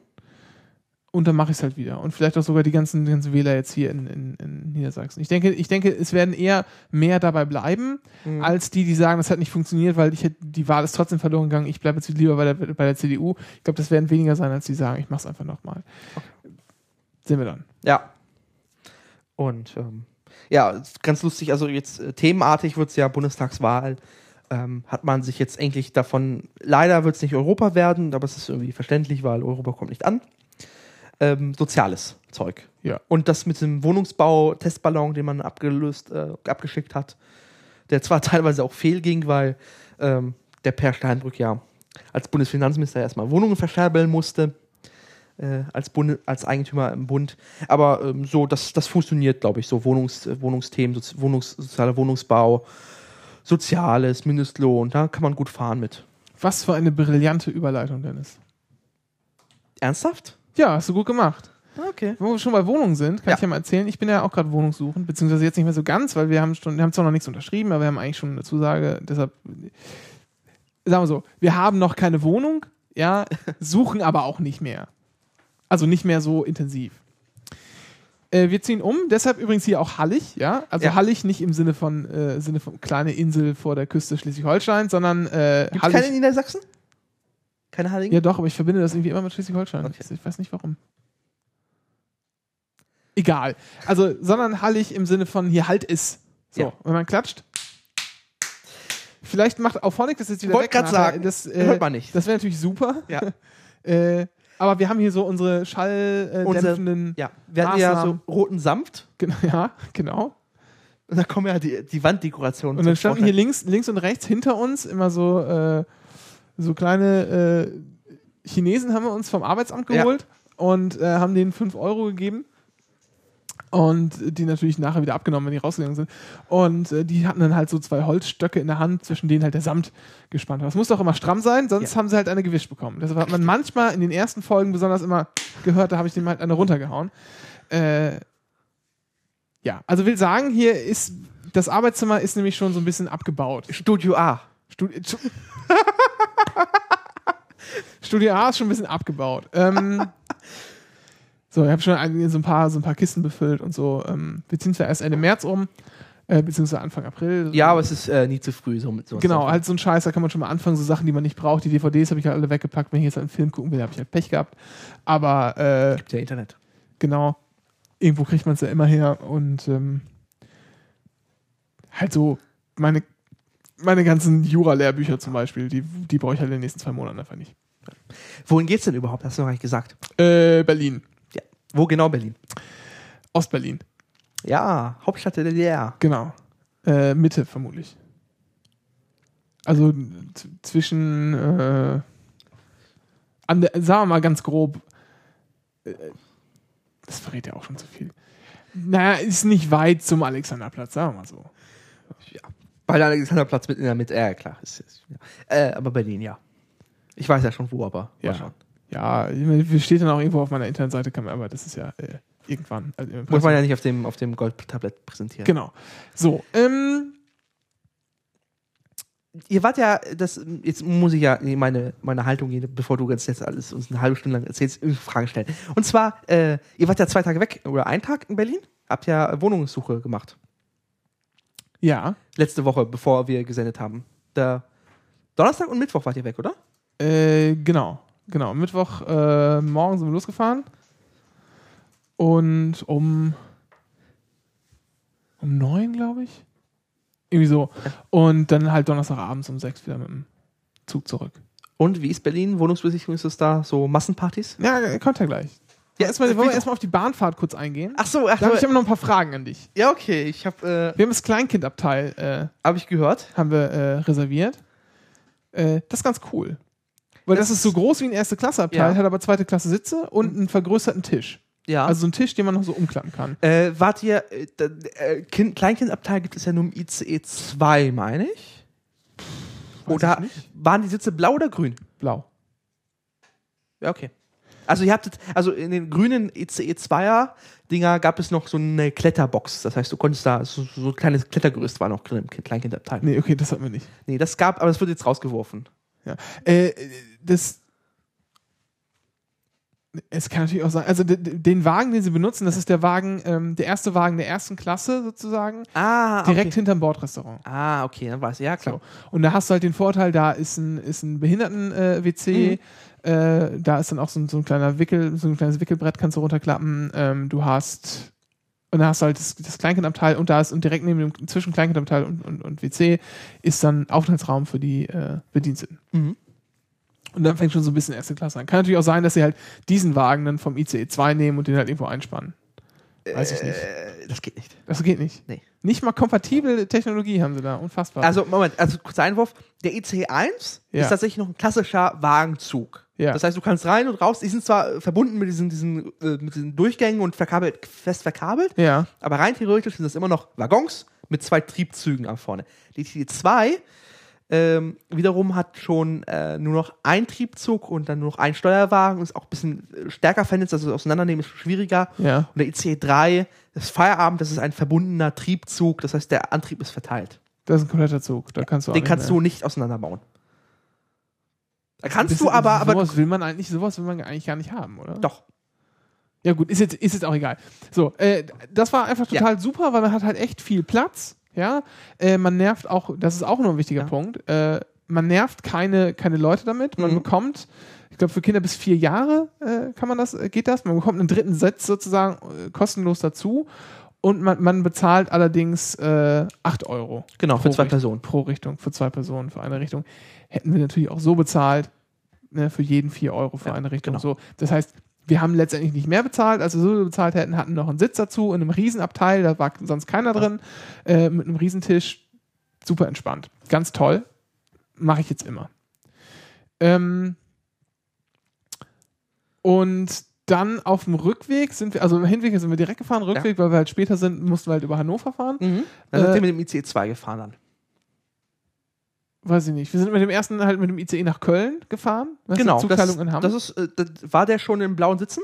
Und dann mache ich es halt wieder. Und vielleicht auch sogar die ganzen, die ganzen Wähler jetzt hier in, in, in Niedersachsen. Ich denke, ich denke, es werden eher mehr dabei bleiben, Mhm. als die, die sagen, das hat nicht funktioniert, weil ich hätte, die Wahl ist trotzdem verloren gegangen, ich bleibe jetzt lieber bei der, bei der CDU. Ich glaube, das werden weniger sein, als die sagen, ich mache es einfach nochmal. Sehen wir dann. Ja. Und ähm, ja, ganz lustig, also jetzt äh, themenartig wird es ja Bundestagswahl. Ähm, hat man sich jetzt endlich davon, leider wird es nicht Europa werden, aber es ist irgendwie verständlich, weil Europa kommt nicht an. Ähm, soziales Zeug. Ja. Und das mit dem Wohnungsbau-Testballon, den man abgelöst, äh, abgeschickt hat, der zwar teilweise auch fehlging, weil ähm, der Per Steinbrück ja als Bundesfinanzminister erstmal Wohnungen verscherbeln musste, äh, als, Bund, als Eigentümer im Bund. Aber ähm, so, das, das funktioniert, glaube ich, so Wohnungs, Wohnungsthemen, Sozi Wohnungs, sozialer Wohnungsbau, Soziales, Mindestlohn, da kann man gut fahren mit. Was für eine brillante Überleitung, Dennis. Ernsthaft? Ja, hast du gut gemacht. Okay. Wo wir schon bei Wohnungen sind, kann Ja. ich ja mal erzählen. Ich bin ja auch gerade wohnungssuchend, beziehungsweise jetzt nicht mehr so ganz, weil wir haben schon, wir haben zwar noch nichts unterschrieben, aber wir haben eigentlich schon eine Zusage. Deshalb, sagen wir so, wir haben noch keine Wohnung, ja, suchen aber auch nicht mehr. Also nicht mehr so intensiv. Äh, wir ziehen um, deshalb übrigens hier auch Hallig, ja. Also Ja. Hallig nicht im Sinne von, äh, Sinne von kleine Insel vor der Küste Schleswig-Holstein, sondern äh, Gibt Hallig. keine in Niedersachsen? Keine Halligen? Ja, doch, aber ich verbinde das irgendwie immer mit Schleswig-Holstein. Okay. Ich weiß nicht warum. Egal. Also, sondern hallig im Sinne von hier halt ist. So, Ja. wenn man klatscht. Vielleicht macht Auphonic das jetzt wieder Wollte weg. grad nachher. sagen, das, hört man nicht. Das wäre natürlich super. Ja. äh, aber wir haben hier so unsere schalldämpfenden. Äh, Ja, wir hatten ja so roten Samt Gen- ja, genau. und da kommen ja die, die Wanddekorationen. Und dann standen hier Vorschein. links, links und rechts hinter uns immer so, äh, so kleine äh, Chinesen haben wir uns vom Arbeitsamt Ja. geholt und äh, haben denen 5 Euro gegeben. Und die natürlich nachher wieder abgenommen, wenn die rausgegangen sind. Und äh, die hatten dann halt so zwei Holzstöcke in der Hand, zwischen denen halt der Samt gespannt war. Das muss doch immer stramm sein, sonst Ja. haben sie halt eine gewischt bekommen. Deshalb hat man manchmal in den ersten Folgen besonders immer gehört, da habe ich dem halt eine runtergehauen. Äh, ja, also will sagen, hier ist das Arbeitszimmer ist nämlich schon so ein bisschen abgebaut. Studio A. Studi Stu- Studio A ist schon ein bisschen abgebaut. Ähm, so, ich habe schon ein, so, ein paar, so ein paar Kisten befüllt und so. Ähm, wir ziehen zwar erst Ende März um, äh, beziehungsweise Anfang April. Ja, aber es ist äh, nie zu früh. So mit sowas Genau, halt so ein Scheiß, da kann man schon mal anfangen, so Sachen, die man nicht braucht. Die DVDs habe ich halt alle weggepackt. Wenn ich jetzt einen Film gucken will, habe ich halt Pech gehabt. Aber äh, Gibt ja Internet. genau, irgendwo kriegt man es ja immer her und ähm, halt so meine, meine ganzen Jura-Lehrbücher zum Beispiel, die, die brauche ich halt in den nächsten zwei Monaten einfach nicht. Wohin geht's denn überhaupt? Hast du noch gar nicht gesagt. Äh, Berlin. Ja. Wo genau Berlin? Ostberlin. Ja, Hauptstadt der DDR. Genau. Äh, Mitte vermutlich. Also zwischen, äh, an der, sagen wir mal ganz grob, äh, das verrät ja auch schon zu viel. Naja, ist nicht weit zum Alexanderplatz, sagen wir mal so. Bei der Alexanderplatz mit in der Mitte. Ja, klar. Ist, ist, ja. Äh, aber Berlin, ja. Ich weiß ja schon wo, aber Ja. schauen. Ja, steht dann auch irgendwo auf meiner Internetseite, kann man, aber das ist ja äh, irgendwann. Also Muss man ja nicht auf dem, auf dem Goldtablett präsentieren. Genau. So, ähm, Ihr wart ja, das, jetzt muss ich ja in meine, meine Haltung gehen, bevor du jetzt, jetzt alles uns eine halbe Stunde lang erzählst, Fragen stellen. Und zwar, äh, ihr wart ja zwei Tage weg, oder einen Tag in Berlin, habt ja Wohnungssuche gemacht. Ja, Letzte Woche, bevor wir gesendet haben. Da, Donnerstag und Mittwoch wart ihr weg, oder? äh, genau, genau. Mittwoch äh, morgen sind wir losgefahren und um um neun, glaube ich. Irgendwie so. Und dann halt Donnerstagabends um sechs wieder mit dem Zug zurück. Und wie ist Berlin? Wohnungsbesichtigung ist es da? So Massenpartys? Ja, kommt ja gleich. Ja, erstmal, das wollen wir erstmal auf die Bahnfahrt kurz eingehen? Ach so, ach, da habe ich aber noch ein paar Fragen an dich. ja, okay, ich habe Wir haben das Kleinkindabteil äh, hab ich gehört. haben wir äh, reserviert. Äh, das ist ganz cool. Weil das, Das ist so groß wie ein erste Klasse-Abteil, Ja. hat aber zweite Klasse Sitze und einen vergrößerten Tisch. Ja. Also so einen Tisch, den man noch so umklappen kann. Äh, wart ihr, äh, äh, kind, Kleinkindabteil gibt es ja nur im ICE 2, meine ich. Weiß Oder ich waren die Sitze blau oder grün? Blau. Ja, okay. Also ihr habt also in den grünen E ICE 2er Dinger gab es noch so eine Kletterbox. Das heißt, du konntest da, so, so ein kleines Klettergerüst war noch drin im Kleinkinderabteil. Nee. Nee, okay, das hatten wir nicht. das gab, aber das wird jetzt rausgeworfen. Ja. Äh, das. Es kann natürlich auch sein, also den Wagen, den sie benutzen, das ist der Wagen, ähm, der erste Wagen der ersten Klasse sozusagen, Ah, direkt okay. hinterm Bordrestaurant. Ah, okay, dann weiß ich. Ja, klar. So. Und da hast du halt den Vorteil, da ist ein, ist ein Behinderten-WC, äh, da ist dann auch so ein, so ein kleiner Wickel, so ein kleines Wickelbrett kannst du runterklappen. Ähm, du hast und da hast du halt das, das Kleinkindabteil und da ist und direkt neben dem zwischen Kleinkindabteil und, und, und WC ist dann Aufenthaltsraum für die äh, Bediensteten. Mhm. Und dann fängt schon so ein bisschen erste Klasse an. Kann natürlich auch sein, dass sie halt diesen Wagen dann vom ICE 2 nehmen und den halt irgendwo einspannen. Weiß ich nicht. Äh, das geht nicht. Das geht nicht. Nee. Nicht mal kompatible Technologie haben sie da. Unfassbar. Also, Moment, also kurzer Einwurf. Der ICE 1 Ja. ist tatsächlich noch ein klassischer Wagenzug. Ja. Das heißt, du kannst rein und raus. Die sind zwar äh, verbunden mit diesen, diesen, äh, mit diesen Durchgängen und verkabelt, fest verkabelt, ja. aber rein theoretisch sind das immer noch Waggons mit zwei Triebzügen am vorne. Die ICE 2 ähm, wiederum hat schon äh, nur noch ein Triebzug und dann nur noch ein Steuerwagen, ist auch ein bisschen äh, stärker vernetzt, also auseinandernehmen ist schwieriger. Ja. Und der ICE 3, das Feierabend, das ist ein verbundener Triebzug, das heißt, der Antrieb ist verteilt. Das ist ein kompletter Zug. Da kannst du Den kannst mehr. du nicht auseinanderbauen. Da kannst Das- du aber, aber sowas will man eigentlich, sowas will man eigentlich gar nicht haben, oder? doch. Ja gut, ist jetzt, ist jetzt auch egal. So, äh, das war einfach Ja. total super, weil man hat halt echt viel Platz. Ja, äh, man nervt auch, das ist auch noch ein wichtiger Ja. Punkt. Äh, man nervt keine, keine Leute damit. Man Mhm. bekommt, ich glaube, für Kinder bis vier Jahre äh, kann man das, äh, geht das. Man bekommt einen dritten Sitz sozusagen äh, kostenlos dazu. Und man, man bezahlt allerdings äh, 8 Euro. Genau, für zwei Richt- Personen. Pro Richtung, für zwei Personen, für eine Richtung. Hätten wir natürlich auch so bezahlt, ne, für jeden 4 Euro für Ja, eine Richtung. genau. So, das heißt, wir haben letztendlich nicht mehr bezahlt, als wir so bezahlt hätten, hatten noch einen Sitz dazu in einem Riesenabteil, da war sonst keiner drin, äh, mit einem Riesentisch. Super entspannt. Ganz toll. Mache ich jetzt immer. Ähm, und dann auf dem Rückweg sind wir, also im Hinweg sind wir direkt gefahren, Rückweg, weil wir halt später sind, mussten wir halt über Hannover fahren. Mhm. Dann sind Äh, wir mit dem ICE 2 gefahren dann. Weiß ich nicht. Wir sind mit dem ersten halt mit dem ICE nach Köln gefahren. Du, Genau. Zugteilung das, in Hamm. das ist, äh, das, war der schon in blauen Sitzen?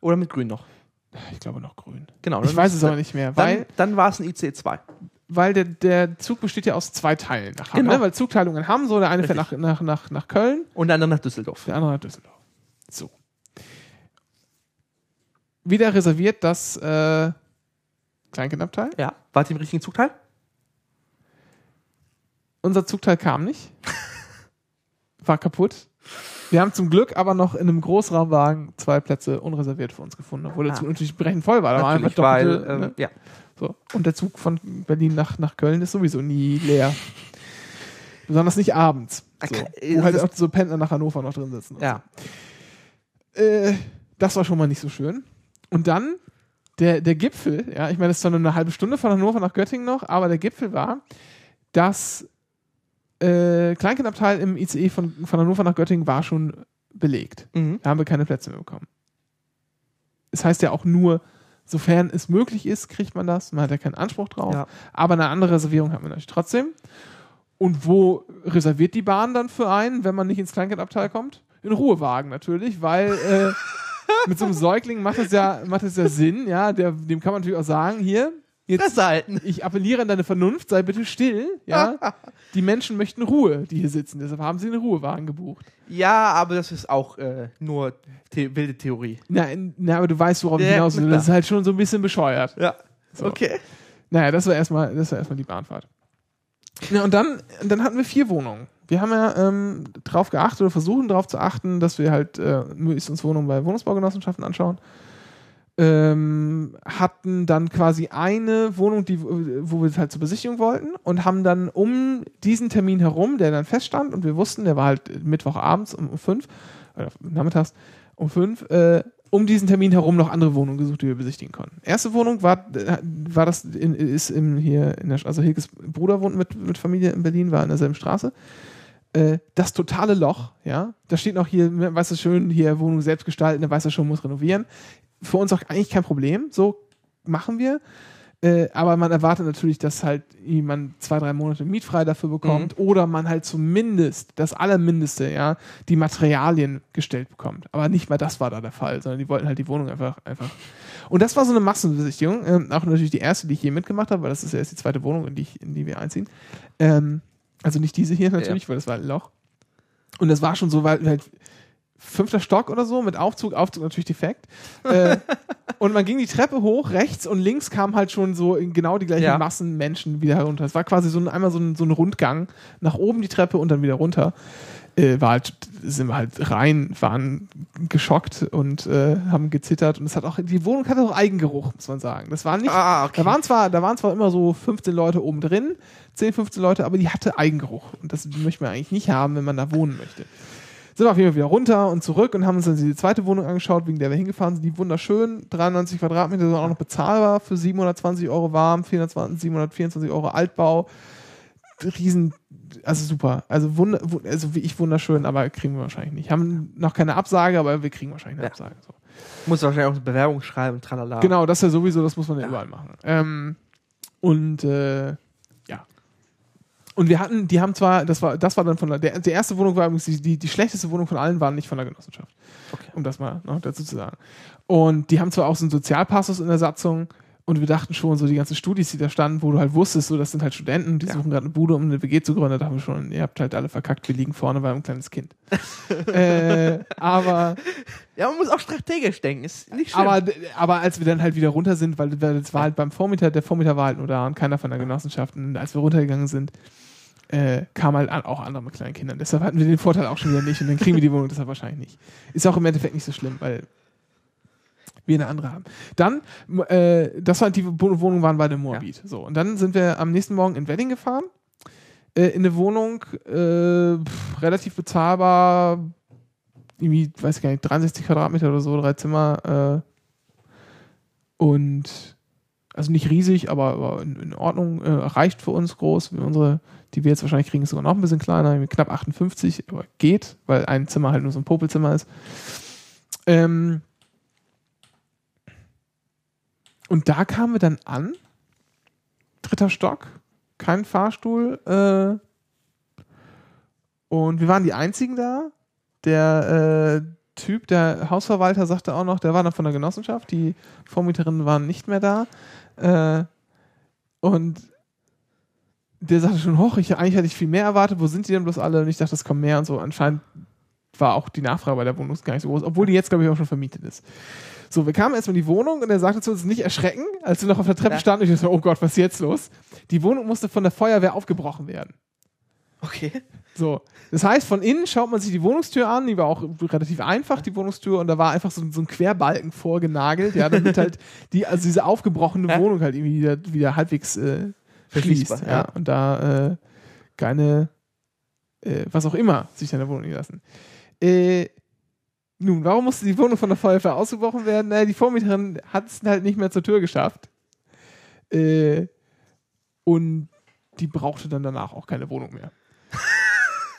Oder mit grün noch? ich glaube noch grün. Genau. Ich weiß ist- es aber nicht mehr, weil, Dann, dann war es ein ICE 2. weil der, der Zug besteht ja aus zwei Teilen nach Hamm. Genau. Ne? Weil Zugteilungen Hamm, so der eine fährt nach, Richtig. nach, nach, nach Köln, Und der andere nach Düsseldorf. der andere nach Düsseldorf. So. Wieder reserviert das äh, Kleinkindabteil. Ja. Ihr im richtigen Zugteil? Unser Zugteil kam nicht. War kaputt. Wir haben zum Glück aber noch in einem Großraumwagen zwei Plätze unreserviert für uns gefunden, obwohl der Ah. Zug natürlich brechend voll war. Da war Natürlich, einfach weil, doppelte, ähm, ne? ja. so. Und der Zug von Berlin nach, nach Köln ist sowieso nie leer. Besonders nicht abends. So, wo halt auch so Pendler nach Hannover noch drin sitzen. Ja. so. Äh, das war schon mal nicht so schön. Und dann der, der Gipfel, ja, ich meine, das ist zwar nur eine halbe Stunde von Hannover nach Göttingen noch, aber der Gipfel war, dass äh, Kleinkindabteil im ICE von, von Hannover nach Göttingen war schon belegt. Mhm. Da haben wir keine Plätze mehr bekommen. Es heißt ja auch nur, sofern es möglich ist, kriegt man das. Man hat ja keinen Anspruch drauf. Ja. Aber eine andere Reservierung hat man natürlich trotzdem. Und wo reserviert die Bahn dann für einen, wenn man nicht ins Kleinkindabteil kommt? In Ruhewagen natürlich, weil äh, mit so einem Säugling macht es ja, macht es ja Sinn, ja, der, dem kann man natürlich auch sagen, hier, jetzt Fresse halten. ich appelliere an deine Vernunft, sei bitte still, ja. Die Menschen möchten Ruhe, die hier sitzen, deshalb haben sie einen Ruhewagen gebucht. Ja, aber das ist auch äh, nur the wilde Theorie. Na, in- na, aber du weißt, worauf ich Ja, hinaus will. Das ist halt schon so ein bisschen bescheuert. Ja. So. Okay. Naja, das war erstmal, das war erstmal die Bahnfahrt. Ja, und dann, dann hatten wir vier Wohnungen. Wir haben ja ähm, darauf geachtet oder versuchen darauf zu achten, dass wir halt äh, möglichst uns Wohnungen bei Wohnungsbaugenossenschaften anschauen. Ähm, hatten dann quasi eine Wohnung, die, wo wir halt zur Besichtigung wollten und haben dann um diesen Termin herum, der dann feststand und wir wussten, der war halt Mittwochabends um, fünf, oder nachmittags um fünf, äh, um diesen Termin herum noch andere Wohnungen gesucht, die wir besichtigen konnten. Erste Wohnung war, war das in, ist im, hier in der, also Hilkes Bruder wohnt mit, mit Familie in Berlin, war in derselben Straße. Äh, das totale Loch, ja. Da steht noch hier, weißt du schön, hier Wohnung selbst gestalten, da weiß er schon, muss renovieren. Für uns auch eigentlich kein Problem, so machen wir. Äh, aber man erwartet natürlich, dass halt man zwei, drei Monate mietfrei dafür bekommt Mhm. oder man halt zumindest das Allermindeste, ja, die Materialien gestellt bekommt. Aber nicht mal das war da der Fall, sondern die wollten halt die Wohnung einfach, einfach. Und das war so eine Massenbesichtigung, ähm, auch natürlich die erste, die ich je mitgemacht habe, weil das ist ja erst die zweite Wohnung, in die, ich, in die wir einziehen. Ähm, also nicht diese hier natürlich, weil das war ein Loch. Und das war schon so, weil halt fünfter Stock oder so mit Aufzug, Aufzug natürlich defekt. äh, und man ging die Treppe hoch, rechts und links kamen halt schon so in genau die gleichen Ja. Massen Menschen wieder herunter. Es war quasi so ein, einmal so ein, so ein Rundgang nach oben die Treppe und dann wieder runter. Äh, war halt, sind wir halt rein, waren geschockt und äh, haben gezittert und es hat auch, die Wohnung hatte auch Eigengeruch, muss man sagen. Das war nicht, Ah, okay. da waren zwar, da waren zwar immer so 15 Leute oben drin, 10, 15 Leute, aber die hatte Eigengeruch. Und das möchte man eigentlich nicht haben, wenn man da wohnen möchte. Sind wir auf jeden Fall wieder runter und zurück und haben uns dann die zweite Wohnung angeschaut, wegen der wir hingefahren sind. Die wunderschön, 93 Quadratmeter, sind auch noch bezahlbar für 720 Euro warm, 420, 724 Euro Altbau. Riesen, also super. Also, wunder, wu- also wie ich wunderschön, aber kriegen wir wahrscheinlich nicht. Haben noch keine Absage, aber wir kriegen wahrscheinlich eine Ja. Absage. So. Muss wahrscheinlich auch eine Bewerbung schreiben, tralala. Genau, das ist ja sowieso, das muss man ja, Ja. überall machen. Ähm, und äh. Und wir hatten, die haben zwar, das war, das war dann von der, der, die erste Wohnung war übrigens die, die, die schlechteste Wohnung von allen, waren nicht von der Genossenschaft. Okay. Um das mal noch dazu zu sagen. Und die haben zwar auch so einen Sozialpassus in der Satzung und wir dachten schon, so die ganzen Studis, die da standen, wo du halt wusstest, so das sind halt Studenten, die Ja. suchen gerade eine Bude, um eine WG zu gründen, da haben wir schon, ihr habt halt alle verkackt, wir liegen vorne bei einem kleines Kind. äh, aber Ja, man muss auch strategisch denken. Ist nicht schlimm. aber, aber als wir dann halt wieder runter sind, weil weil das war halt beim Vormieter, der Vormieter war halt nur da und keiner von der Genossenschaft. Und als wir runtergegangen sind, äh, kamen halt auch andere mit kleinen Kindern. Deshalb hatten wir den Vorteil auch schon wieder nicht und dann kriegen wir die Wohnung deshalb wahrscheinlich nicht. Ist auch im Endeffekt nicht so schlimm, weil wir eine andere haben. Dann, äh, das war die Wo- Wohnung waren bei dem Moabit. So, und dann sind wir am nächsten Morgen in Wedding gefahren. Äh, in eine Wohnung, äh, pff, relativ bezahlbar, irgendwie, weiß ich gar nicht, 63 Quadratmeter oder so, drei Zimmer. Äh, und also nicht riesig, aber, aber in, in Ordnung, äh, reicht für uns groß. Unsere, die wir jetzt wahrscheinlich kriegen, ist sogar noch ein bisschen kleiner, knapp 58, aber geht, weil ein Zimmer halt nur so ein Popelzimmer ist. Ähm, und da kamen wir dann an, dritter Stock, kein Fahrstuhl, äh, und wir waren die einzigen da. Der äh, Typ, der Hausverwalter, sagte auch noch, der war dann von der Genossenschaft. Die Vormieterinnen waren nicht mehr da. Äh, und der sagte schon, hoch, ich, eigentlich hatte ich viel mehr erwartet. Wo sind die denn bloß alle? Und ich dachte, es kommen mehr und so. Anscheinend war auch die Nachfrage bei der Wohnung gar nicht so groß, obwohl die jetzt, glaube ich, auch schon vermietet ist. So, wir kamen erstmal in die Wohnung und er sagte zu uns, nicht erschrecken, als wir noch auf der Treppe Ja. standen. Ich dachte, oh Gott, was ist jetzt los? Die Wohnung musste von der Feuerwehr aufgebrochen werden. okay. So, das heißt, von innen schaut man sich die Wohnungstür an, die war auch relativ einfach, die Wohnungstür, und da war einfach so, so ein Querbalken vorgenagelt, ja, damit halt die, also diese aufgebrochene. Wohnung halt irgendwie wieder, wieder halbwegs äh, schließt. Verschließbar, Ja. ja. Und da äh, keine, äh, was auch immer, sich in der Wohnung lassen. Äh, nun, warum musste die Wohnung von der Feuerwehr ausgebrochen werden? Naja, die Vormieterin hat es halt nicht mehr zur Tür geschafft. Äh, und die brauchte dann danach auch keine Wohnung mehr.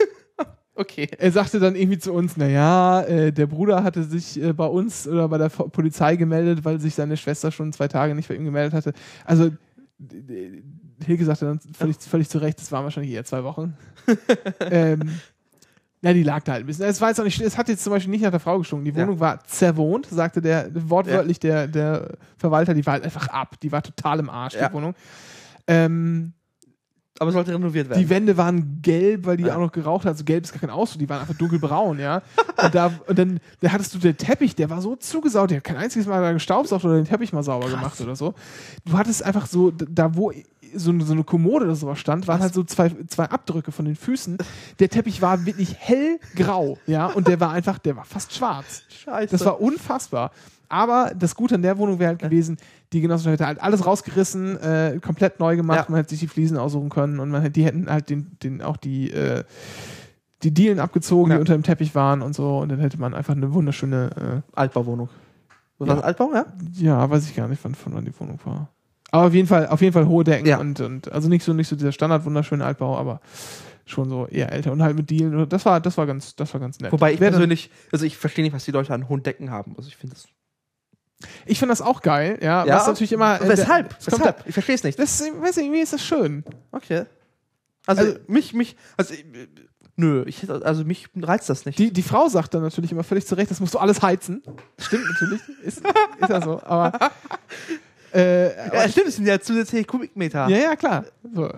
Okay. Er sagte dann irgendwie zu uns, naja, äh, der Bruder hatte sich äh, bei uns oder bei der Polizei gemeldet, weil sich seine Schwester schon zwei Tage nicht bei ihm gemeldet hatte. Also Hilke sagte dann völlig, völlig zu Recht, das waren wahrscheinlich eher zwei Wochen. ähm, ja, die lag da halt ein bisschen. Es war jetzt auch nicht, es hat jetzt zum Beispiel nicht nach der Frau gestunken. Die Ja. Wohnung war zerwohnt, sagte der, wortwörtlich der, der Verwalter, die war halt einfach ab. Die war total im Arsch, Ja. die Wohnung. Ähm, Aber sollte renoviert werden. die Wände waren gelb, weil die Ja. auch noch geraucht hat. Also gelb ist gar kein Ausdruck, die waren einfach dunkelbraun, ja. Und, da, und dann da hattest du den Teppich, der war so zugesaut, der hat kein einziges Mal da gestaubsaugt oder den Teppich mal sauber gemacht oder so. Du hattest einfach so, da wo so, eine- so eine Kommode oder sowas stand, waren halt so zwei, zwei Abdrücke von den Füßen. Der Teppich war wirklich hellgrau, ja, und der war einfach, der war fast schwarz. Scheiße. Das war unfassbar. Aber das Gute an der Wohnung wäre halt gewesen, die Genossenschaft hätte halt alles rausgerissen, äh, komplett neu gemacht, Ja. man hätte sich die Fliesen aussuchen können und man hätte, die hätten halt den, den auch die, äh, die Dielen abgezogen, Ja. die unter dem Teppich waren und so und dann hätte man einfach eine wunderschöne, Altbauwohnung. Was Ja. war das Altbau, ja? äh, ja, weiß ich gar nicht, wann, von wann die Wohnung war. Aber auf jeden Fall, auf jeden Fall hohe Decken Ja. und, und also nicht so, nicht so dieser Standard wunderschöne Altbau, aber schon so eher älter und halt mit Dielen. Das war, das war ganz, das war ganz nett. Wobei ich Wer persönlich, also ich verstehe nicht, was die Leute an hohen Decken haben. Also ich finde das. Ich finde das auch geil, ja. Ja? Was natürlich immer. äh, Weshalb? Weshalb? Ich verstehe es nicht. Das, ich weiß nicht, irgendwie ist das schön. Okay. Also, Also- mich, mich, also, äh, nö, ich, also mich reizt das nicht. Die, die Frau sagt dann natürlich immer völlig zu Recht, das musst du alles heizen. Stimmt natürlich, ist, ist ja so. Aber, äh, ja, stimmt, es sind ja zusätzliche Kubikmeter. ja, ja, klar. So.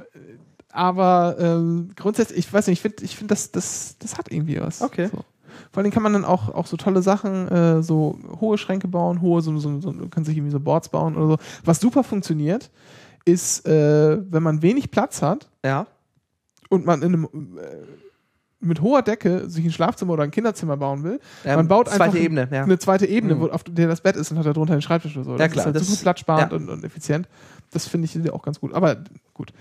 Aber ähm, grundsätzlich, ich weiß nicht, ich finde, ich find, das, das, das hat irgendwie was. Okay. So. Vor allem kann man dann auch, auch so tolle Sachen, äh, so hohe Schränke bauen, hohe, so, so, so, du kannst sich irgendwie so Boards bauen oder so. Was super funktioniert, ist, äh, wenn man wenig Platz hat, Ja. und man in einem, äh, mit hoher Decke sich ein Schlafzimmer oder ein Kinderzimmer bauen will, Ähm, man baut zweite einfach ein- Ebene, ja. eine zweite Ebene, Mhm. wo, auf der das Bett ist und hat darunter den Schreibtisch oder so. Ja, das klar, ist halt das- super platzsparend ja. und, und effizient. Das finde ich auch ganz gut. Aber gut.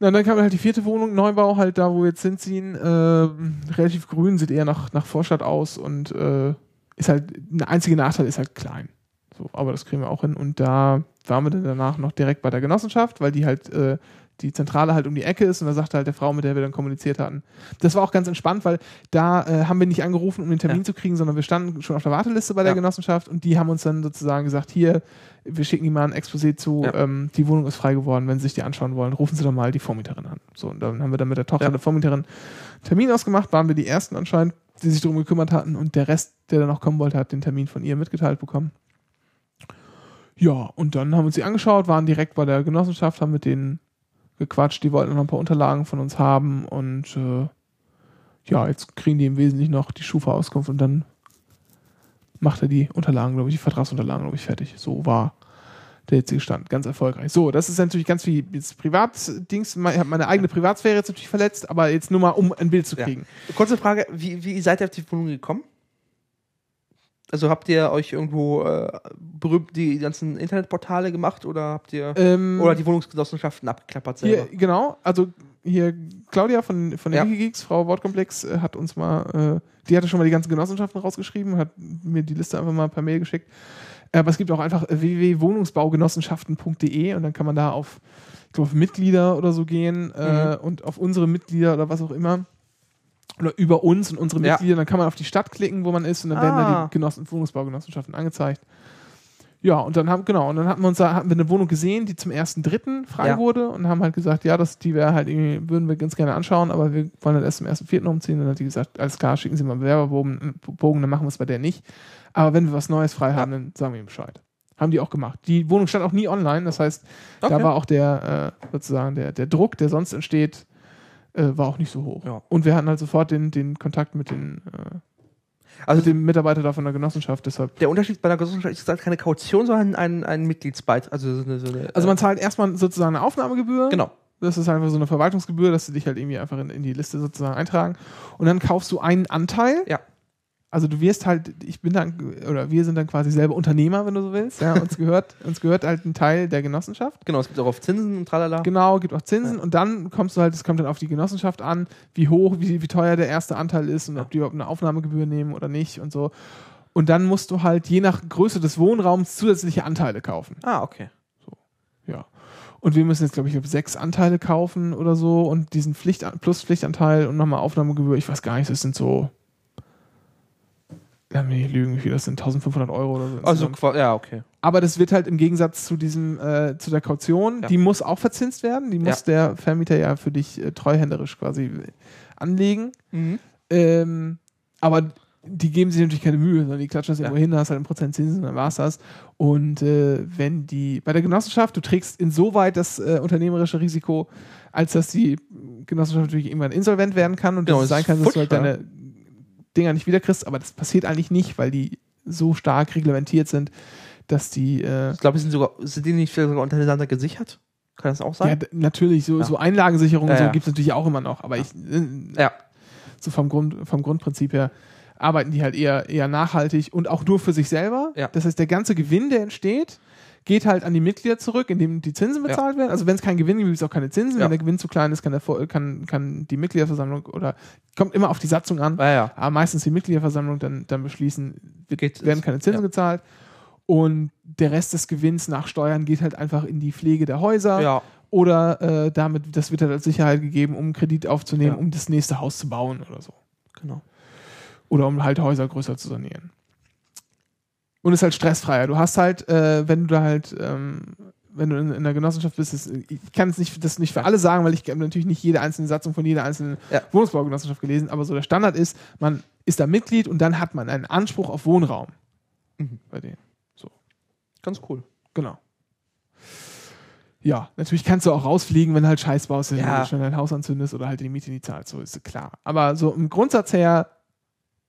Na, dann kam halt die vierte Wohnung, Neubau, halt da, wo wir jetzt hinziehen. Ähm, relativ grün, sieht eher nach, nach Vorstadt aus und äh, ist halt, der einzige Nachteil ist halt klein. So, aber das kriegen wir auch hin. Und da waren wir dann danach noch direkt bei der Genossenschaft, weil die halt äh, die Zentrale halt um die Ecke ist und da sagte halt der Frau, mit der wir dann kommuniziert hatten. Das war auch ganz entspannt, weil da äh, haben wir nicht angerufen, um den Termin Ja. zu kriegen, sondern wir standen schon auf der Warteliste bei der Ja. Genossenschaft und die haben uns dann sozusagen gesagt, hier, wir schicken Ihnen mal ein Exposé zu, Ja. ähm, die Wohnung ist frei geworden, wenn Sie sich die anschauen wollen, rufen Sie doch mal die Vormieterin an. So, und dann haben wir dann mit der Tochter der Vormieterin einen Termin ausgemacht, waren wir die Ersten anscheinend, die sich darum gekümmert hatten und der Rest, der dann noch kommen wollte, hat den Termin von ihr mitgeteilt bekommen. Ja, und dann haben wir uns die angeschaut, waren direkt bei der Genossenschaft, haben mit denen gequatscht, die wollten noch ein paar Unterlagen von uns haben und äh, ja, jetzt kriegen die im Wesentlichen noch die Schufa-Auskunft und dann macht er die Unterlagen, glaube ich, die Vertragsunterlagen, glaube ich, fertig. So war der jetzige Stand. Ganz erfolgreich. So, das ist natürlich ganz viel jetzt Privatdings. Ich habe meine eigene Privatsphäre jetzt natürlich verletzt, aber jetzt nur mal, um ein Bild zu Ja. kriegen. Kurze Frage, wie, wie seid ihr auf die Wohnung gekommen? Also habt ihr euch irgendwo äh, berühmt die ganzen Internetportale gemacht oder habt ihr Ähm, oder die Wohnungsgenossenschaften abgeklappert selber? Hier, genau, also hier Claudia von, von Ja. Wikigeeks, Frau Wortkomplex, äh, hat uns mal, äh, die hatte schon mal die ganzen Genossenschaften rausgeschrieben, hat mir die Liste einfach mal per Mail geschickt. Äh, Aber es gibt auch einfach www.wohnungsbaugenossenschaften.de und dann kann man da auf, ich glaube, auf Mitglieder oder so gehen äh, und auf unsere Mitglieder oder was auch immer. Oder über uns und unsere Ja. Mitglieder, dann kann man auf die Stadt klicken, wo man ist, und dann werden da Ah. die Genossen, Wohnungsbaugenossenschaften angezeigt. Ja, und dann haben, genau, und dann hatten wir uns da, hatten wir eine Wohnung gesehen, die zum 1.3. frei Ja. wurde und haben halt gesagt, ja, das, die wäre halt irgendwie, würden wir ganz gerne anschauen, aber wir wollen dann erst zum 1.4. umziehen. Und dann hat die gesagt, alles klar, schicken Sie mal einen Bewerberbogen, Bogen, dann machen wir es bei der nicht. Aber wenn wir was Neues frei haben, dann sagen wir ihm Bescheid. Haben die auch gemacht. Die Wohnung stand auch nie online, das heißt, da Okay. war auch der, äh, sozusagen, der, der Druck, der sonst entsteht, äh, war auch nicht so hoch. Ja. Und wir hatten halt sofort den, den Kontakt mit den, äh, Also mit dem Mitarbeiter da von der Genossenschaft, deshalb der Unterschied bei der Genossenschaft ist halt keine Kaution, sondern ein, ein Mitgliedsbeitrag. Also, so eine, so eine, Also äh, man zahlt erstmal sozusagen eine Aufnahmegebühr. genau. Das ist einfach so eine Verwaltungsgebühr, dass sie dich halt irgendwie einfach in, in die Liste sozusagen eintragen. Und dann kaufst du einen Anteil. Ja. Also du wirst halt, ich bin dann, oder wir sind dann quasi selber Unternehmer, wenn du so willst. Ja, uns gehört, uns gehört halt ein Teil der Genossenschaft. Genau, es gibt auch auf Zinsen und tralala. Genau, gibt auch Zinsen Ja. und dann kommst du halt, es kommt dann auf die Genossenschaft an, wie hoch, wie, wie teuer der erste Anteil ist und ob die überhaupt eine Aufnahmegebühr nehmen oder nicht und so. Und dann musst du halt je nach Größe des Wohnraums zusätzliche Anteile kaufen. Ah, okay. Ja. Und wir müssen jetzt, glaube ich, sechs Anteile kaufen oder so und diesen Pflicht plus Pflichtanteil und nochmal Aufnahmegebühr, ich weiß gar nicht, das sind so. Lass mich lügen, wie viel das sind, 1500 Euro oder so. Also, ja, okay. Aber das wird halt im Gegensatz zu diesem, äh, zu der Kaution, Ja. die muss auch verzinst werden, die muss der Vermieter ja für dich äh, treuhänderisch quasi anlegen. Mhm. Ähm, aber die geben sich natürlich keine Mühe, sondern die klatschen das Ja. irgendwo hin, hast halt ein Prozent Zinsen, dann war's das. Und äh, wenn die, bei der Genossenschaft, du trägst insoweit das äh, unternehmerische Risiko, als dass die Genossenschaft natürlich irgendwann insolvent werden kann und Genau, das sein kann, dass du halt deine Dinger nicht wiederkriegst, aber das passiert eigentlich nicht, weil die so stark reglementiert sind, dass die äh, Ich glaube, sind sogar, sind die nicht sogar untereinander gesichert? Kann das auch ja, sein? d- natürlich, so, Ja. so Einlagensicherung Ja, so ja. gibt es natürlich auch immer noch, aber ich äh, Ja. so vom, Grund, vom Grundprinzip her arbeiten die halt eher, eher nachhaltig und auch nur für sich selber. Ja. Das heißt, der ganze Gewinn, der entsteht, geht halt an die Mitglieder zurück, indem die Zinsen Ja. bezahlt werden. Also wenn es keinen Gewinn gibt, gibt es auch keine Zinsen. Ja. Wenn der Gewinn zu klein ist, kann, der, kann, kann die Mitgliederversammlung oder kommt immer auf die Satzung an. Ja, ja. Aber meistens die Mitgliederversammlung dann, dann beschließen, Geht- werden keine Zinsen ja. gezahlt. Und der Rest des Gewinns nach Steuern geht halt einfach in die Pflege der Häuser Ja. oder äh, damit, das wird halt als Sicherheit gegeben, um Kredit aufzunehmen, Ja. um das nächste Haus zu bauen oder so. Genau. Oder um halt Häuser größer zu sanieren. Und ist halt stressfreier. Du hast halt, äh, wenn du da halt, ähm, wenn du in, in der Genossenschaft bist, ist, ich kann es nicht, das nicht für alle sagen, weil ich natürlich nicht jede einzelne Satzung von jeder einzelnen Ja. Wohnungsbaugenossenschaft gelesen, aber so der Standard ist, man ist da Mitglied und dann hat man einen Anspruch auf Wohnraum. Bei denen. So. Ganz cool. Genau. Ja, natürlich kannst du auch rausfliegen, wenn du halt Scheiß baust, wenn Ja. du dein Haus anzündest oder halt die Miete nicht zahlst, so ist klar. Aber so im Grundsatz her,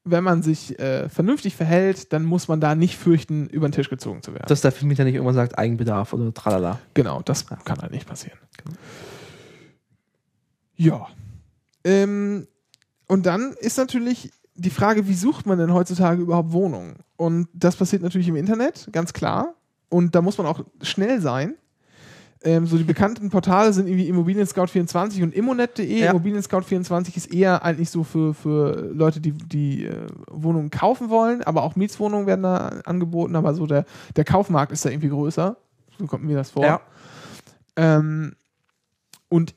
wenn man sich äh, vernünftig verhält, dann muss man da nicht fürchten, über den Tisch gezogen zu werden. Dass der Vermieter nicht irgendwann sagt, Eigenbedarf oder tralala. genau, das kann halt nicht passieren. Ja. Ähm, und dann ist natürlich die Frage, wie sucht man denn heutzutage überhaupt Wohnungen? Und das passiert natürlich im Internet, ganz klar. Und da muss man auch schnell sein. Ähm, so die bekannten Portale sind irgendwie Immobilien Scout 24 und immonet.de. Ja. Immobilien Scout 24 ist eher eigentlich so für, für Leute, die, die äh, Wohnungen kaufen wollen, aber auch Mietswohnungen werden da angeboten, aber so der, der Kaufmarkt ist da irgendwie größer. So kommt mir das vor. Ja. Ähm, und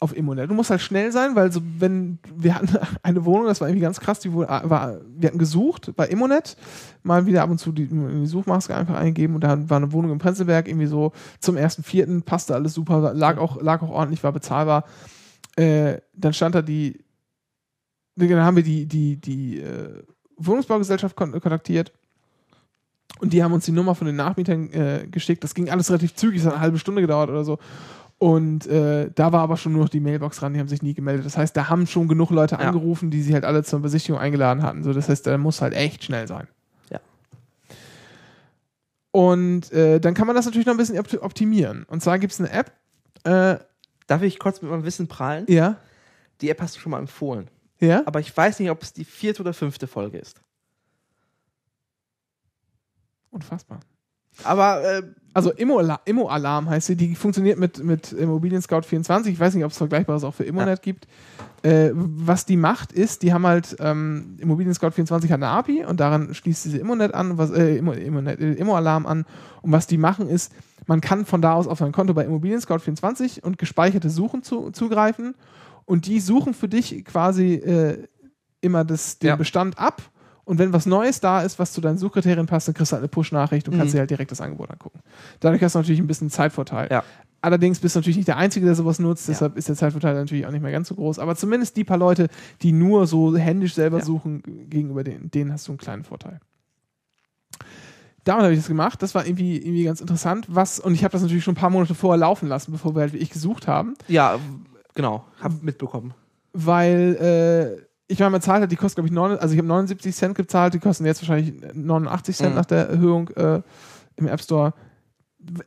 auf Immonet. Du musst halt schnell sein, weil so, wenn wir hatten eine Wohnung, das war irgendwie ganz krass, die wurde, war, wir hatten gesucht bei Immonet, mal wieder ab und zu die, die Suchmaske einfach eingegeben und da war eine Wohnung im Prenzlberg irgendwie so zum ersten Vierten, passte alles super, lag auch, lag auch ordentlich, war bezahlbar. Äh, dann stand da die, dann haben wir die, die, die äh, Wohnungsbaugesellschaft kon kontaktiert und die haben uns die Nummer von den Nachmietern äh, geschickt. Das ging alles relativ zügig, es hat eine halbe Stunde gedauert oder so. Und äh, da war aber schon nur noch die Mailbox dran, die haben sich nie gemeldet. Das heißt, da haben schon genug Leute Ja. angerufen, die sie halt alle zur Besichtigung eingeladen hatten. So, das heißt, da muss halt echt schnell sein. Ja. Und äh, dann kann man das natürlich noch ein bisschen opt- optimieren. Und zwar gibt es eine App, äh, Darf ich kurz mit meinem Wissen prahlen? ja, Die App hast du schon mal empfohlen. ja, Aber ich weiß nicht, ob es die vierte oder fünfte Folge ist. unfassbar. Aber äh, Also Immo-Alarm Immo -Alarm heißt sie, die funktioniert mit, mit Immobilien Scout 24. Ich weiß nicht, ob es Vergleichbares auch für Immonet gibt. Äh, was die macht, ist, die haben halt, ähm, Immobilien Scout 24 hat eine API und daran schließt diese Immonet an, was, äh, Immo, Immonet, äh, Immo-Alarm an. Und was die machen ist, man kann von da aus auf sein Konto bei Immobilien Scout 24 und gespeicherte Suchen zu, zugreifen und die suchen für dich quasi äh, immer das, den Ja. Bestand ab. Und wenn was Neues da ist, was zu deinen Suchkriterien passt, dann kriegst du halt eine Push-Nachricht und kannst Mhm. dir halt direkt das Angebot angucken. Dadurch hast du natürlich ein bisschen Zeitvorteil. Ja. Allerdings bist du natürlich nicht der Einzige, der sowas nutzt, Ja. deshalb ist der Zeitvorteil natürlich auch nicht mehr ganz so groß. Aber zumindest die paar Leute, die nur so händisch selber Ja. suchen, gegenüber denen, denen hast du einen kleinen Vorteil. Damit habe ich das gemacht. Das war irgendwie, irgendwie ganz interessant. Was, und ich habe das natürlich schon ein paar Monate vorher laufen lassen, bevor wir halt wie ich gesucht haben. ja, genau, hab mitbekommen. weil äh, ich meine, man zahlt halt, die kostet, glaube ich, 9, also ich habe 79 Cent gezahlt, die kosten jetzt wahrscheinlich 89 Cent Mhm. nach der Erhöhung äh, im App Store.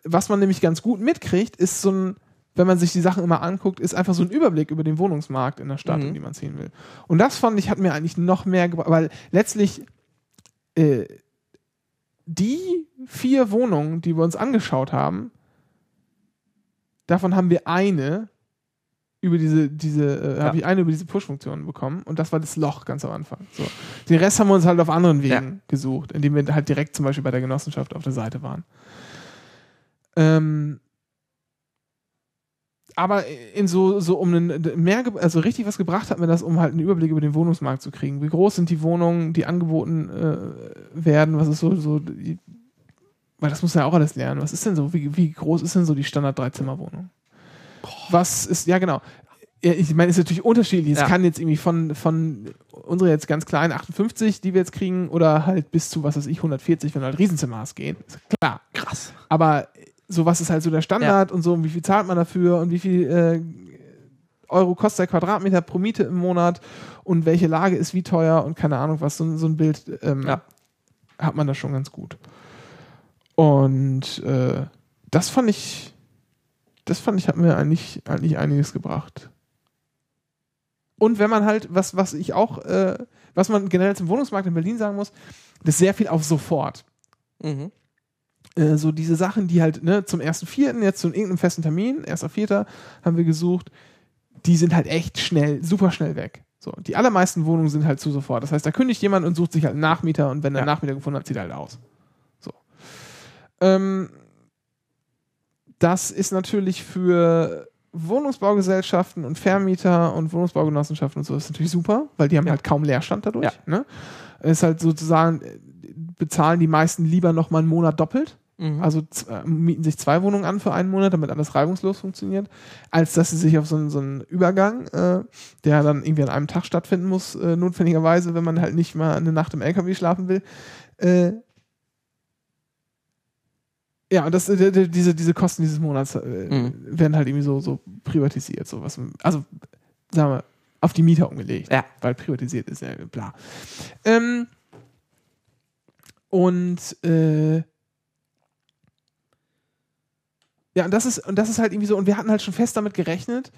Was man nämlich ganz gut mitkriegt, ist so ein, wenn man sich die Sachen immer anguckt, ist einfach so ein Überblick über den Wohnungsmarkt in der Stadt, Mhm. in die man ziehen will. Und das fand ich, hat mir eigentlich noch mehr gebracht, weil letztlich äh, die vier Wohnungen, die wir uns angeschaut haben, davon haben wir eine über diese, diese, äh, Ja. habe ich eine über diese Push-Funktion bekommen und das war das Loch ganz am Anfang. So. Den Rest haben wir uns halt auf anderen Wegen Ja. gesucht, indem wir halt direkt zum Beispiel bei der Genossenschaft auf der Seite waren. Ähm, aber in so, so um einen, mehr, also richtig was gebracht hat mir das, um halt einen Überblick über den Wohnungsmarkt zu kriegen. Wie groß sind die Wohnungen, die angeboten äh, werden? Was ist so, so die, weil das muss man ja auch alles lernen. Was ist denn so, wie, wie groß ist denn so die Standard-Dreizimmerwohnung? Was ist, ja genau. Ja, ich meine, es ist natürlich unterschiedlich. Es Ja. kann jetzt irgendwie von, von unsere jetzt ganz kleinen 58, die wir jetzt kriegen, oder halt bis zu, was weiß ich, 140, wenn halt Riesenzimmer hast, gehen. Ist klar. Krass. Aber so was ist halt so der Standard und so, und wie viel zahlt man dafür und wie viel äh, Euro kostet der Quadratmeter pro Miete im Monat und welche Lage ist wie teuer und keine Ahnung was, so, so ein Bild ähm, Ja. hat man da schon ganz gut. Und äh, das fand ich, das fand ich, hat mir eigentlich, eigentlich einiges gebracht. Und wenn man halt, was, was ich auch, äh, was man generell zum Wohnungsmarkt in Berlin sagen muss, das ist sehr viel auf sofort Mhm. äh, so diese Sachen, die halt ne, zum 1.4., jetzt zu irgendeinem festen Termin, 1.4. haben wir gesucht, die sind halt echt schnell, super schnell weg. So, die allermeisten Wohnungen sind halt zu sofort. Das heißt, da kündigt jemand und sucht sich halt einen Nachmieter und wenn er Ja. einen Nachmieter gefunden hat, zieht er halt aus. So. Ähm, das ist natürlich für Wohnungsbaugesellschaften und Vermieter und Wohnungsbaugenossenschaften und so ist natürlich super, weil die haben Ja. halt kaum Leerstand dadurch. Ja. Ne? Ist halt sozusagen, bezahlen die meisten lieber noch mal einen Monat doppelt. Mhm. Also äh, mieten sich zwei Wohnungen an für einen Monat, damit alles reibungslos funktioniert, als dass sie sich auf so einen, so einen Übergang, äh, der dann irgendwie an einem Tag stattfinden muss, äh, notwendigerweise, wenn man halt nicht mal eine Nacht im LKW schlafen will. Äh, ja, und das, äh, diese, diese Kosten dieses Monats äh, Mhm. werden halt irgendwie so, so privatisiert. So was, also, sagen wir, auf die Mieter umgelegt. Ja. Weil privatisiert ist ja bla. Ähm, und äh, ja, und das ist, und das ist halt irgendwie so, und wir hatten halt schon fest damit gerechnet,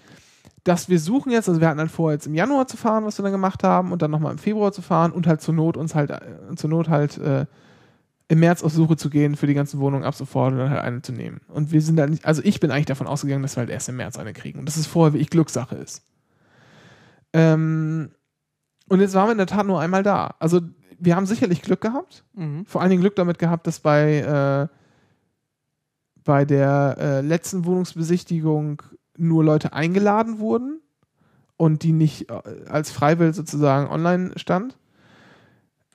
dass wir suchen jetzt, also wir hatten halt vor, jetzt im Januar zu fahren, was wir dann gemacht haben, und dann nochmal im Februar zu fahren und halt zur Not uns halt, äh, zur Not halt äh, im März auf Suche zu gehen für die ganzen Wohnungen ab sofort und dann halt eine zu nehmen. Und wir sind dann nicht, also ich bin eigentlich davon ausgegangen, dass wir halt erst im März eine kriegen und dass es vorher wirklich Glückssache ist. Ähm, und jetzt waren wir in der Tat nur einmal da. Also wir haben sicherlich Glück gehabt, Mhm. vor allen Dingen Glück damit gehabt, dass bei, äh, bei der äh, letzten Wohnungsbesichtigung nur Leute eingeladen wurden und die nicht äh, als Freiwill sozusagen online stand.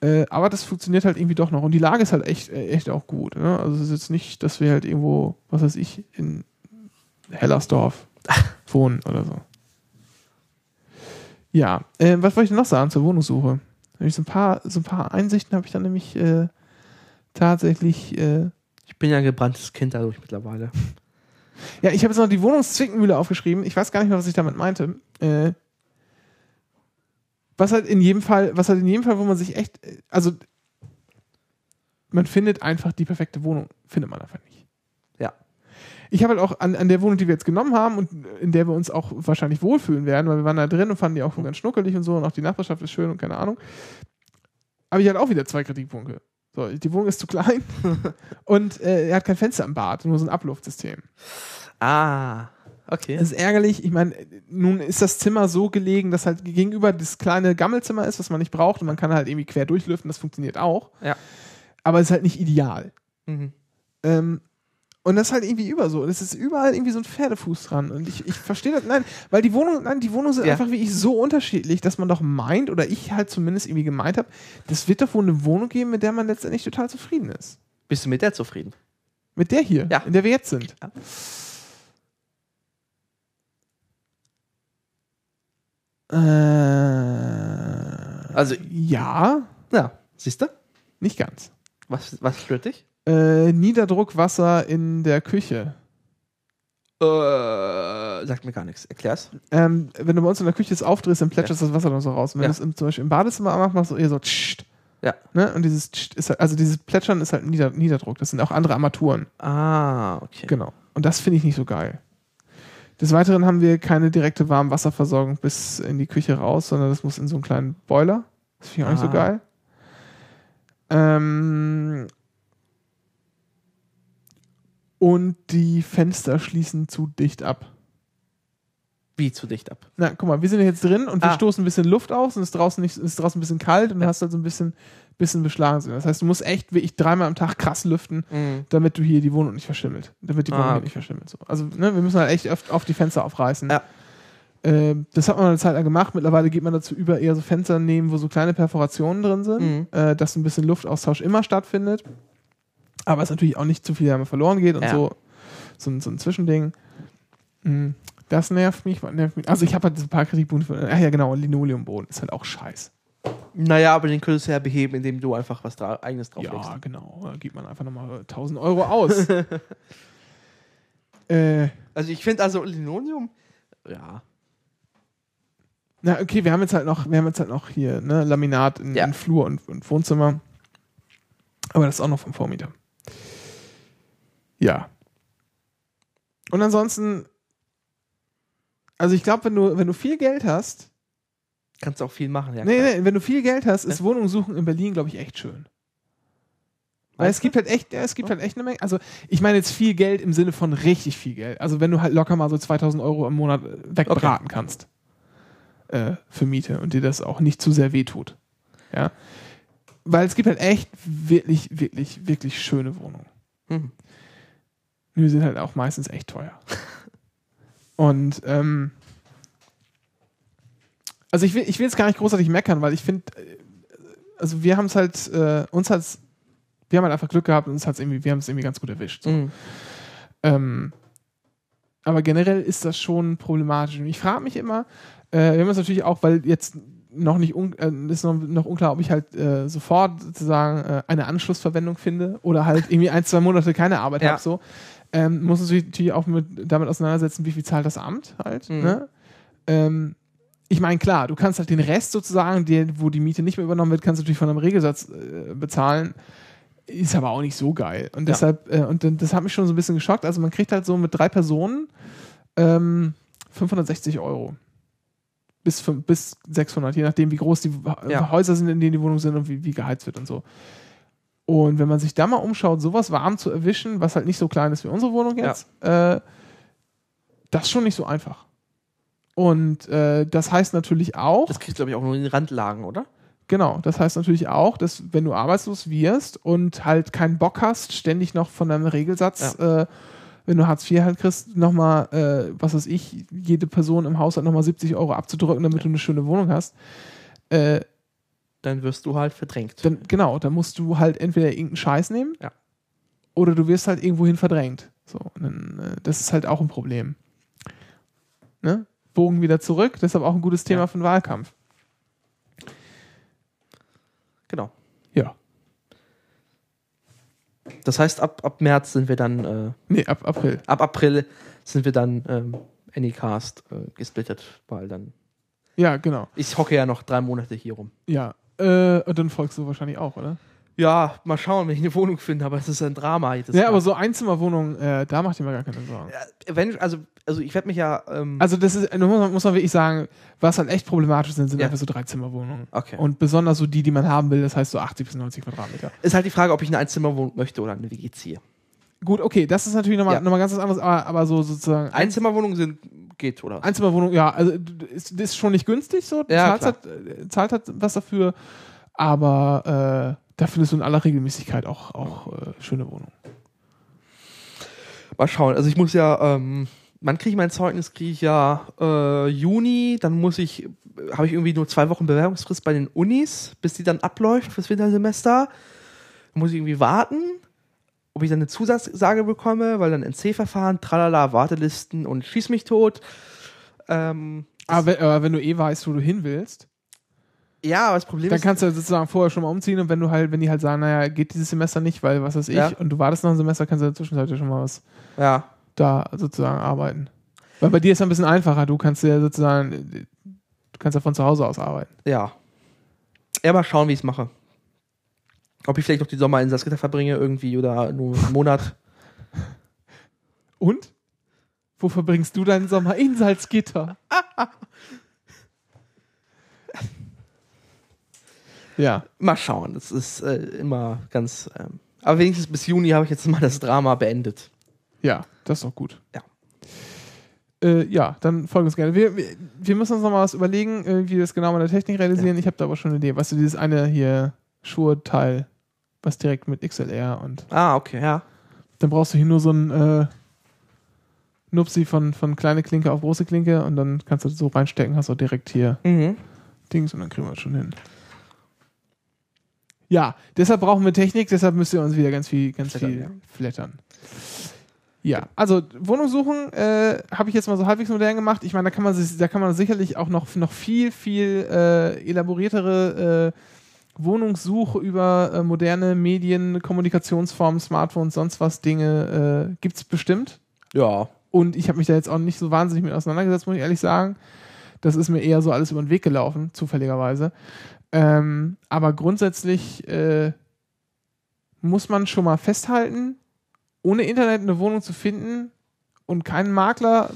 Äh, aber das funktioniert halt irgendwie doch noch. Und die Lage ist halt echt, äh, echt auch gut. Ne? Also es ist jetzt nicht, dass wir halt irgendwo, was weiß ich, in Hellersdorf wohnen oder so. Ja, äh, was wollte ich denn noch sagen zur Wohnungssuche? Hab ich so ein paar, so ein paar Einsichten habe ich dann nämlich äh, tatsächlich. Äh, Ich bin ja ein gebranntes Kind dadurch mittlerweile. ja, ich habe jetzt noch die Wohnungszwickmühle aufgeschrieben. Ich weiß gar nicht mehr, was ich damit meinte. Äh, was halt in jedem Fall, was halt in jedem Fall, wo man sich echt, also man findet einfach die perfekte Wohnung, findet man einfach nicht. Ja. Ich habe halt auch an, an der Wohnung, die wir jetzt genommen haben und in der wir uns auch wahrscheinlich wohlfühlen werden, weil wir waren da drin und fanden die auch ganz schnuckelig und so und auch die Nachbarschaft ist schön und keine Ahnung. Habe ich halt auch wieder zwei Kritikpunkte. So, die Wohnung ist zu klein und äh, er hat kein Fenster im Bad, nur so ein Abluftsystem. Ah, okay. Das ist ärgerlich. Ich meine, nun ist das Zimmer so gelegen, dass halt gegenüber das kleine Gammelzimmer ist, was man nicht braucht und man kann halt irgendwie quer durchlüften, das funktioniert auch. Ja. Aber es ist halt nicht ideal. Mhm. Ähm, und das ist halt irgendwie über so. Und es ist überall irgendwie so ein Pferdefuß dran. Und ich, ich verstehe das, nein, weil die Wohnungen, nein, die Wohnungen sind Ja. einfach wirklich so unterschiedlich, dass man doch meint, oder ich halt zumindest irgendwie gemeint habe, das wird doch wohl eine Wohnung geben, mit der man letztendlich total zufrieden ist. Bist du mit der zufrieden? Mit der hier, Ja. in der wir jetzt sind. Ja. Äh, Also- ja, Ja, siehst du? nicht ganz. Was, was stört dich? Äh, Niederdruckwasser in der Küche. Äh, sagt mir gar nichts. Erklär's. Ähm, wenn du bei uns in der Küche es aufdrehst, dann plätschert das Wasser dann so raus. Und wenn Ja. du es im, zum Beispiel im Badezimmer machst, machst du eher so tscht. Ja. Ne? Und dieses tscht ist halt, also dieses Plätschern ist halt Nieder Niederdruck. Das sind auch andere Armaturen. Ah, okay. Genau. Und das finde ich nicht so geil. Des Weiteren haben wir keine direkte Warmwasserversorgung bis in die Küche raus, sondern das muss in so einen kleinen Boiler. Das finde ich auch nicht so Ah. geil. Ähm und die Fenster schließen zu dicht ab. Wie zu dicht ab. Na, guck mal, wir sind jetzt drin und wir Ah. stoßen ein bisschen Luft aus und es ist draußen, nicht, ist draußen ein bisschen kalt und du Ja. hast halt so ein bisschen, bisschen beschlagen. Das heißt, du musst echt wirklich dreimal am Tag krass lüften, Mhm. damit du hier die Wohnung nicht verschimmelt. Damit die Ah, Wohnung hier okay. nicht verschimmelt. So. Also, ne, wir müssen halt echt oft auf die Fenster aufreißen. Ja. Ähm, das hat man eine Zeit lang gemacht. Mittlerweile geht man dazu über, eher so Fenster nehmen, wo so kleine Perforationen drin sind, Mhm. äh, dass ein bisschen Luftaustausch immer stattfindet. Aber es natürlich auch nicht zu viel verloren geht und Ja. so. So ein, so ein Zwischending. Mhm. Das nervt mich, nervt mich. Also ich habe halt ein paar Kritikpunkte. Von, ach ja, genau, Linoleumboden ist halt auch scheiß. Naja, aber den könntest du ja beheben, indem du einfach was dra eigenes drauflegst. Ja, genau. Da gibt man einfach nochmal 1000 Euro aus. äh, Also ich finde also Linoleum, ja. na, okay, wir haben jetzt halt noch, wir haben jetzt halt noch hier, ne, Laminat in, Ja. in Flur und, und Wohnzimmer. Aber das ist auch noch vom Vormieter. Ja. Und ansonsten, also ich glaube, wenn du, wenn du viel Geld hast, Kannst du auch viel machen, ja. nee, klar. nee, wenn du viel Geld hast, ist Ja. Wohnung suchen in Berlin, glaube ich, echt schön. Weil es gibt halt echt, ja, es gibt halt echt eine Menge. Also ich meine jetzt viel Geld im Sinne von richtig viel Geld. Also wenn du halt locker mal so 2000 Euro im Monat äh, wegbraten kannst äh, für Miete und dir das auch nicht zu sehr wehtut. Ja. Weil es gibt halt echt wirklich, wirklich, wirklich schöne Wohnungen. Mhm. Die sind halt auch meistens echt teuer. Und ähm, also ich will, ich will jetzt gar nicht großartig meckern, weil ich finde, äh, also wir haben es halt, äh, uns hat wir haben halt einfach Glück gehabt und es hat's irgendwie, wir haben es irgendwie ganz gut erwischt. So. Mhm. Ähm, aber generell ist das schon problematisch. Und ich frage mich immer, äh, wir haben es natürlich auch, weil jetzt noch nicht un äh, ist noch, noch unklar, ob ich halt äh, sofort sozusagen äh, eine Anschlussverwendung finde oder halt irgendwie ein, zwei Monate keine Arbeit Ja. habe. So. Ähm, muss uns natürlich auch mit, damit auseinandersetzen, wie viel zahlt das Amt halt. Mhm. Ne? Ähm, ich meine, klar, du kannst halt den Rest sozusagen, der, wo die Miete nicht mehr übernommen wird, kannst du natürlich von einem Regelsatz äh, bezahlen. Ist aber auch nicht so geil. Und Ja. deshalb, äh, und das hat mich schon so ein bisschen geschockt. Also man kriegt halt so mit drei Personen ähm, 560 Euro. Bis, bis 600, je nachdem, wie groß die äh, Ja. Häuser sind, in denen die Wohnungen sind und wie, wie geheizt wird und so. Und wenn man sich da mal umschaut, sowas warm zu erwischen, was halt nicht so klein ist wie unsere Wohnung jetzt, äh, das ist schon nicht so einfach. Und äh, das heißt natürlich auch, Das kriegst du, glaube ich, auch nur in den Randlagen, oder? Genau, das heißt natürlich auch, dass wenn du arbeitslos wirst und halt keinen Bock hast, ständig noch von deinem Regelsatz, äh, wenn du Hartz IV halt kriegst, nochmal, äh, was weiß ich, jede Person im Haushalt nochmal 70 Euro abzudrücken, damit du eine schöne Wohnung hast, äh, Dann wirst du halt verdrängt. dann, genau, dann musst du halt entweder irgendeinen Scheiß nehmen Ja. oder du wirst halt irgendwohin verdrängt. So, dann, äh, das ist halt auch ein Problem. Ne? Bogen wieder zurück, deshalb auch ein gutes Thema Ja. für den Wahlkampf. Genau. Ja. Das heißt, ab, ab März sind wir dann, äh, Nee, ab April. ab April sind wir dann ähm, Anycast äh, gesplittet, weil dann. Ja, genau. Ich hocke ja noch drei Monate hier rum. Ja, äh, und dann folgst du wahrscheinlich auch, oder? Ja, mal schauen, wenn ich eine Wohnung finde, aber es ist ein Drama jedes Ja, Mal. aber so Einzimmerwohnungen, äh, da macht ihr mir gar keine Sorgen. Ja, wenn, also, also ich werde mich ja. Ähm, Also das ist, muss man, muss man wirklich sagen, was halt echt problematisch sind, sind Ja. einfach so Dreizimmerwohnungen. okay. Und besonders so die, die man haben will, das heißt so 80 bis 90 Quadratmeter. ist halt die Frage, ob ich eine Einzimmerwohnung möchte oder eine WG ziehe. Gut, okay, das ist natürlich nochmal Ja. noch mal ganz was anderes, aber, aber so sozusagen Einzimmerwohnungen sind, geht, oder? Einzimmerwohnung, ja, also ist, ist schon nicht günstig so, Ja, zahlst, halt, äh, zahlt halt was dafür, aber äh, da findest du in aller Regelmäßigkeit auch, auch äh, schöne Wohnungen. Mal schauen. Also ich muss ja, ähm, wann kriege ich mein Zeugnis? Kriege ich ja äh, Juni, dann muss ich, habe ich irgendwie nur zwei Wochen Bewerbungsfrist bei den Unis, bis die dann abläuft fürs Wintersemester. Dann muss ich irgendwie warten, ob ich dann eine Zusatssage bekomme, weil dann NC-Verfahren, tralala, Wartelisten und schieß mich tot. Ähm, Aber wenn, aber wenn du eh weißt, wo du hin willst, ja, aber das Problem dann ist, kannst du sozusagen vorher schon mal umziehen und wenn du halt, wenn die halt sagen, naja, geht dieses Semester nicht, weil was weiß ich, Ja. und du wartest noch ein Semester, kannst du in der Zwischenzeit ja schon mal was ja, da sozusagen arbeiten. Weil bei dir ist es ein bisschen einfacher, du kannst ja sozusagen, du kannst ja von zu Hause aus arbeiten. ja. Ja, mal schauen, wie ich es mache. Ob ich vielleicht noch die Sommer in Salzgitter verbringe irgendwie oder nur einen Monat. Und? Wo verbringst du deinen Sommer? In Salzgitter. ja. Mal schauen, das ist äh, immer ganz. Ähm, aber wenigstens bis Juni habe ich jetzt mal das Drama beendet. Ja, das ist doch gut. Ja. Äh, ja, dann folgendes gerne. Wir, wir, müssen uns noch mal was überlegen, äh, wie wir das genau mit der Technik realisieren. Ich habe da aber schon eine Idee. Weißt du, dieses eine hier Schuhe-Teil, was direkt mit XLR und Ah, okay, ja. dann brauchst du hier nur so ein äh, Nupsi von, von kleine Klinke auf große Klinke und dann kannst du das so reinstecken, hast du direkt hier Mhm. Dings und dann kriegen wir das schon hin. Ja, deshalb brauchen wir Technik, deshalb müsst ihr uns wieder ganz viel, ganz Flattern, viel ja. flattern. Ja, also Wohnung suchen äh, habe ich jetzt mal so halbwegs modern gemacht. Ich meine, da kann man sich, da kann man sicherlich auch noch, noch viel, viel äh, elaboriertere äh, Wohnungssuche über äh, moderne Medien, Kommunikationsformen, Smartphones, sonst was Dinge äh, gibt's bestimmt. Ja. Und ich habe mich da jetzt auch nicht so wahnsinnig mit auseinandergesetzt, muss ich ehrlich sagen. Das ist mir eher so alles über den Weg gelaufen, zufälligerweise. Ähm, aber grundsätzlich äh, muss man schon mal festhalten, ohne Internet eine Wohnung zu finden und keinen Makler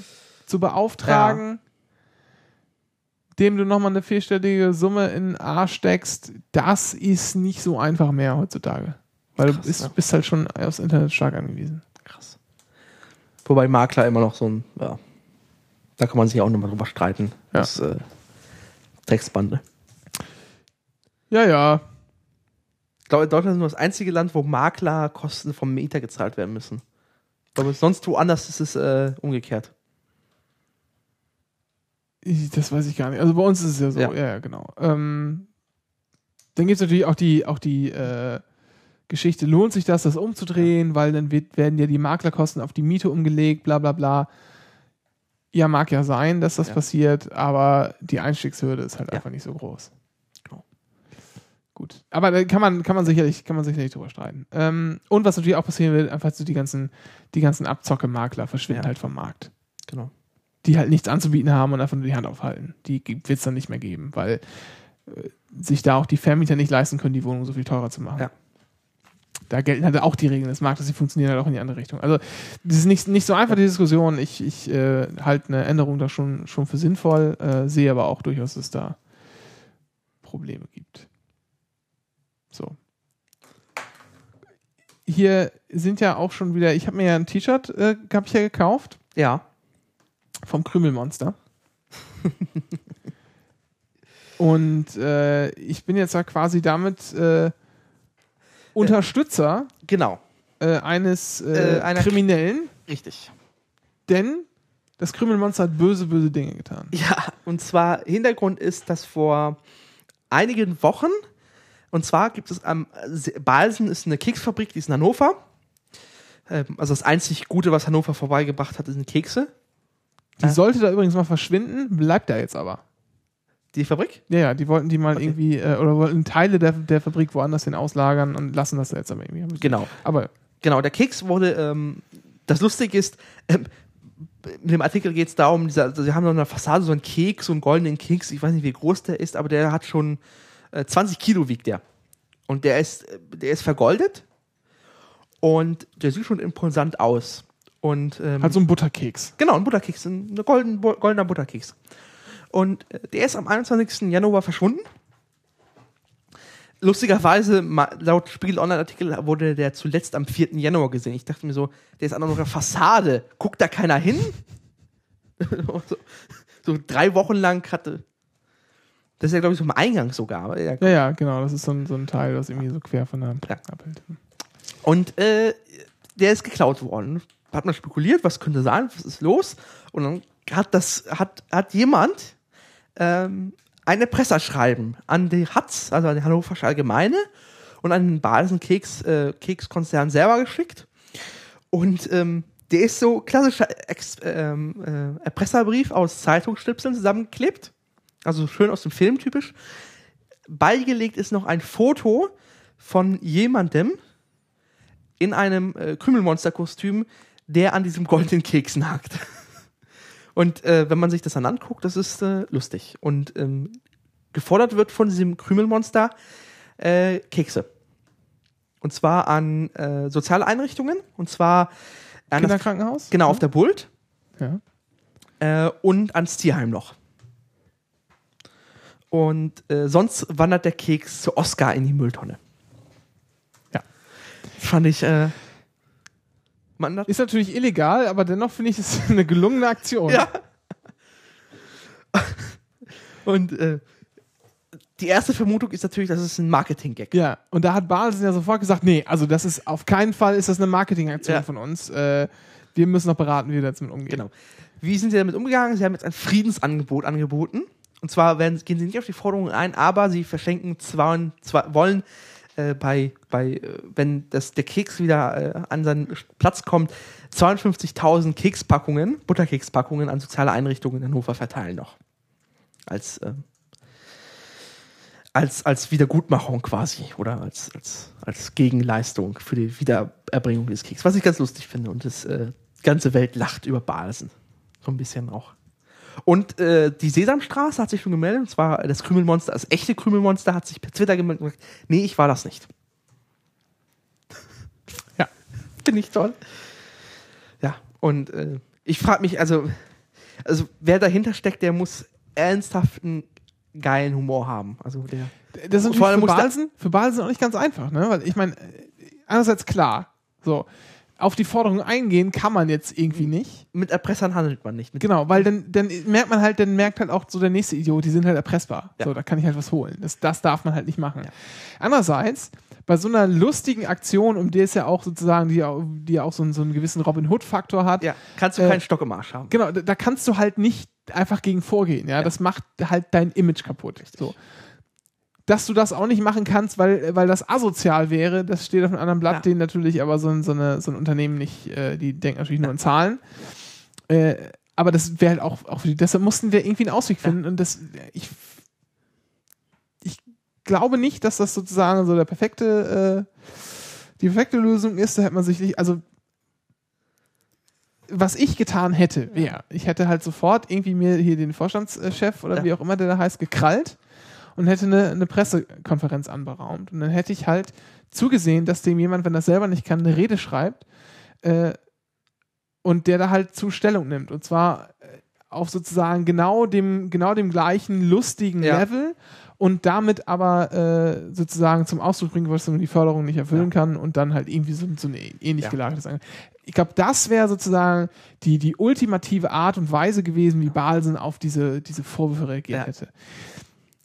zu beauftragen, dem du nochmal eine vierstellige Summe in den Arsch steckst, das ist nicht so einfach mehr heutzutage. Weil Krass, du bist, ja. bist halt schon aufs Internet stark angewiesen. Krass. Wobei Makler immer noch so ein, ja. Da kann man sich auch nochmal drüber streiten. Ja. Das äh, Drecksbande. Ja, ja. Ich glaube, Deutschland ist nur das einzige Land, wo Maklerkosten vom Mieter gezahlt werden müssen. Ich glaube, sonst woanders ist es äh, umgekehrt. Ich- Das weiß ich gar nicht. Also bei uns ist es ja so, ja, Ja. ja, genau. Ähm, dann gibt es natürlich auch die, auch die, äh, Geschichte, lohnt sich das, das umzudrehen, weil dann wird, werden ja die Maklerkosten auf die Miete umgelegt, bla bla bla. Ja, mag ja sein, dass das Ja. passiert, aber die Einstiegshürde ist halt einfach nicht so groß. Gut. Aber da kann man, kann man sicherlich, kann man sicherlich drüber streiten. Ähm, und was natürlich auch passieren wird, einfach so die ganzen, die ganzen Abzocke-Makler verschwinden Ja. halt vom Markt. Genau. Die halt nichts anzubieten haben und einfach nur die Hand aufhalten. Die wird es dann nicht mehr geben, weil äh, sich da auch die Vermieter nicht leisten können, die Wohnung so viel teurer zu machen. Ja. Da gelten halt auch die Regeln des Marktes, die funktionieren halt auch in die andere Richtung. Also, das ist nicht, nicht so einfach, die Diskussion. Ich, ich äh, halte eine Änderung da schon, schon für sinnvoll, äh, sehe aber auch durchaus, dass es da Probleme gibt. So. Hier sind ja auch schon wieder, ich habe mir ja ein T-Shirt, äh, habe ich ja gekauft, Ja. vom Krümelmonster. Und äh, ich bin jetzt ja quasi damit äh, Unterstützer Genau. äh, eines äh, Äh, Kriminellen, Richtig. denn das Krümelmonster hat böse, böse Dinge getan. Ja, und zwar Hintergrund ist, dass vor einigen Wochen, und zwar gibt es am Se- Balsen ist eine Keksfabrik, die ist in Hannover. Ähm, Also das einzig Gute, was Hannover vorbeigebracht hat, sind Kekse. Die Ja. sollte da übrigens mal verschwinden, bleibt da jetzt aber. Die Fabrik? Ja, ja, die wollten die mal Okay. irgendwie, äh, oder wollten Teile der, der Fabrik woanders hin auslagern und lassen das jetzt aber irgendwie. Genau. Aber Genau, der Keks wurde, ähm, das Lustige ist, ähm, in dem Artikel geht es darum, dieser, sie haben noch eine Fassade, so einen Keks, so einen goldenen Keks, ich weiß nicht, wie groß der ist, aber der hat schon äh, 20 Kilo wiegt der. Und der ist, äh, der ist vergoldet und der sieht schon imposant aus. Und ähm, halt so ein Butterkeks. Genau, ein Butterkeks, ein golden, goldener Butterkeks. Und äh, der ist am 21. Januar verschwunden. Lustigerweise, laut Spiegel Online-Artikel wurde der zuletzt am 4. Januar gesehen. Ich dachte mir so, der ist an einer Fassade. Guckt da keiner hin? so, so drei Wochen lang hatte. Das ist ja, glaube ich, so am Eingang sogar. Ja, Ja, ja, genau. Das ist so ein, so ein Teil, das irgendwie so quer von der Ja. abhält. Und äh, der ist geklaut worden. Hat man spekuliert, was könnte sein, was ist los? Und dann hat das, hat, hat jemand ähm, ein Erpresserschreiben an die Hatz, also an die Hannoversche Allgemeine und an den Basen Keks, äh, Kekskonzern selber geschickt. Und ähm, der ist so klassischer Ex ähm, äh, Erpresserbrief aus Zeitungsschnipseln zusammengeklebt. Also schön aus dem Film typisch. Beigelegt ist noch ein Foto von jemandem, in einem äh, Krümelmonster-Kostüm, der an diesem goldenen Keks nagt. Und äh, wenn man sich das dann anguckt, das ist äh, lustig. Und ähm, gefordert wird von diesem Krümelmonster äh, Kekse. Und zwar an äh, soziale Einrichtungen. Und zwar an das, Kinderkrankenhaus? genau auf der Bult Ja. äh, und ans Tierheim noch. Und äh, sonst wandert der Keks zu Oscar in die Mülltonne. Ja. Fand ich. Äh, man Ist natürlich illegal, aber dennoch finde ich es eine gelungene Aktion. ja. Und äh, die erste Vermutung ist natürlich, dass es ein Marketing-Gag. Ja, und da hat Balsen ja sofort gesagt, nee, also das ist auf keinen Fall ist das eine Marketingaktion Ja. von uns. Äh, wir müssen noch beraten, wie wir damit umgehen. Genau. Wie sind sie damit umgegangen? Sie haben jetzt ein Friedensangebot angeboten. Und zwar werden, gehen sie nicht auf die Forderungen ein, aber sie verschenken zwei, zwei wollen äh, bei, bei äh, wenn das, der Keks wieder äh, an seinen Platz kommt, 52.000 Kekspackungen, Butterkekspackungen an soziale Einrichtungen in Hannover verteilen noch. Als, äh, als, als Wiedergutmachung quasi oder als, als, als Gegenleistung für die Wiedererbringung des Keks. Was ich ganz lustig finde und das äh, ganze Welt lacht über Balsen. So ein bisschen auch. Und äh, die Sesamstraße hat sich schon gemeldet, und zwar das Krümelmonster, das echte Krümelmonster hat sich per Twitter gemeldet und gesagt, nee, ich war das nicht. Ja. Finde ich toll. Ja, und äh, ich frage mich, also, also wer dahinter steckt, der muss ernsthaft einen geilen Humor haben. Also der. Das ist Vor allem für Balsen, für Balsen auch nicht ganz einfach, ne? Weil ich meine, äh, einerseits klar, so, auf die Forderung eingehen kann man jetzt irgendwie nicht. Mit Erpressern handelt man nicht. Mit Genau, weil dann, dann merkt man halt, dann merkt halt auch so der nächste Idiot, die sind halt erpressbar. Ja. So, da kann ich halt was holen. Das, das darf man halt nicht machen. Andererseits, bei so einer lustigen Aktion, um die es ja auch sozusagen, die, auch- die ja auch so einen, so einen gewissen Robin Hood-Faktor hat, ja, kannst du Äh, keinen Stock im Arsch haben. genau, da, da kannst du halt nicht einfach gegen vorgehen. Ja? Das macht halt dein Image kaputt. So. Dass du das auch nicht machen kannst, weil, weil das asozial wäre. Das steht auf einem anderen Blatt, Ja. den natürlich aber so ein, so, eine, so ein Unternehmen nicht, äh, die denken natürlich nur in Zahlen. Äh, aber das wäre halt auch, auch für die, deshalb mussten wir irgendwie einen Ausweg finden und das, ich, ich glaube nicht, dass das sozusagen so der perfekte, äh, die perfekte Lösung ist. Da hätte man sich nicht, also was ich getan hätte, wäre, ich hätte halt sofort irgendwie mir hier den Vorstandschef oder Ja. wie auch immer der da heißt, gekrallt und hätte eine, eine Pressekonferenz anberaumt. Und dann hätte ich halt zugesehen, dass dem jemand, wenn das selber nicht kann, eine Rede schreibt äh, und der da halt zu Stellung nimmt. Und zwar äh, auf sozusagen genau dem, genau dem gleichen lustigen Ja. Level und damit aber äh, sozusagen zum Ausdruck bringen, was man die Förderung nicht erfüllen kann und dann halt irgendwie so, so ein ähnlich Ja. gelagertes. Ich glaube, das wäre sozusagen die, die ultimative Art und Weise gewesen, wie Balsen auf diese, diese Vorwürfe reagiert Ja. hätte.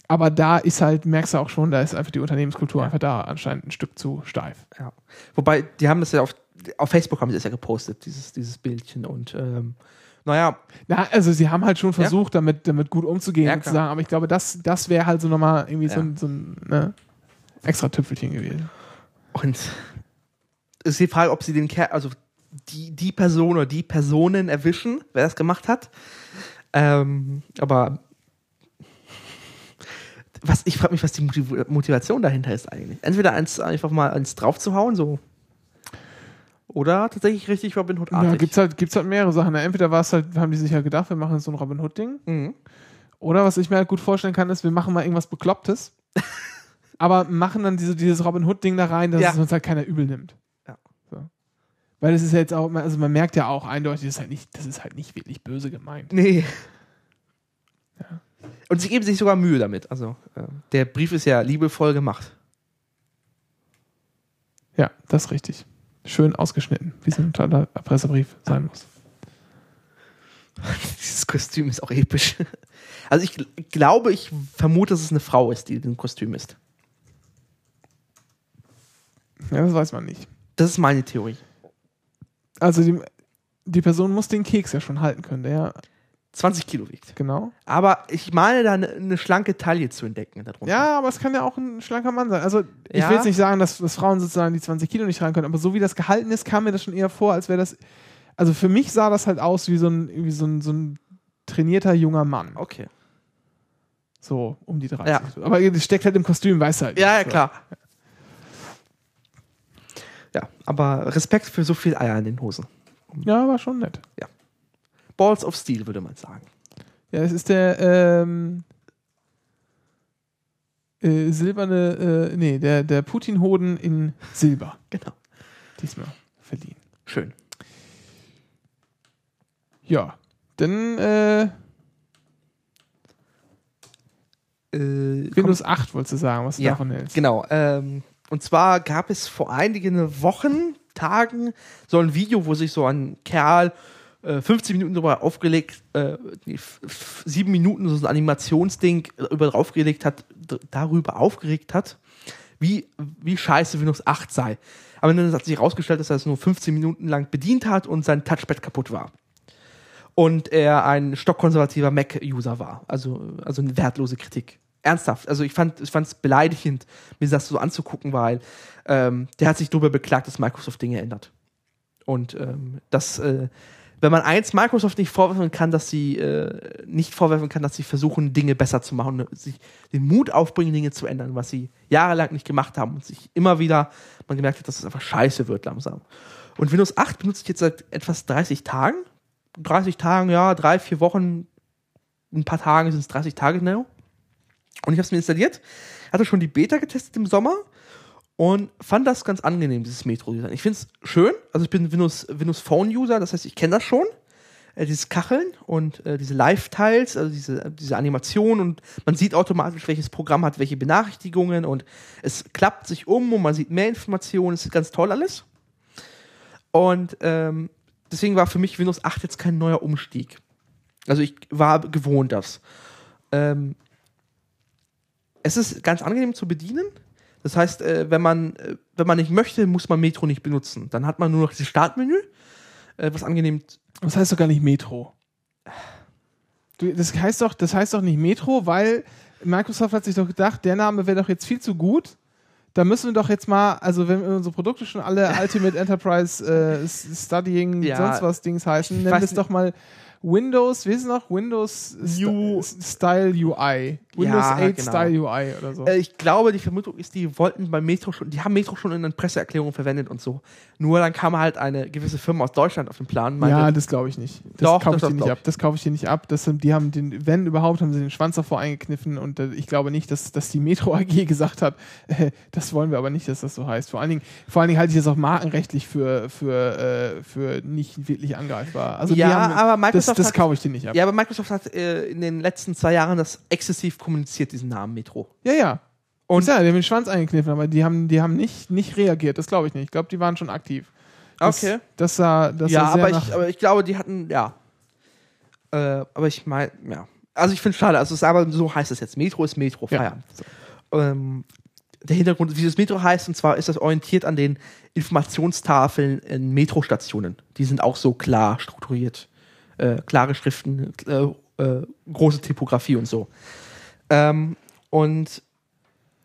Aber da ist halt, merkst du auch schon, da ist einfach die Unternehmenskultur einfach da anscheinend ein Stück zu steif. Ja. Wobei, die haben das ja auf, auf Facebook haben sie das ja gepostet, dieses, dieses Bildchen. Und ähm, naja, Na, also sie haben halt schon versucht, damit, damit gut umzugehen, Ja, sozusagen, aber ich glaube, das, das wäre halt so nochmal irgendwie so Ja. ein, so ein ne, extra Tüpfelchen gewesen. und es ist die Frage, ob sie den Kerl, also die, die Person oder die Personen erwischen, wer das gemacht hat. Ähm, aber was, ich frage mich, was die Motiv- Motivation dahinter ist eigentlich. Entweder eins einfach mal eins draufzuhauen, so. Oder tatsächlich richtig Robin Hood Ja, artig. gibt's halt, gibt's halt mehrere Sachen. Entweder war es halt, haben die sich halt gedacht, wir machen so ein Robin Hood-Ding. Mhm. Oder was ich mir halt gut vorstellen kann, ist, wir machen mal irgendwas Beklopptes, aber machen dann diese, dieses Robin Hood-Ding da rein, dass Ja. es uns halt keiner übel nimmt. Ja. So. Weil es ist ja jetzt auch, also man merkt ja auch eindeutig, das ist halt nicht, das ist halt nicht wirklich böse gemeint. Nee. Und sie geben sich sogar Mühe damit. Also, äh, der Brief ist ja liebevoll gemacht. Ja, das ist richtig. Schön ausgeschnitten, wie so ein toller Pressebrief sein muss. Dieses Kostüm ist auch episch. Also, ich gl- glaube, ich vermute, dass es eine Frau ist, die in dem Kostüm ist. Ja, das weiß man nicht. Das ist meine Theorie. Also die, die Person muss den Keks ja schon halten können, der ja, 20 Kilo wiegt. genau. Aber ich meine, da eine, eine schlanke Taille zu entdecken darunter. Ja, aber es kann ja auch ein schlanker Mann sein. Also ich Ja. will jetzt nicht sagen, dass, dass Frauen sozusagen die 20 Kilo nicht rein können, aber so wie das gehalten ist, kam mir das schon eher vor, als wäre das. Also für mich sah das halt aus wie so ein, wie so ein, so ein trainierter junger Mann. Okay. So um die 30. Ja. Aber das steckt halt im Kostüm, weißt du halt. Ja, ja, klar. Ja, aber Respekt für so viel Eier in den Hosen. Ja, war schon nett. Balls of Steel, würde man sagen. Ja, es ist der ähm, äh, silberne, äh, nee, der, der Putin-Hoden in Silber Genau. diesmal verliehen. Schön. Ja, dann äh, Äh, Windows 8 wolltest du sagen, was du Ja, davon hältst. Genau. Ähm, und zwar gab es vor einigen Wochen, Tagen, so ein Video, wo sich so ein Kerl äh, 15 Minuten darüber aufgelegt, äh, sieben Minuten so ein Animationsding über draufgelegt hat, darüber aufgeregt hat, wie, wie scheiße Windows 8 sei. Aber dann hat sich herausgestellt, dass er es nur 15 Minuten lang bedient hat und sein Touchpad kaputt war. Und er ein stockkonservativer Mac-User war. Also, also eine wertlose Kritik. Ernsthaft. Also ich fand ich es beleidigend, mir das so anzugucken, weil ähm, der hat sich darüber beklagt, dass Microsoft Dinge ändert. Und ähm, das, äh, wenn man eins Microsoft nicht vorwerfen kann, dass sie äh, nicht vorwerfen kann, dass sie versuchen, Dinge besser zu machen, sich den Mut aufbringen, Dinge zu ändern, was sie jahrelang nicht gemacht haben und sich immer wieder man gemerkt hat, dass es einfach scheiße wird langsam. Und Windows 8 benutze ich jetzt seit etwas 30 Tagen. 30 Tagen, ja, drei, vier Wochen, ein paar Tagen sind es 30 Tage genau. Und ich habe es mir installiert, hatte schon die Beta getestet im Sommer und fand das ganz angenehm, dieses Metro-Design. Ich finde es schön, also ich bin Windows, Windows Phone-User, das heißt, ich kenne das schon. Äh, dieses Kacheln und äh, diese Live-Tiles, also diese, diese Animation und man sieht automatisch, welches Programm hat welche Benachrichtigungen und es klappt sich um und man sieht mehr Informationen, es ist ganz toll alles. Und ähm, deswegen war für mich Windows 8 jetzt kein neuer Umstieg. Also ich war gewohnt das. Ähm, es ist ganz angenehm zu bedienen. Das heißt, äh, wenn man äh, wenn man nicht möchte, muss man Metro nicht benutzen. Dann hat man nur noch dieses Startmenü, äh, was angenehm. Das heißt doch gar nicht Metro. Du, das heißt doch, das heißt doch nicht Metro, weil Microsoft hat sich doch gedacht, der Name wäre doch jetzt viel zu gut. Da müssen wir doch jetzt mal, also wenn unsere Produkte schon alle Ultimate Enterprise äh, Studying, Ja. sonst was Dings heißen, nennen wir es doch mal Windows, wie ist es noch? Windows New- St Style UI. Windows Ja, 8 genau. Style UI oder so. Äh, ich glaube, die Vermutung ist, die wollten bei Metro schon, die haben Metro schon in den Presseerklärungen verwendet und so. Nur dann kam halt eine gewisse Firma aus Deutschland auf den Plan. meinte, ja, das glaube ich nicht. Das Doch, kaufe ich dir nicht ab. Das kaufe ich dir nicht ab. Das die haben den, wenn überhaupt, haben sie den Schwanz davor eingekniffen und äh, ich glaube nicht, dass, dass die Metro AG gesagt hat, äh, das wollen wir aber nicht, dass das so heißt. Vor allen Dingen, vor allen Dingen halte ich das auch markenrechtlich für, für, äh, für nicht wirklich angreifbar. Also Ja, haben, aber das, Microsoft das hat- kaufe ich dir nicht ab. Ja, aber Microsoft hat äh, in den letzten zwei Jahren das exzessiv kommuniziert, diesen Namen Metro. Ja, ja. Und- ja, die haben den Schwanz eingekniffen, aber die haben, die haben nicht, nicht reagiert. Das glaube ich nicht. Ich glaube, die waren schon aktiv. Das, Okay. Das sah, das ja, sah aber ich, aber ich glaube, die hatten, ja. Äh, aber ich meine, ja. Also ich finde es schade, also es ist aber so heißt es jetzt. Metro ist Metro, Ja. Feierabend. Ähm, der Hintergrund, wie das Metro heißt, und zwar ist das orientiert an den Informationstafeln in Metrostationen. Die sind auch so klar strukturiert. Äh, klare Schriften, äh, äh, große Typografie und so. Ähm, und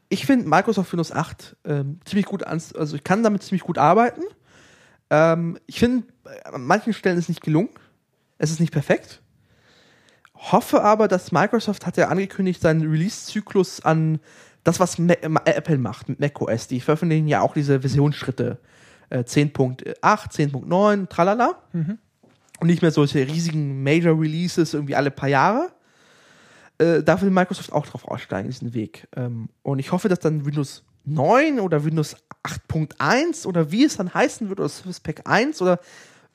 ich finde Microsoft Windows 8 ähm, ziemlich gut an, also ich kann damit ziemlich gut arbeiten. Ähm, ich finde, an manchen Stellen ist es nicht gelungen. Es ist nicht perfekt. Hoffe aber, dass Microsoft hat ja angekündigt, seinen Release-Zyklus an das, was Ma äh, Apple macht mit macOS. Die veröffentlichen ja auch diese Versionsschritte. Äh, 10.8, 10.9, tralala. Und nicht mehr solche riesigen Major Releases irgendwie alle paar Jahre. Äh, da will Microsoft auch drauf aussteigen, diesen Weg. Ähm, und ich hoffe, dass dann Windows 9 oder Windows 8.1 oder wie es dann heißen wird, oder Service Pack 1 oder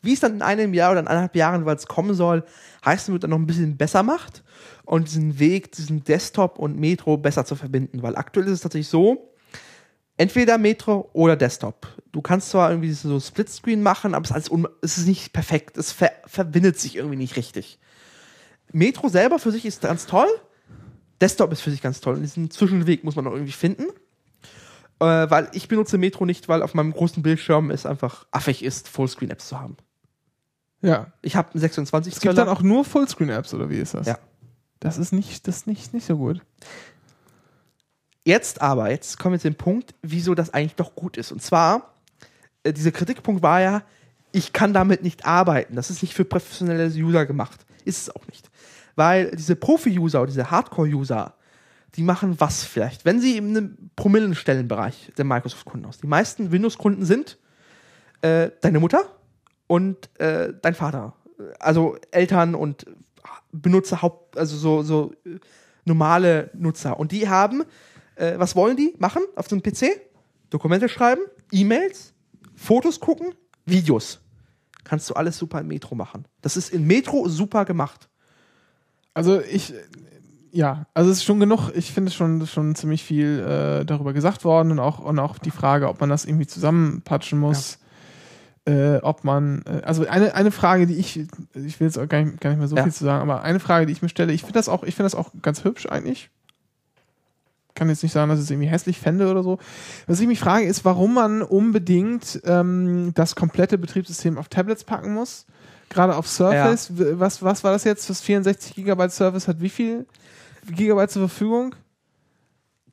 wie es dann in einem Jahr oder in eineinhalb Jahren, weil es kommen soll, heißen wird, dann noch ein bisschen besser macht und diesen Weg, diesen Desktop und Metro besser zu verbinden. Weil aktuell ist es tatsächlich so, entweder Metro oder Desktop. Du kannst zwar irgendwie so Splitscreen machen, aber es ist, alles es ist nicht perfekt. Es ver verbindet sich irgendwie nicht richtig. Metro selber für sich ist ganz toll. Desktop ist für sich ganz toll. Und diesen Zwischenweg muss man noch irgendwie finden. Äh, weil ich benutze Metro nicht, weil auf meinem großen Bildschirm es einfach affig ist, Fullscreen-Apps zu haben. ja. Ich habe einen 26 Es gibt dann auch nur Fullscreen-Apps, oder wie ist das? Ja. Das ist nicht, das ist nicht, nicht so gut. Jetzt aber, jetzt kommen wir zu dem Punkt, wieso das eigentlich doch gut ist. Und zwar, äh, dieser Kritikpunkt war ja, ich kann damit nicht arbeiten. Das ist nicht für professionelle User gemacht. Ist es auch nicht. Weil diese Profi-User oder diese Hardcore-User, die machen was vielleicht? Wenn sie in einem Promillenstellenbereich der Microsoft-Kunden aus. Die meisten Windows-Kunden sind äh, deine Mutter und äh, dein Vater. Also Eltern und Benutzer, also so, so äh, normale Nutzer. Und die haben, äh, was wollen die machen auf einem PC? Dokumente schreiben, E-Mails, Fotos gucken, Videos. Kannst du alles super in Metro machen. Das ist in Metro super gemacht. Also ich, ja, also es ist schon genug, ich finde schon, schon ziemlich viel äh, darüber gesagt worden und auch, und auch die Frage, ob man das irgendwie zusammenpatschen muss. Äh, ob man, äh, also eine, eine Frage, die ich, ich will jetzt auch gar nicht, gar nicht mehr so Ja. viel zu sagen, aber eine Frage, die ich mir stelle, ich finde das auch, ich finde das auch ganz hübsch eigentlich. Kann jetzt nicht sagen, dass ich es irgendwie hässlich fände oder so. Was ich mich frage, ist, warum man unbedingt ähm, das komplette Betriebssystem auf Tablets packen muss. Gerade auf Surface. W- Was, was war das jetzt? Das 64 Gigabyte Surface hat wie viel Gigabyte zur Verfügung?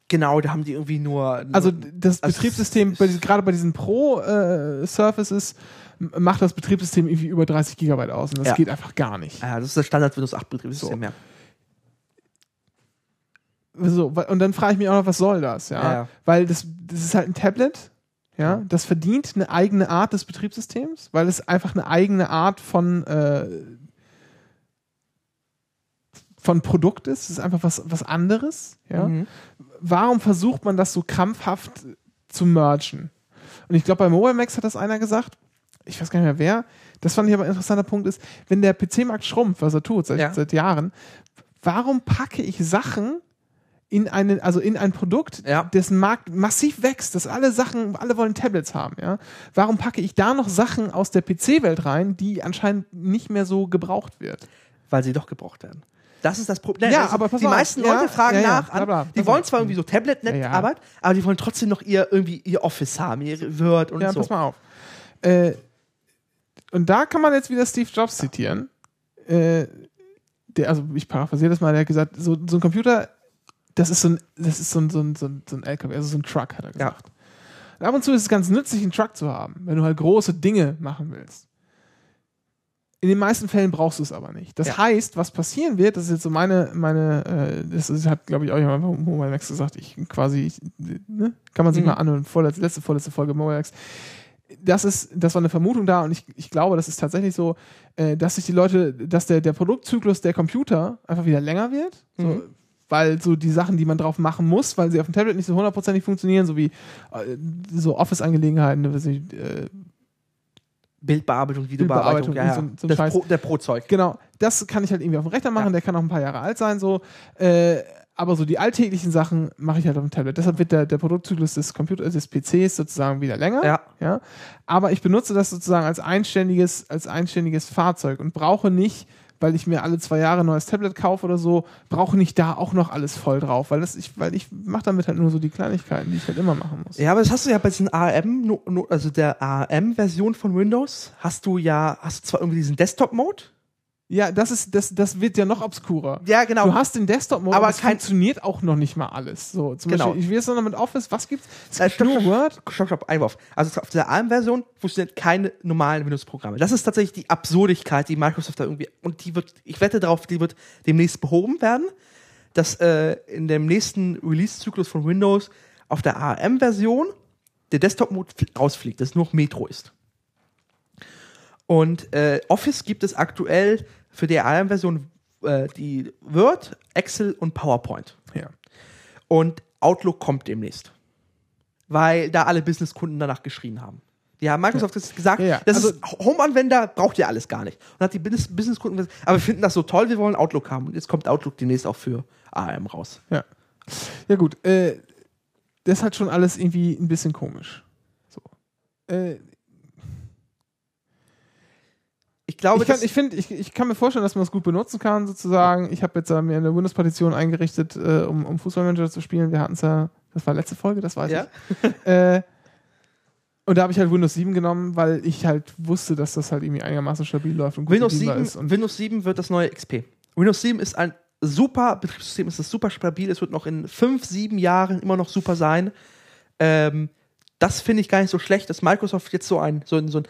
Genau, da haben die irgendwie nur. Also das Also Betriebssystem, bei, diesen- gerade bei diesen Pro-Surfaces, macht das Betriebssystem irgendwie über 30 Gigabyte aus. Und das Ja. geht einfach gar nicht. ja, das ist das Standard Windows 8 Betriebssystem, So. ja. So, und dann frage ich mich auch noch, was soll das? Ja? Ja, ja. Weil das, das ist halt ein Tablet. Ja, das verdient eine eigene Art des Betriebssystems, weil es einfach eine eigene Art von, äh, von Produkt ist. Es ist einfach was, was anderes. Ja? Mhm. Warum versucht man das so krampfhaft zu mergen? Und ich glaube, bei Mobile Max hat das einer gesagt, ich weiß gar nicht mehr wer, das fand ich aber ein interessanter Punkt ist, wenn der PC-Markt schrumpft, was er tut seit, Ja. seit Jahren, warum packe ich Sachen in einen, also in ein Produkt, Ja. dessen Markt massiv wächst, dass alle Sachen, alle wollen Tablets haben, ja? Warum packe ich da noch Sachen aus der PC-Welt rein, die anscheinend nicht mehr so gebraucht wird? Weil sie doch gebraucht werden. Das ist das Problem. Ja, ist- aber pass die auf. meisten Ja, Leute fragen ja, ja, nach, bla, an, bla, die pass wollen zwar irgendwie so Tablet-Net-Arbeit, aber die wollen trotzdem noch ihr irgendwie ihr Office haben, ihr Word und ja, so. pass mal auf. Äh, und da kann man jetzt wieder Steve Jobs zitieren. Äh, der, also ich paraphrasiere das mal, der hat gesagt, so, so ein Computer das ist so ein, das ist so ein, so ein, so ein, so ein LKW, also so ein Truck, hat er gesagt. Und ab und zu ist es ganz nützlich, einen Truck zu haben, wenn du halt große Dinge machen willst. In den meisten Fällen brauchst du es aber nicht. Das Ja. heißt, was passieren wird, das ist jetzt so meine, meine, äh, das ist, hat, glaube ich, auch jemand von Mobile Max gesagt, ich quasi, ich, ne? kann man sich Mhm. mal anhören, vorletzte, letzte, vorletzte Folge Mobile Max. Das ist, das war eine Vermutung da und ich, ich glaube, das ist tatsächlich so, äh, dass sich die Leute, dass der, der Produktzyklus der Computer einfach wieder länger wird. So, Mhm. Weil so die Sachen, die man drauf machen muss, weil sie auf dem Tablet nicht so hundertprozentig funktionieren, so wie äh, so Office-Angelegenheiten, ne, weiß ich, äh, Bildbearbeitung, Videobearbeitung, Bildbearbeitung, ja, ja. so so. Pro, der Pro-Zeug. genau, das kann ich halt irgendwie auf dem Rechner machen, Ja. der kann auch ein paar Jahre alt sein, so. Äh, aber so die alltäglichen Sachen mache ich halt auf dem Tablet. Deshalb wird der, der Produktzyklus des Computers, des PCs sozusagen wieder länger. Ja. ja. Aber ich benutze das sozusagen als einständiges, als einständiges Fahrzeug und brauche nicht, weil ich mir alle zwei Jahre ein neues Tablet kaufe oder so, brauche nicht da auch noch alles voll drauf, weil das ich, weil ich mache damit halt nur so die Kleinigkeiten, die ich halt immer machen muss. Ja, aber das hast du ja bei diesen ARM, also der ARM-Version von Windows, hast du ja, hast du zwar irgendwie diesen Desktop-Mode. Ja, das ist, das, das wird ja noch obskurer. Ja, genau. Du hast den Desktop-Mode, Aber es funktioniert auch noch nicht mal alles. So, zum Genau. Beispiel, ich will jetzt noch mit Office, was gibt's? Es Äh, gibt nur Word. Stopp, stopp, Einwurf. Also auf der ARM-Version funktionieren keine normalen Windows-Programme. Das ist tatsächlich die Absurdigkeit, die Microsoft da irgendwie, und die wird, ich wette darauf, die wird demnächst behoben werden, dass äh, in dem nächsten Release-Zyklus von Windows auf der ARM-Version der Desktop-Mode fl- rausfliegt, dass nur noch Metro ist. Und äh, Office gibt es aktuell für die ARM-Version äh, die Word, Excel und PowerPoint. Ja. Und Outlook kommt demnächst. Weil da alle Businesskunden danach geschrien haben. Die haben Microsoft jetzt gesagt, Ja, ja. das Also- ist Home-Anwender, braucht ihr alles gar nicht. Und hat die Business Businesskunden gesagt, aber wir finden das so toll, wir wollen Outlook haben. Und jetzt kommt Outlook demnächst auch für ARM raus. Ja. Ja, gut. Äh, das halt schon alles irgendwie ein bisschen komisch. So. Äh, Ich glaube, ich, kann, ich, find, ich, ich kann mir vorstellen, dass man das gut benutzen kann, sozusagen. Ich habe jetzt äh, mir eine Windows-Partition eingerichtet, äh, um, um Fußballmanager zu spielen. Wir hatten es ja, das war letzte Folge, das weiß Ja. ich. äh, und da habe ich halt Windows 7 genommen, weil ich halt wusste, dass das halt irgendwie einigermaßen stabil läuft und gut Windows bedienbar 7, ist. Und Windows 7 wird das neue XP. Windows 7 ist ein super Betriebssystem, es ist super stabil, es wird noch in fünf, sieben Jahren immer noch super sein. Ähm, das finde ich gar nicht so schlecht, dass Microsoft jetzt so ein, so ein, so ein,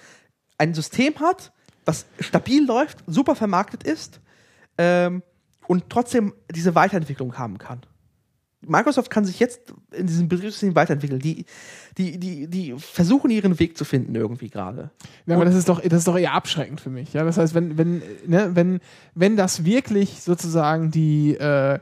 ein System hat, was stabil läuft, super vermarktet ist ähm, und trotzdem diese Weiterentwicklung haben kann. Microsoft kann sich jetzt in diesem Betriebssystem weiterentwickeln. Die, die, die, die versuchen ihren Weg zu finden irgendwie gerade. Ja, aber das ist doch, das ist doch eher abschreckend für mich. Ja, das heißt, wenn, wenn, ne, wenn, wenn das wirklich sozusagen die äh,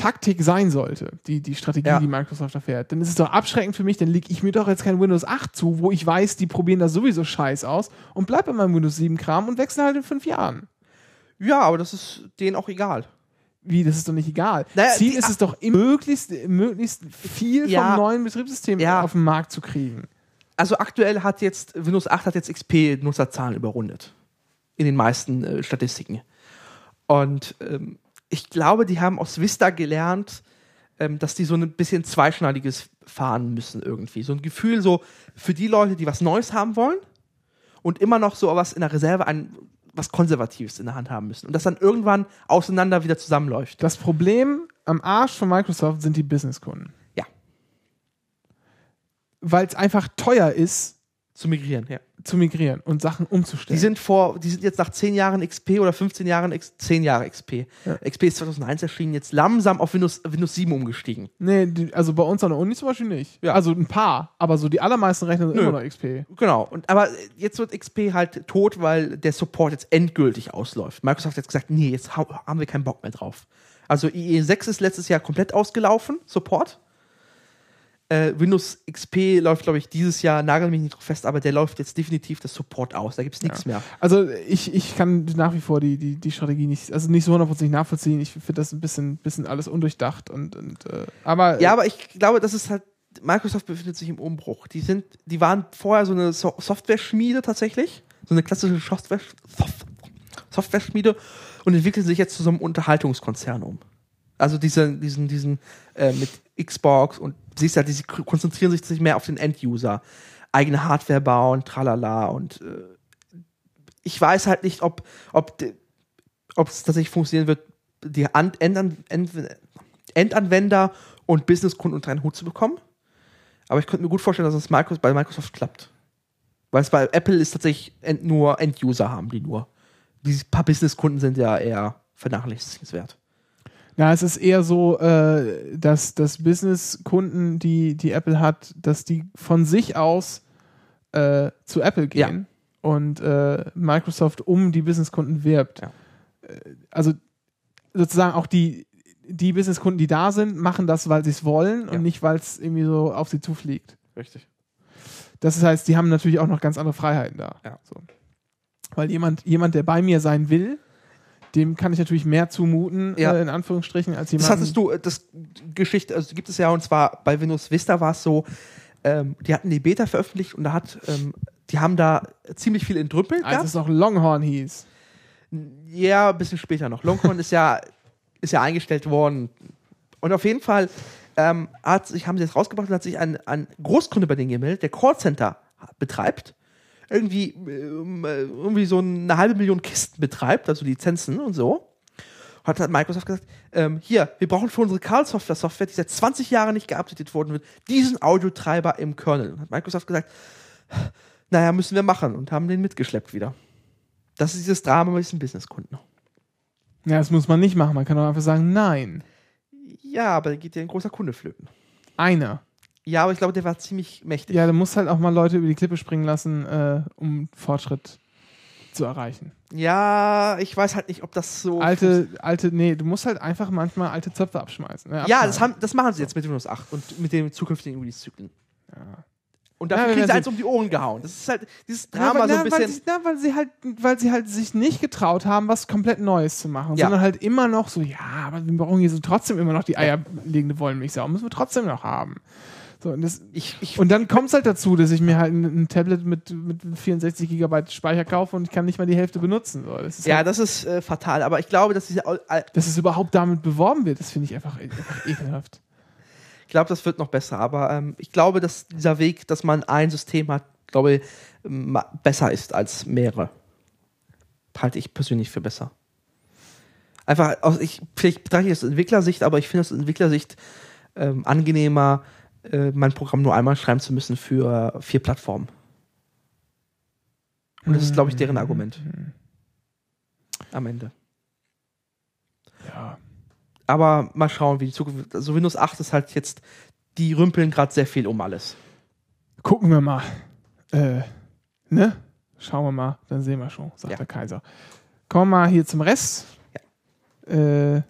Taktik sein sollte, die, die Strategie, Ja. die Microsoft da fährt, dann ist es doch abschreckend für mich, dann lege ich mir doch jetzt kein Windows 8 zu, wo ich weiß, die probieren das sowieso scheiß aus und bleib bei meinem Windows 7 Kram und wechsle halt in fünf Jahren. Ja, aber das ist denen auch egal. Wie, das ist doch nicht egal. Naja, Ziel ist es doch, möglichst, möglichst viel Ja. vom neuen Betriebssystem Ja. auf den Markt zu kriegen. Also aktuell hat jetzt Windows 8 hat jetzt XP-Nutzerzahlen überrundet. In den meisten äh, Statistiken. Und ähm, ich glaube, die haben aus Vista gelernt, ähm, dass die so ein bisschen zweischneidiges fahren müssen irgendwie. So ein Gefühl so für die Leute, die was Neues haben wollen und immer noch so was in der Reserve, ein, was Konservatives in der Hand haben müssen. Und das dann irgendwann auseinander wieder zusammenläuft. Das Problem am Arsch von Microsoft sind die Businesskunden. Ja. Weil es einfach teuer ist, Zu migrieren, ja. zu migrieren und Sachen umzustellen. Die sind vor, die sind jetzt nach 10 Jahren XP oder 15 Jahren, X, 10 Jahre XP. Ja. XP ist 2001 erschienen, jetzt langsam auf Windows, Windows 7 umgestiegen. nee, die, also bei uns an der Uni zum Beispiel nicht. Ja. Also ein paar, aber so die allermeisten Rechner sind Nö. immer noch XP. Genau. Und, aber jetzt wird XP halt tot, weil der Support jetzt endgültig ausläuft. Microsoft hat jetzt gesagt, nee, jetzt ha haben wir keinen Bock mehr drauf. Also IE6 ist letztes Jahr komplett ausgelaufen, Support. Äh, Windows XP läuft, glaube ich, dieses Jahr, nagel mich nicht drauf fest, aber der läuft jetzt definitiv das Support aus. Da gibt es nichts mehr. Also ich, ich kann nach wie vor die, die, die Strategie nicht, also nicht so hundertprozentig nachvollziehen. Ich finde das ein bisschen, bisschen alles undurchdacht und, und äh, aber Ja, aber ich glaube, das ist halt, Microsoft befindet sich im Umbruch. Die sind, die waren vorher so eine so Software-Schmiede tatsächlich, so eine klassische Software, Soft- Software-Schmiede und entwickeln sich jetzt zu so einem Unterhaltungskonzern um. Also diese, diesen, diesen äh, mit Xbox und siehst ja, die konzentrieren sich mehr auf den End-User. Eigene Hardware bauen, tralala und äh, ich weiß halt nicht, ob, ob, ob es tatsächlich funktionieren wird, die An End, End, Endanwender und Businesskunden unter einen Hut zu bekommen. Aber ich könnte mir gut vorstellen, dass es Microsoft, bei Microsoft klappt. Weil es bei Apple ist tatsächlich nur End-User haben, die nur. Die paar Businesskunden sind ja eher vernachlässigenswert. Ja, es ist eher so, äh, dass, dass Business-Kunden, die, die Apple hat, dass die von sich aus äh, zu Apple gehen und äh, Microsoft um die Business-Kunden wirbt. Ja. Äh, Also sozusagen auch die, die Business-Kunden, die da sind, machen das, weil sie es wollen Ja. und nicht, weil es irgendwie so auf sie zufliegt. Richtig. Das heißt, die haben natürlich auch noch ganz andere Freiheiten da. Ja. So. Weil jemand, jemand, der bei mir sein will, dem kann ich natürlich mehr zumuten, Ja. äh, in Anführungsstrichen, als jemand. Das hattest du, äh, das Geschichte, also gibt es ja, und zwar bei Windows Vista war es so, ähm, die hatten die Beta veröffentlicht und da hat, ähm, die haben da ziemlich viel entrümpelt. als gehabt. es noch Longhorn hieß. Ja, ein bisschen später noch. Longhorn ist ja, ist ja eingestellt worden. Und auf jeden Fall ähm, hat sich, haben sie das rausgebracht und hat sich ein, ein Großkunde bei denen gemeldet, der Callcenter betreibt. Irgendwie, ähm, äh, irgendwie so eine halbe Million Kisten betreibt, also Lizenzen und so. Hat hat Microsoft gesagt, ähm, hier, wir brauchen für unsere Carl-Software-Software, die seit 20 Jahren nicht geupdatet worden wird, diesen Audiotreiber im Kernel. Und hat Microsoft gesagt, naja, müssen wir machen und haben den mitgeschleppt wieder. Das ist dieses Drama mit diesen Businesskunden. Ja, das muss man nicht machen. Man kann doch einfach sagen, nein. Ja, aber da geht ja ein großer Kunde flöten. Einer. Ja, aber ich glaube, der war ziemlich mächtig. Ja, du musst halt auch mal Leute über die Klippe springen lassen, äh, um Fortschritt zu erreichen. Ja, ich weiß halt nicht, ob das so. Alte, alte, nee, du musst halt einfach manchmal alte Zöpfe abschmeißen. Ne? Ja, das, haben, das machen sie jetzt mit Windows 8 und mit den zukünftigen Release-Zyklen. Und Ja, dafür wir kriegen sie eins um die Ohren gehauen. Das ist halt dieses Ja, Drama weil, so na, ein weil, bisschen. sie, na, weil sie halt, weil sie halt sich nicht getraut haben, was komplett Neues zu machen, Ja. sondern halt immer noch so, ja, aber wir brauchen hier so trotzdem immer noch die eierlegende Wollmilchsau, müssen wir trotzdem noch haben. So, und, das, Ich, ich, und dann kommt es halt dazu, dass ich mir halt ein, ein Tablet mit, mit 64 Gigabyte Speicher kaufe und ich kann nicht mal die Hälfte benutzen. So, das, ja, halt, das ist äh, fatal. Aber ich glaube, dass diese. äh, dass es überhaupt damit beworben wird, das finde ich einfach, einfach ekelhaft. Ich glaube, das wird noch besser. Aber ähm, ich glaube, dass dieser Weg, dass man ein System hat, glaube ich, besser ist als mehrere. Halte ich persönlich für besser. Einfach, aus, ich, vielleicht betrachte ich das aus Entwicklersicht, aber ich finde es aus Entwicklersicht ähm, angenehmer, äh, mein Programm nur einmal schreiben zu müssen für vier Plattformen. Und das ist, glaube ich, deren Argument. Am Ende. Ja. Aber mal schauen, wie die Zukunft. Also Windows 8 ist halt jetzt, die rümpeln gerade sehr viel um alles. Gucken wir mal. Äh, ne? Schauen wir mal, dann sehen wir schon, sagt Ja. der Kaiser. Kommen wir mal hier zum Rest. Äh,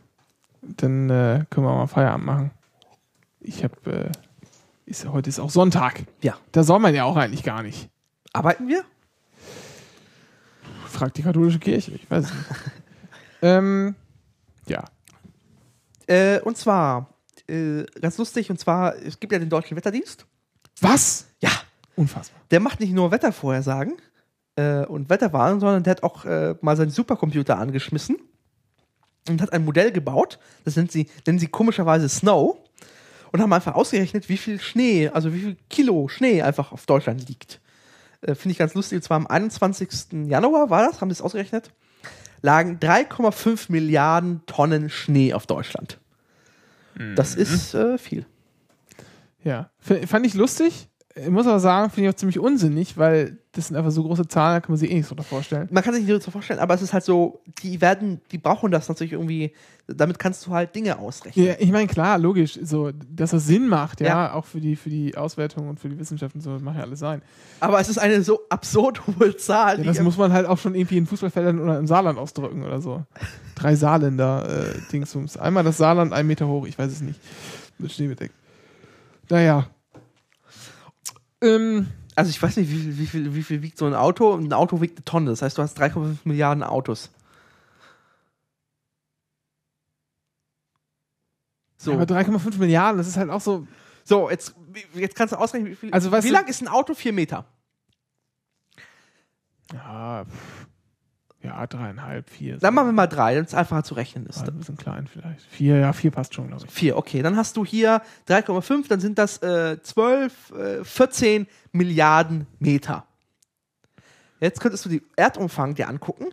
dann äh, können wir mal Feierabend machen. Ich habe, äh, ist, heute ist auch Sonntag. Ja. Da soll man ja auch eigentlich gar nicht. Arbeiten wir? Fragt die katholische Kirche, ich weiß nicht. ähm, ja. Äh, und zwar, äh, ganz lustig, und zwar, es gibt ja den Deutschen Wetterdienst. Was? Ja. Unfassbar. Der macht nicht nur Wettervorhersagen äh, und Wetterwarnungen, sondern der hat auch äh, mal seinen Supercomputer angeschmissen und hat ein Modell gebaut, das nennt sie, nennen sie komischerweise Snow, und haben einfach ausgerechnet, wie viel Schnee, also wie viel Kilo Schnee einfach auf Deutschland liegt. Äh, Finde ich ganz lustig, und zwar am 21. Januar war das, haben sie es ausgerechnet, lagen 3,5 Milliarden Tonnen Schnee auf Deutschland. Das ist äh, viel. Ja. F fand ich lustig. Ich muss aber sagen, finde ich auch ziemlich unsinnig, weil das sind einfach so große Zahlen, da kann man sich eh nicht so vorstellen. man kann sich nicht so vorstellen, aber es ist halt so, die werden, die brauchen das natürlich irgendwie, damit kannst du halt Dinge ausrechnen. Ja, ich meine, klar, logisch, so, dass das Sinn macht, ja, Ja. auch für die, für die Auswertung und für die Wissenschaft und so, das macht ja alles sein. Aber es ist eine so absurd hohe Zahl. Ja, das muss man halt auch schon irgendwie in Fußballfeldern oder im Saarland ausdrücken oder so. Drei Saarländer, äh. Einmal das Saarland, ein Meter hoch, ich weiß es nicht. Mit Schnee bedeckt. Naja. Ähm, also ich weiß nicht, wie viel, wie, viel, wie viel wiegt so ein Auto? Ein Auto wiegt eine Tonne, das heißt, du hast 3,5 Milliarden Autos. So, aber 3,5 Milliarden, das ist halt auch so. so jetzt, jetzt kannst du ausrechnen, wie, viel, Also, wie lang ist ein Auto? Vier Meter. Ja, pff, ja, dreieinhalb, vier. Dann machen wir mal drei, damit es einfacher zu rechnen ist. Ein bisschen klein vielleicht. Vier, ja, vier passt schon, glaube ich. Vier, okay. Dann hast du hier 3,5, dann sind das äh, 12, äh, 14 Milliarden Meter. Jetzt könntest du den Erdumfang dir angucken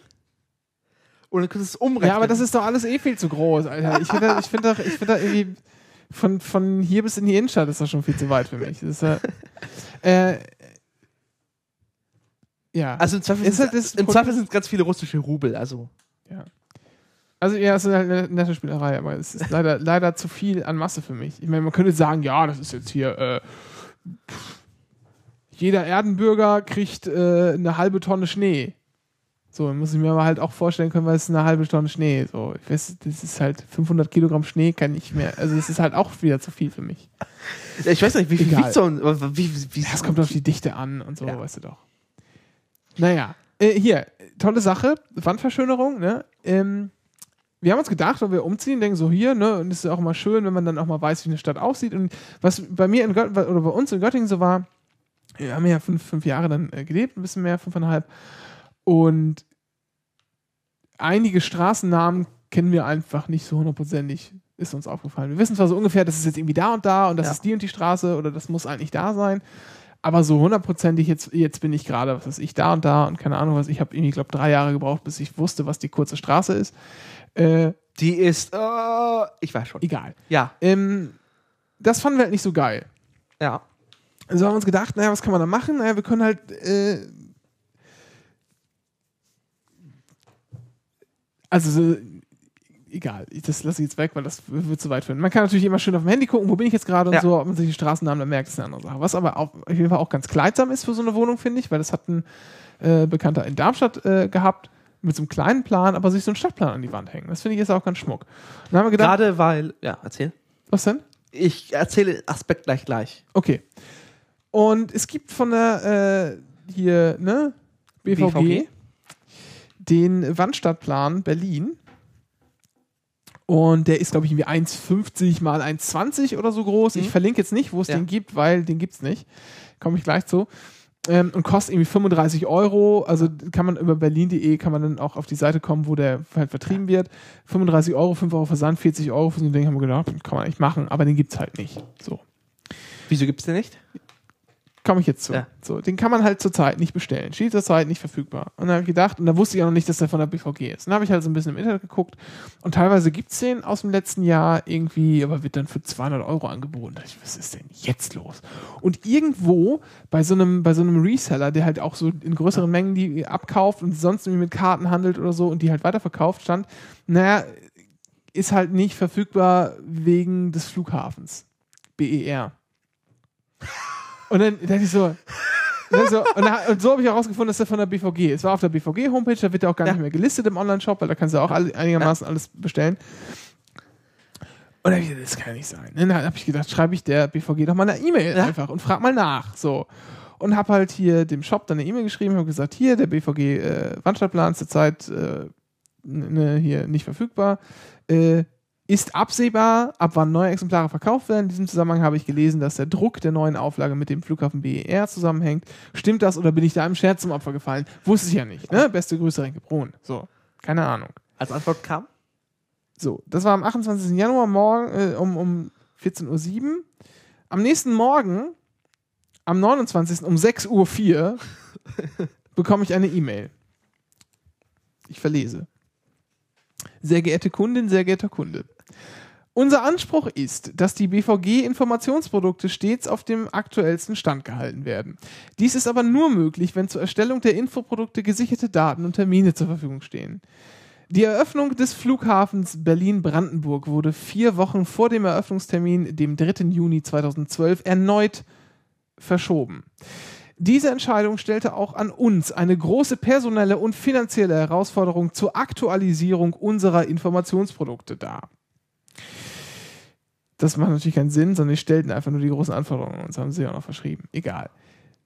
Und dann kannst du es umrechnen. Ja, aber das ist doch alles eh viel zu groß, Alter. Ich finde, ich finde doch, ich finde da irgendwie von, von hier bis in die Innenstadt ist das schon viel zu weit für mich. Das ist, ja, äh, ja. Also im Zweifel, sind, halt das im Zweifel sind es ganz viele russische Rubel. Also Ja. Also ja, es ist halt eine nette Spielerei, aber es ist leider, leider zu viel an Masse für mich. Ich meine, man könnte sagen, ja, das ist jetzt hier, äh, jeder Erdenbürger kriegt äh, eine halbe Tonne Schnee. So, muss ich mir aber halt auch vorstellen können, weil es eine halbe Tonne Schnee. So, ich weiß, das ist halt 500 Kilogramm Schnee, kann ich mehr. Also es ist halt auch wieder zu viel für mich. Ja, ich weiß nicht, wie viel wiegt so ein. Wie, wie, wie, Das kommt auf die Dichte an und so, Ja. weißt du doch. Naja, äh, hier, tolle Sache, Wandverschönerung, ne? Ähm, wir haben uns gedacht, wenn wir umziehen, denken so hier, ne, und es ist auch mal schön, wenn man dann auch mal weiß, wie eine Stadt aussieht. Und was bei mir in Gött oder bei uns in Göttingen so war, wir haben ja fünf, fünf Jahre dann äh, gelebt, ein bisschen mehr, fünfeinhalb. Und einige Straßennamen kennen wir einfach nicht so hundertprozentig, ist uns aufgefallen. Wir wissen zwar so ungefähr, das ist jetzt irgendwie da und da und das Ja. ist die und die Straße oder das muss eigentlich da sein. Aber so hundertprozentig, jetzt, jetzt bin ich gerade, was weiß ich, da und da und keine Ahnung was. Ich habe irgendwie, glaube drei Jahre gebraucht, bis ich wusste, was die kurze Straße ist. Äh, die ist. Äh, ich weiß schon. egal. Ja, Ähm, das fanden wir halt nicht so geil. ja. Also haben wir uns gedacht, naja, was kann man da machen? Naja, wir können halt. Äh, also, so, egal, das lasse ich jetzt weg, weil das wird zu weit führen. Man kann natürlich immer schön auf dem Handy gucken, wo bin ich jetzt gerade und Ja. so, ob man sich die Straßennamen dann merkt, ist eine andere Sache. Was aber auf jeden Fall auch ganz kleidsam ist für so eine Wohnung, finde ich, weil das hat ein äh, Bekannter in Darmstadt äh, gehabt, mit so einem kleinen Plan, aber sich so einen Stadtplan an die Wand hängen. Das finde ich ist auch ganz schmuck. Dann haben wir gedacht, Gerade weil. Ja, erzähl. was denn? Ich erzähle Aspekt gleich gleich. Okay. Und es gibt von der äh, hier, ne, BVG, BVG. den Wandstadtplan Berlin. Und der ist, glaube ich, irgendwie 1,50 mal 1,20 oder so groß. Ich Mhm. verlinke jetzt nicht, wo es Ja. den gibt, weil den gibt es nicht. Komme ich gleich zu. Ähm, und kostet irgendwie 35 Euro. Also kann man über berlin.de kann man dann auch auf die Seite kommen, wo der halt vertrieben wird. 35 Euro, 5 Euro Versand, 40 Euro für so ein Ding haben wir gedacht, kann man eigentlich machen, aber den gibt es halt nicht. So. Wieso gibt's den nicht? Komme ich jetzt zu. Ja. So, den kann man halt zurzeit nicht bestellen. Steht zurzeit nicht verfügbar. Und dann habe ich gedacht, und da wusste ich auch noch nicht, dass der von der BVG ist. Dann habe ich halt so ein bisschen im Internet geguckt und teilweise gibt es den aus dem letzten Jahr irgendwie, aber wird dann für 200 Euro angeboten. Da dachte ich, was ist denn jetzt los? Und irgendwo bei so einem, bei so einem Reseller, der halt auch so in größeren Mengen die abkauft und sonst irgendwie mit Karten handelt oder so und die halt weiterverkauft, stand, naja, ist halt nicht verfügbar wegen des Flughafens. BER. Und dann dachte ich so, so und, da, und so habe ich herausgefunden, dass der von der BVG ist. War auf der BVG-Homepage, da wird er auch gar Ja. nicht mehr gelistet im Online-Shop, weil da kannst du auch alle, einigermaßen alles bestellen. Und dann habe ich gedacht, das kann ja nicht sein. Und dann habe ich gedacht, schreibe ich der BVG doch mal eine E-Mail Ja. einfach und frag mal nach. So. Und habe halt hier dem Shop dann eine E-Mail geschrieben, habe gesagt, hier, der BVG äh, Wandstadtplan ist zurzeit äh, ne, hier nicht verfügbar. Äh, ist absehbar, ab wann neue Exemplare verkauft werden. In diesem Zusammenhang habe ich gelesen, dass der Druck der neuen Auflage mit dem Flughafen BER zusammenhängt. Stimmt das oder bin ich da im Scherz zum Opfer gefallen? Wusste ich ja nicht. Ne? Beste Grüße, Renke Brun. So, keine Ahnung. Als Antwort kam? So, das war am 28. Januar morgen äh, um, um 14.07 Uhr. Am nächsten Morgen, am 29. um 6.04 Uhr, bekomme ich eine E-Mail. Ich verlese. Sehr geehrte Kundin, sehr geehrter Kunde. Unser Anspruch ist, dass die BVG-Informationsprodukte stets auf dem aktuellsten Stand gehalten werden. Dies ist aber nur möglich, wenn zur Erstellung der Infoprodukte gesicherte Daten und Termine zur Verfügung stehen. Die Eröffnung des Flughafens Berlin-Brandenburg wurde vier Wochen vor dem Eröffnungstermin, dem 3. Juni 2012, erneut verschoben. Diese Entscheidung stellte auch an uns eine große personelle und finanzielle Herausforderung zur Aktualisierung unserer Informationsprodukte dar. Das macht natürlich keinen Sinn, sondern die stellten einfach nur die großen Anforderungen und das haben sie auch noch verschrieben. Egal.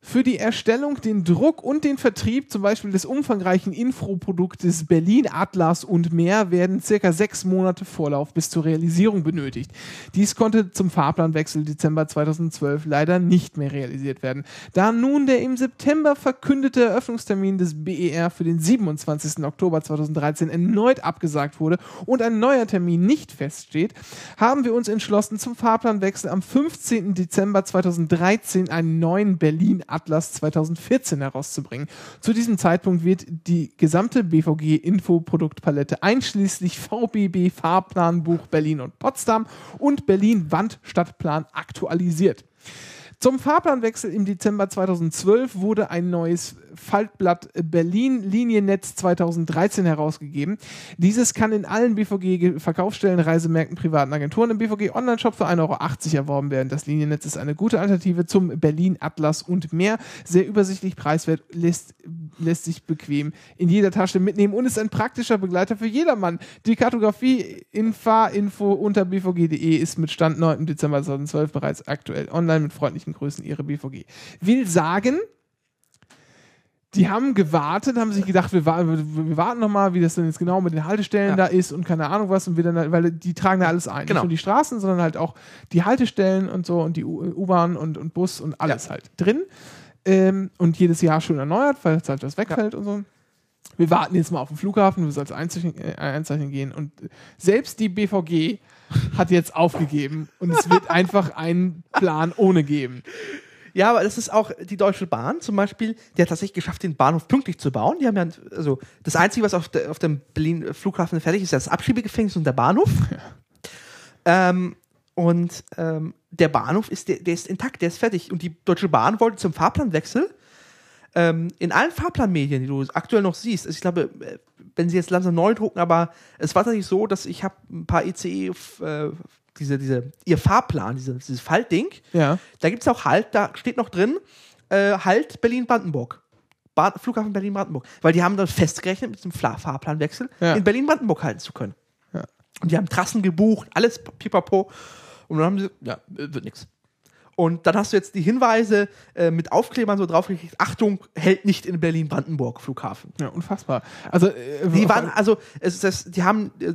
Für die Erstellung, den Druck und den Vertrieb zum Beispiel des umfangreichen Infoproduktes Berlin Atlas und mehr werden circa sechs Monate Vorlauf bis zur Realisierung benötigt. Dies konnte zum Fahrplanwechsel Dezember 2012 leider nicht mehr realisiert werden, da nun der im September verkündete Eröffnungstermin des BER für den 27. Oktober 2013 erneut abgesagt wurde und ein neuer Termin nicht feststeht, haben wir uns entschlossen, zum Fahrplanwechsel am 15. Dezember 2013 einen neuen Berlin Atlas 2014 herauszubringen. Zu diesem Zeitpunkt wird die gesamte BVG-Infoproduktpalette einschließlich VBB Fahrplanbuch Berlin und Potsdam und Berlin Wandstadtplan aktualisiert. Zum Fahrplanwechsel im Dezember 2012 wurde ein neues Faltblatt Berlin Liniennetz 2013 herausgegeben. Dieses kann in allen BVG-Verkaufsstellen, Reisemärkten, privaten Agenturen im BVG Online-Shop für 1,80 Euro erworben werden. Das Liniennetz ist eine gute Alternative zum Berlin Atlas und mehr. Sehr übersichtlich, preiswert, lässt, lässt sich bequem in jeder Tasche mitnehmen und ist ein praktischer Begleiter für jedermann. Die Kartografie in Fahrinfo unter bvg.de ist mit Stand 9. Dezember 2012 bereits aktuell online mit freundlichen Grüßen, Ihre BVG. Will sagen, die haben gewartet, haben sich gedacht, wir, wa wir warten nochmal, wie das denn jetzt genau mit den Haltestellen Ja. da ist und keine Ahnung was und wir dann, weil die tragen da alles ein. Genau. Nicht nur die Straßen, sondern halt auch die Haltestellen und so und die U- U-Bahn und, und Bus und alles halt drin. Ähm, und jedes Jahr schon erneuert, weil jetzt halt was wegfällt und so. Wir warten jetzt mal auf den Flughafen, wir sollen einzeichnen, äh, einzeichnen gehen und selbst die BVG hat jetzt aufgegeben und es wird einfach einen Plan ohne geben. Ja, aber das ist auch die Deutsche Bahn zum Beispiel, die hat tatsächlich geschafft, den Bahnhof pünktlich zu bauen. Die haben ja, also das Einzige, was auf, der, auf dem Berlin Flughafen fertig ist, ist das Abschiebegefängnis und der Bahnhof. Ähm, und ähm, der Bahnhof ist, der, der ist intakt, der ist fertig. Und die Deutsche Bahn wollte zum Fahrplanwechsel ähm, in allen Fahrplanmedien, die du aktuell noch siehst, also ich glaube, äh, wenn sie jetzt langsam neu drucken, aber es war tatsächlich so, dass ich habe ein paar ICE, f- äh, diese, diese, ihr Fahrplan, diese, dieses Faltding, Ja. da gibt es auch Halt, da steht noch drin, äh, Halt Berlin-Brandenburg. Bahn- Flughafen Berlin-Brandenburg. Weil die haben dann festgerechnet, mit diesem Fla Fahrplanwechsel Ja. in Berlin-Brandenburg halten zu können. Ja. Und die haben Trassen gebucht, alles pipapo. Und dann haben sie, ja, äh, wird nix. Und dann hast du jetzt die Hinweise äh, mit Aufklebern so draufgekriegt, Achtung, hält nicht in Berlin-Brandenburg Flughafen. Ja, unfassbar. Also, äh, Die waren, also, es ist das, die haben, äh,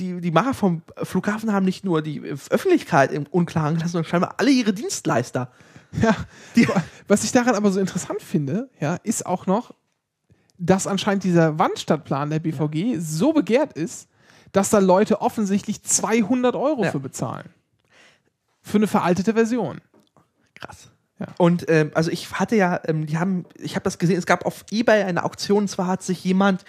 die, die Macher vom Flughafen haben nicht nur die Öffentlichkeit im Unklaren gelassen, sondern scheinbar alle ihre Dienstleister. Ja, Die- was ich daran aber so interessant finde, ja, ist auch noch, dass anscheinend dieser Wandstadtplan der BVG so begehrt ist, dass da Leute offensichtlich 200 Euro Ja. für bezahlen. Für eine veraltete Version. Krass. Ja. Und ähm, also ich hatte ja, ähm, die haben, ich habe das gesehen, es gab auf Ebay eine Auktion, und zwar hat sich jemand,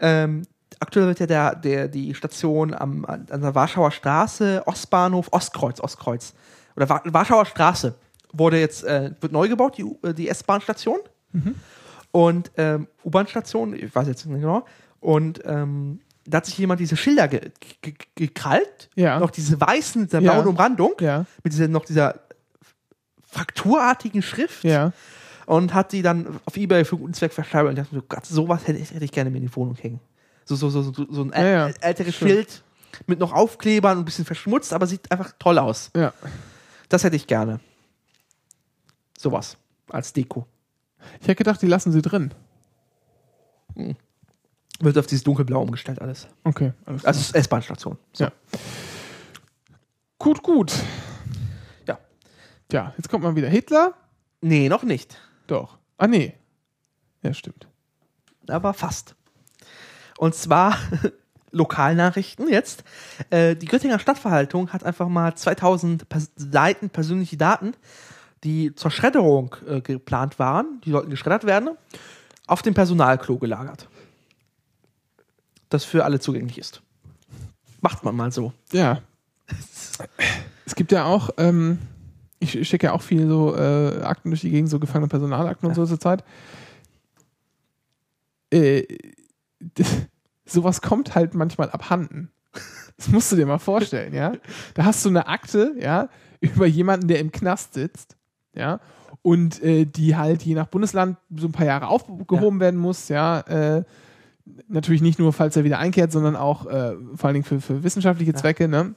ähm, aktuell wird ja der, der, die Station am, an der Warschauer Straße, Ostbahnhof, Ostkreuz, Ostkreuz. Oder Wa Warschauer Straße wurde jetzt, äh, wird neu gebaut, die, äh, die S-Bahn-Station. Und ähm, U-Bahn-Station, ich weiß jetzt nicht genau. Und ähm, da hat sich jemand diese Schilder ge ge gekrallt. Ja. Noch diese weißen, mit der Ja. blauen Umrandung Ja, mit dieser, noch dieser frakturartigen Schrift ja. und hat die dann auf Ebay für guten Zweck versteigert und dachte mir, Gott, sowas hätte ich, hätte ich gerne mir in die Wohnung hängen. So, so, so, so, ein äl Ja, ja. älteres Schön. Schild mit noch Aufklebern und ein bisschen verschmutzt, aber sieht einfach toll aus. ja. Das hätte ich gerne. Sowas als Deko. Ich hätte gedacht, die lassen sie drin. Wird auf dieses dunkelblau umgestellt alles. Okay, alles Also S-Bahn-Station. So. Ja. Gut, gut. Ja. Ja, jetzt kommt mal wieder Hitler. Nee, noch nicht. Doch. Ah, nee. Ja, stimmt. aber fast. Und zwar Lokalnachrichten jetzt. Äh, die Göttinger Stadtverwaltung hat einfach mal 2000 Pers Seiten persönliche Daten, die zur Schredderung äh, geplant waren, die sollten geschreddert werden, auf dem Personalklo gelagert. Das für alle zugänglich ist. Macht man mal so. Ja. Es gibt ja auch, ähm, ich schicke ja auch viel so äh, Akten durch die Gegend, so gefangene Personalakten und so zur Zeit. Äh, sowas kommt halt manchmal abhanden. Das musst du dir mal vorstellen, ja. Da hast du eine Akte, ja, über jemanden, der im Knast sitzt, ja, und äh, die halt je nach Bundesland so ein paar Jahre aufgehoben werden muss, ja. Äh, natürlich nicht nur, falls er wieder einkehrt, sondern auch äh, vor allen Dingen für, für wissenschaftliche Zwecke, ne?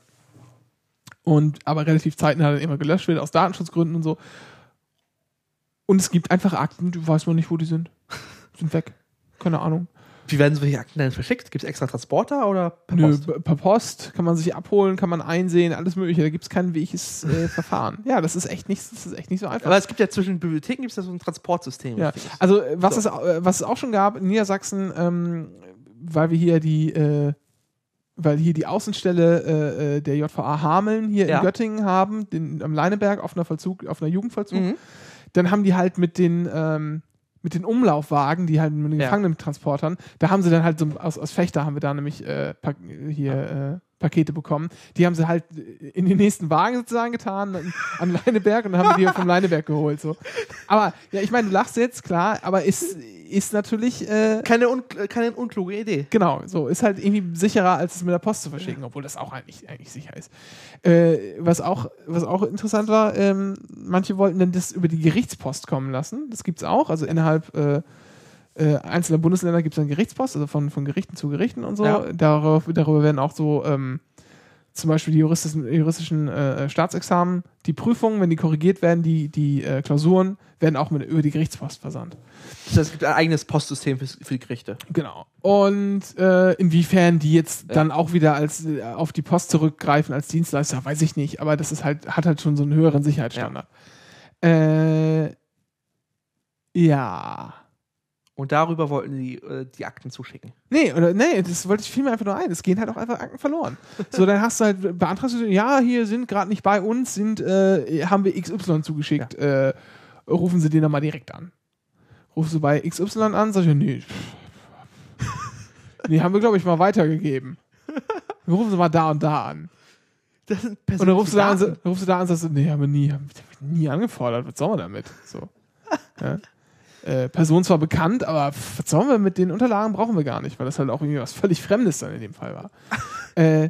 Und aber relativ zeitnah dann immer gelöscht wird aus Datenschutzgründen und so. Und es gibt einfach Akten, die weiß man nicht, wo die sind. Sind weg. Keine Ahnung. Wie werden solche Akten denn verschickt? Gibt es extra Transporter oder per Nö, Post? b- per Post kann man sich abholen, kann man einsehen, alles mögliche. Da gibt es kein weiches äh, Verfahren. Ja, das ist echt nicht, das ist echt nicht so einfach. Aber es gibt ja zwischen Bibliotheken gibt es ja so ein Transportsystem. Ja, also äh, was, So. es, äh, was es auch schon gab in Niedersachsen, ähm, weil wir hier die, äh, weil hier die Außenstelle äh, äh, der JVA Hameln hier Ja. in Göttingen haben, den, am Leineberg auf einer Vollzug, auf einer Jugendvollzug. Mhm. dann haben die halt mit den, ähm, mit den Umlaufwagen, die halt mit den Ja. Gefangenentransportern, da haben sie dann halt so aus, aus Fechter haben wir da nämlich äh, hier äh, Pakete bekommen. Die haben sie halt in den nächsten Wagen sozusagen getan, an, an Leineberg und dann haben die vom Leineberg geholt. So. Aber ja, ich meine, du lachst jetzt, klar, aber ist, ist natürlich äh, Keine, un keine unkluge Idee. Genau, so ist halt irgendwie sicherer, als es mit der Post zu verschicken, obwohl das auch eigentlich, eigentlich sicher ist. Äh, was, auch, was auch interessant war, ähm, manche wollten dann das über die Gerichtspost kommen lassen. Das gibt's auch. Also innerhalb äh, äh, einzelner Bundesländer gibt es dann Gerichtspost, also von, von Gerichten zu Gerichten und so. Ja. Darauf, darüber werden auch so ähm, zum Beispiel die juristischen, juristischen äh, Staatsexamen, die Prüfungen, wenn die korrigiert werden, die, die äh, Klausuren werden auch mit, über die Gerichtspost versandt. Das heißt, es gibt ein eigenes Postsystem für, für die Gerichte. Genau. Und äh, inwiefern die jetzt dann auch wieder als äh, auf die Post zurückgreifen als Dienstleister, weiß ich nicht. Aber das ist halt, hat halt schon so einen höheren Sicherheitsstandard. Äh, ja. Und darüber wollten die äh, die Akten zuschicken. Nee, oder nee, das wollte ich vielmehr einfach nur ein. Es gehen halt auch einfach Akten verloren. so, dann hast du halt beantragst du, ja, hier sind gerade nicht bei uns, sind, äh, haben wir XY zugeschickt. Äh, rufen Sie den dann mal direkt an. Rufst du bei XY an, sag ich, nee. nee, haben wir, glaube ich, mal weitergegeben. Dann rufen Sie mal da und da an. Das sind Und dann rufst du da an, rufst du da an und sagst, nee, haben wir nie, haben wir nie angefordert. Was sollen wir damit? So. Ja. Äh, Person zwar bekannt, aber was sollen wir mit den Unterlagen brauchen wir gar nicht, weil das halt auch irgendwie was völlig Fremdes dann in dem Fall war. äh,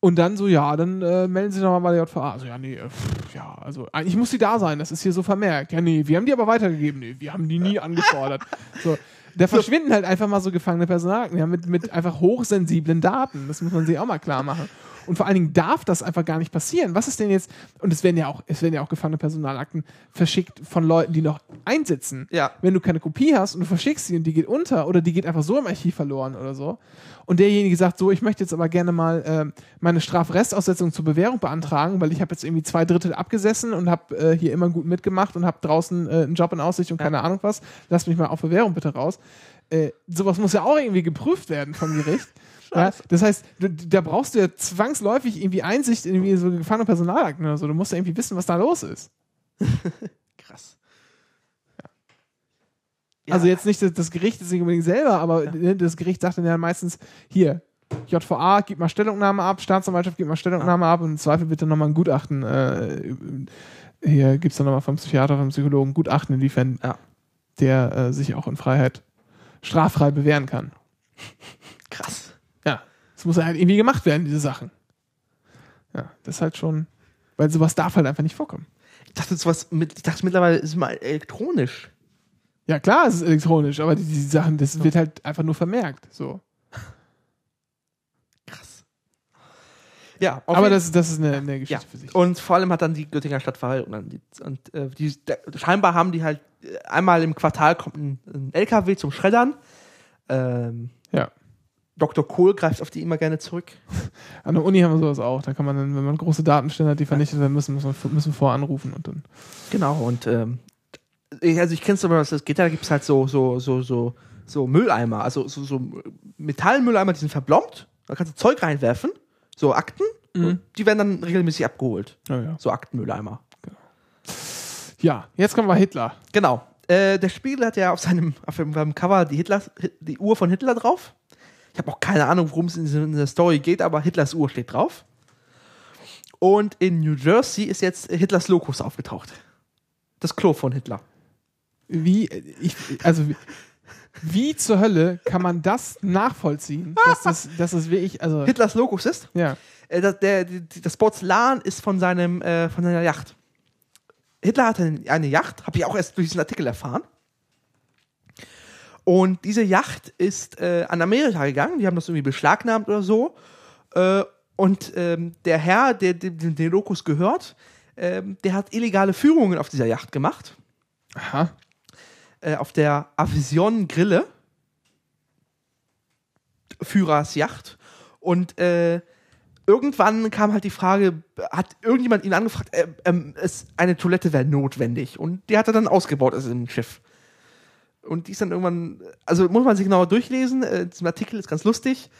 und dann so, ja, dann äh, melden Sie sich nochmal bei der JVA. Also, ja, nee, äh, pff, ja, also eigentlich muss die da sein, das ist hier so vermerkt. Ja, nee, wir haben die aber weitergegeben. Nee, wir haben die nie angefordert. So. Da verschwinden halt einfach mal so gefangene Personalakten, ja, mit, mit einfach hochsensiblen Daten. Das muss man sich auch mal klar machen. Und vor allen Dingen darf das einfach gar nicht passieren. Was ist denn jetzt, und es werden ja auch, es werden ja auch gefangene Personalakten verschickt von Leuten, die noch einsitzen. Ja. Wenn du keine Kopie hast und du verschickst sie und die geht unter oder die geht einfach so im Archiv verloren oder so. Und derjenige sagt so, ich möchte jetzt aber gerne mal ähm, meine Strafrestaussetzung zur Bewährung beantragen, weil ich habe jetzt irgendwie zwei Drittel abgesessen und habe äh, hier immer gut mitgemacht und habe draußen äh, einen Job in Aussicht und keine Ahnung was. Lass mich mal auf Bewährung bitte raus. Äh, sowas muss ja auch irgendwie geprüft werden vom Gericht. Ja, das heißt, du, da brauchst du ja zwangsläufig irgendwie Einsicht in irgendwie so gefangene Personalakten oder so. Du musst ja irgendwie wissen, was da los ist. Krass. Also jetzt nicht das, das Gericht ist nicht unbedingt selber, aber ne, das Gericht sagt dann ja meistens, hier, JVA, gib mal Stellungnahme ab, Staatsanwaltschaft, gib mal Stellungnahme ab und im Zweifel bitte nochmal ein Gutachten. Äh, hier gibt es dann nochmal vom Psychiater, vom Psychologen Gutachten, inwiefern Ja. der äh, sich auch in Freiheit straffrei bewähren kann. Krass. Das muss halt irgendwie gemacht werden, diese Sachen. Ja, das ist halt schon, weil sowas darf halt einfach nicht vorkommen. Ich dachte, sowas mit, ich dachte mittlerweile ist es mal elektronisch. Ja, klar, es ist elektronisch, aber die, die Sachen, das wird halt einfach nur vermerkt. So. Krass. Ja, Aber das, das ist eine, eine Geschichte ja. für sich. Und vor allem hat dann die Göttinger Stadtverwaltung dann die, und äh, die, der, scheinbar haben die halt äh, einmal im Quartal kommt ein, ein LKW zum Schreddern. Ähm. Dr. Kohl greift auf die immer gerne zurück. An der Uni haben wir sowas auch. Da kann man dann, wenn man große Datenstände hat, die vernichtet werden müssen, muss man müssen vor anrufen und dann. Genau, und ähm, ich- also ich kenn's aber, was das geht, da gibt's halt so, so, so, so, so Mülleimer, also so, so Metallmülleimer, die sind verblombt, da kannst du Zeug reinwerfen, so Akten, und die werden dann regelmäßig abgeholt. Ja, ja. So Aktenmülleimer. ja, jetzt kommen wir Hitler. Genau. Äh, der Spiegel hat ja auf seinem, auf seinem Cover die, Hitler, die Uhr von Hitler drauf. Ich habe auch keine Ahnung, worum es in dieser- der Story geht, aber Hitlers Uhr steht drauf. Und in New Jersey ist jetzt Hitlers Lokus aufgetaucht. Das Klo von Hitler. Wie, ich, also, wie, wie zur Hölle kann man das nachvollziehen? Dass das, dass das wirklich, also, Hitlers Lokus ist, ja. äh, das, der, das Porzellan ist von, seinem, äh, von seiner Yacht. Hitler hatte eine Yacht, habe ich auch erst durch diesen Artikel erfahren. Und diese Yacht ist äh, an Amerika gegangen, die haben das irgendwie beschlagnahmt oder so. Äh, und ähm, der Herr, der dem den Lokus gehört, ähm, der hat illegale Führungen auf dieser Yacht gemacht. Aha. Äh, auf der Avision Grille. Führers Yacht. Und äh, irgendwann kam halt die Frage, hat irgendjemand ihn angefragt, äh, ähm, es, eine Toilette wäre notwendig. Und die hat er dann ausgebaut also im Schiff. Und die ist dann irgendwann, also muss man sich genauer durchlesen, äh, diesem Artikel ist ganz lustig.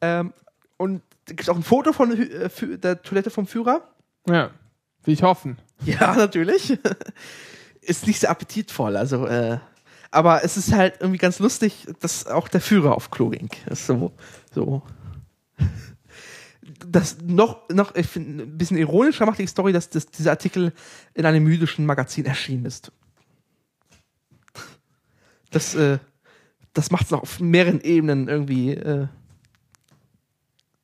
Ähm, und da gibt es auch ein Foto von äh, der Toilette vom Führer. Ja. Will ich hoffen. Ja, natürlich. ist nicht so appetitvoll, also, äh, aber es ist halt irgendwie ganz lustig, dass auch der Führer auf Klo ging. Das ist so, so. Das noch, noch, ich finde, ein bisschen ironischer macht die Story, dass, dass dieser Artikel in einem jüdischen Magazin erschienen ist. Das, äh, das macht es noch auf mehreren Ebenen irgendwie äh,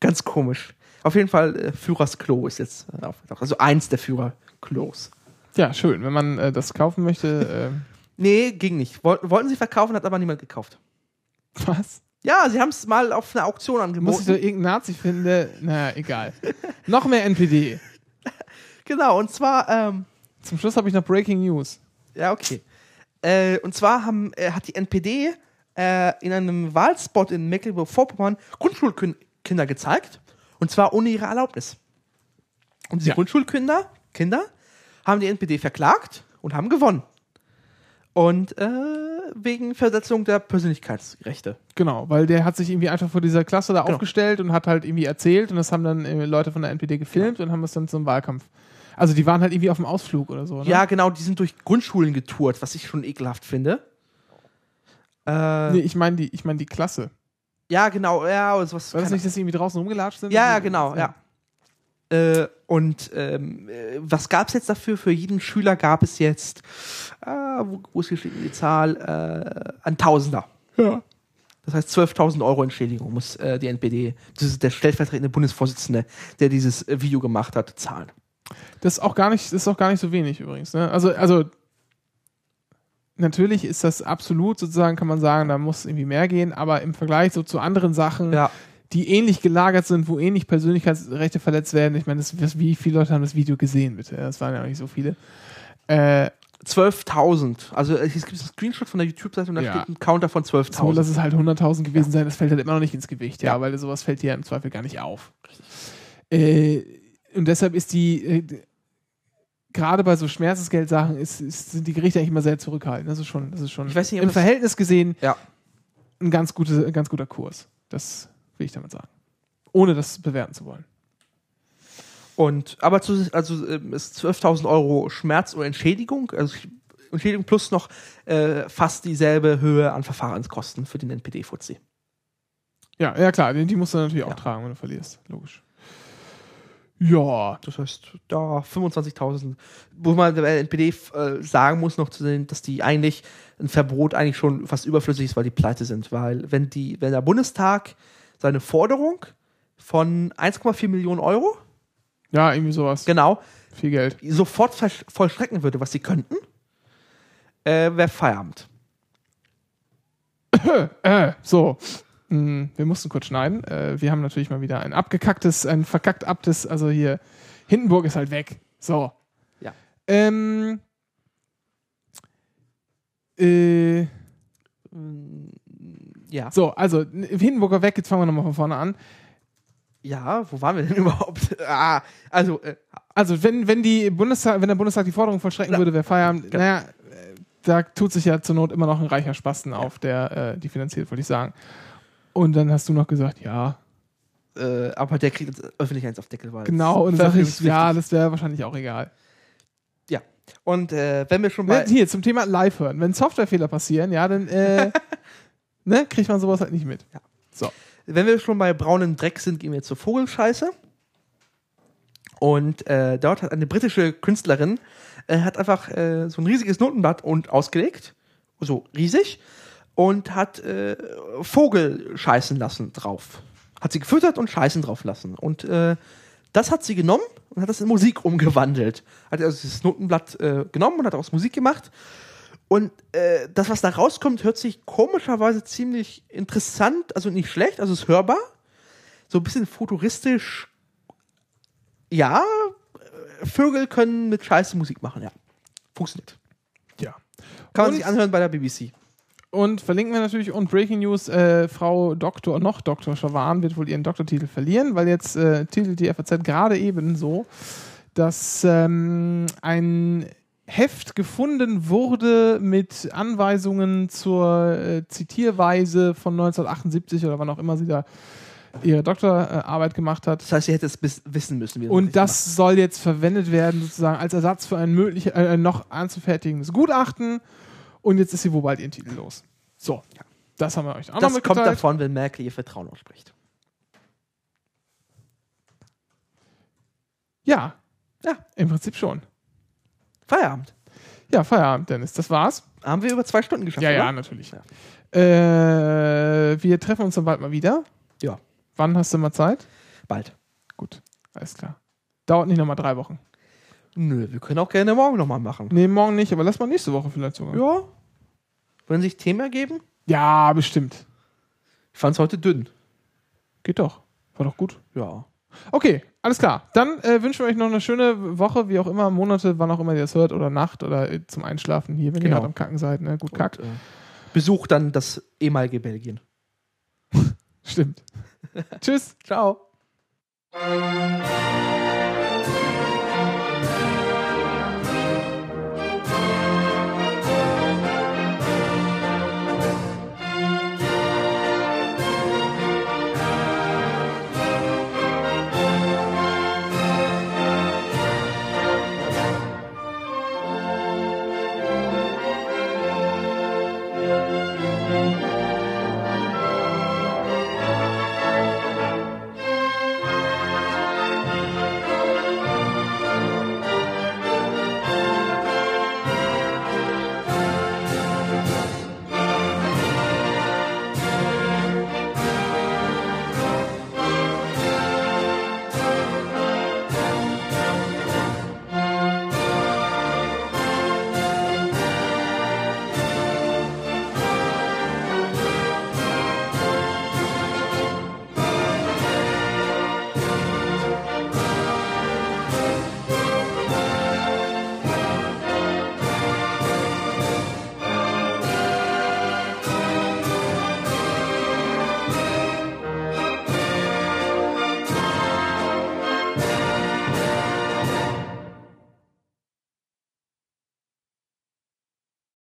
ganz komisch. Auf jeden Fall, äh, Führers Klo ist jetzt äh, aufgetaucht. Also eins der Führerklos. Ja, schön. Wenn man äh, das kaufen möchte. Äh, Nee, ging nicht. Woll wollten sie verkaufen, hat aber niemand gekauft. was? Ja, sie haben es mal auf einer Auktion Muss ich doch angeboten. irgendeinen Nazi finden? der- Naja, egal. Noch mehr NPD. Genau, und zwar, ähm, Zum Schluss habe ich noch Breaking News. ja, okay. Äh, und zwar haben, äh, hat die NPD äh, in einem Wahlspot in Mecklenburg-Vorpommern Grundschulkinder gezeigt. Und zwar ohne ihre Erlaubnis. Und diese Ja. Grundschulkinder Kinder, haben die NPD verklagt und haben gewonnen. Und äh, wegen Versetzung der Persönlichkeitsrechte. Genau, weil der hat sich irgendwie einfach vor dieser Klasse da Genau. aufgestellt und hat halt irgendwie erzählt und das haben dann äh, Leute von der NPD gefilmt und haben es dann zum Wahlkampf. Also die waren halt irgendwie auf dem Ausflug oder so. Ne? Ja, genau, die sind durch Grundschulen getourt, was ich schon ekelhaft finde. Äh, Nee, ich meine die, ich meine die Klasse. Ja, genau, ja, also was. War das nicht, dass die irgendwie draußen rumgelatscht sind? ja, ja, genau, ja. Äh, und ähm, äh, was gab es jetzt dafür? Für jeden Schüler gab es jetzt, äh, wo, wo ist steht die Zahl, äh, ein Tausender. Ja. Das heißt 12.000 Euro Entschädigung muss äh, die NPD, das ist der stellvertretende Bundesvorsitzende, der dieses äh, Video gemacht hat, zahlen. Das ist auch gar nicht, das ist auch gar nicht so wenig übrigens. Ne? Also, also natürlich ist das absolut sozusagen, kann man sagen, da muss irgendwie mehr gehen, aber im Vergleich so zu anderen Sachen, Ja. die ähnlich gelagert sind, wo ähnlich Persönlichkeitsrechte verletzt werden, ich meine, wie viele Leute haben das Video gesehen, bitte? Das waren ja auch nicht so viele. Äh, 12.000. Also es gibt einen Screenshot von der YouTube-Seite und da Ja. steht ein Counter von so, 12.000. lass es halt 100.000 gewesen sein, das fällt halt immer noch nicht ins Gewicht, ja, Ja. weil sowas fällt dir im Zweifel gar nicht auf. Äh, und deshalb ist die, äh, gerade bei so Schmerzensgeldsachen ist, ist, sind die Gerichte eigentlich immer sehr zurückhaltend. Das ist schon, das ist schon nicht, im Verhältnis gesehen Ja. ein ganz, gute, ein ganz guter Kurs. Das will ich damit sagen. Ohne das bewerten zu wollen. Und aber zu, also ähm, ist 12.000 Euro Schmerz oder Entschädigung, also Entschädigung plus noch äh, fast dieselbe Höhe an Verfahrenskosten für den NPD-Fuzzi. Ja, ja klar, die, die musst du natürlich auch Ja. tragen, wenn du verlierst. Logisch. Ja, Das heißt, da 25.000, wo man der NPD äh, sagen muss noch zu sehen, dass die eigentlich ein Verbot eigentlich schon fast überflüssig ist, weil die pleite sind, weil wenn die, wenn der Bundestag seine Forderung von 1,4 Millionen Euro ja, irgendwie sowas. genau Viel Geld. sofort vollstrecken würde, was sie könnten, äh, wäre Feierabend. Äh, so. Mm, Wir mussten kurz schneiden. Äh, wir haben natürlich mal wieder ein abgekacktes, ein verkackt abtes, also hier, Hindenburg ist halt weg. So. Ja. Ähm. Äh, Ja. so, also n- Hindenburger weg, jetzt fangen wir nochmal von vorne an. Ja, wo waren wir denn überhaupt? ah, also, äh, Also, wenn, wenn, die Bundestag, wenn der Bundestag die Forderung vollstrecken Ja. würde, wäre Feierabend. Naja, äh, da tut sich ja zur Not immer noch ein reicher Spasten auf, der äh, die finanziert, wollte ich sagen. Und dann hast du noch gesagt, ja, äh, aber der kriegt jetzt öffentlich eins auf Deckel, weil genau. Und dann sag ich, ja, das wäre wahrscheinlich auch egal. Ja. Und äh, wenn wir schon bei. Ne, Hier, zum Thema live hören. Wenn Softwarefehler passieren, ja, dann äh, ne, kriegt man sowas halt nicht mit. Ja. So. Wenn wir schon bei braunen Dreck sind, gehen wir zur Vogelscheiße. Und äh, dort hat eine britische Künstlerin äh, hat einfach äh, so ein riesiges Notenblatt und ausgelegt, so riesig, und hat äh, Vogel scheißen lassen drauf. Hat sie gefüttert und scheißen drauf lassen. Und äh, das hat sie genommen und hat das in Musik umgewandelt. Hat also das Notenblatt äh, genommen und hat daraus Musik gemacht. Und äh, das, was da rauskommt, hört sich komischerweise ziemlich interessant, also nicht schlecht, also ist hörbar. So ein bisschen futuristisch. Ja, Vögel können mit Scheiße Musik machen, ja. Funktioniert. Ja. Kann man Und- sich anhören bei der BBC. Und verlinken wir natürlich und Breaking News, äh, Frau Doktor, noch Dr. Schawan wird wohl ihren Doktortitel verlieren, weil jetzt äh, titelt die FAZ gerade eben so, dass ähm, ein Heft gefunden wurde mit Anweisungen zur äh, Zitierweise von 1978 oder wann auch immer sie da ihre Doktorarbeit gemacht hat. Das heißt, sie hätte es wissen müssen. Und das soll jetzt verwendet werden, sozusagen als Ersatz für ein möglich, äh, noch anzufertigendes Gutachten. Und jetzt ist sie wohl bald ihren Titel los. So, das haben wir euch auch Das kommt davon, wenn Merkel ihr Vertrauen ausspricht. Ja, Ja, im Prinzip schon. Feierabend. Ja, Feierabend, Dennis. Das war's. Haben wir über zwei Stunden geschafft, Ja, ja, oder? natürlich. Ja. Äh, wir treffen uns dann bald mal wieder. Ja, Wann hast du mal Zeit? bald. Gut, alles klar. Dauert nicht nochmal drei Wochen. Nö, wir können auch gerne morgen nochmal machen. Nee, morgen nicht, aber lass mal nächste Woche vielleicht sogar. Ja. Wollen sich Themen ergeben? Ja, bestimmt. Ich fand es heute dünn. Geht doch. War doch gut. Ja. Okay, alles klar. Dann äh, wünschen wir euch noch eine schöne Woche, wie auch immer, Monate, wann auch immer ihr das hört, oder Nacht oder äh, zum Einschlafen hier, wenn ihr Genau. gerade am Kacken seid. Ne? Gut, kackt. Äh, besucht dann das ehemalige Belgien. Stimmt. Tschüss. Ciao.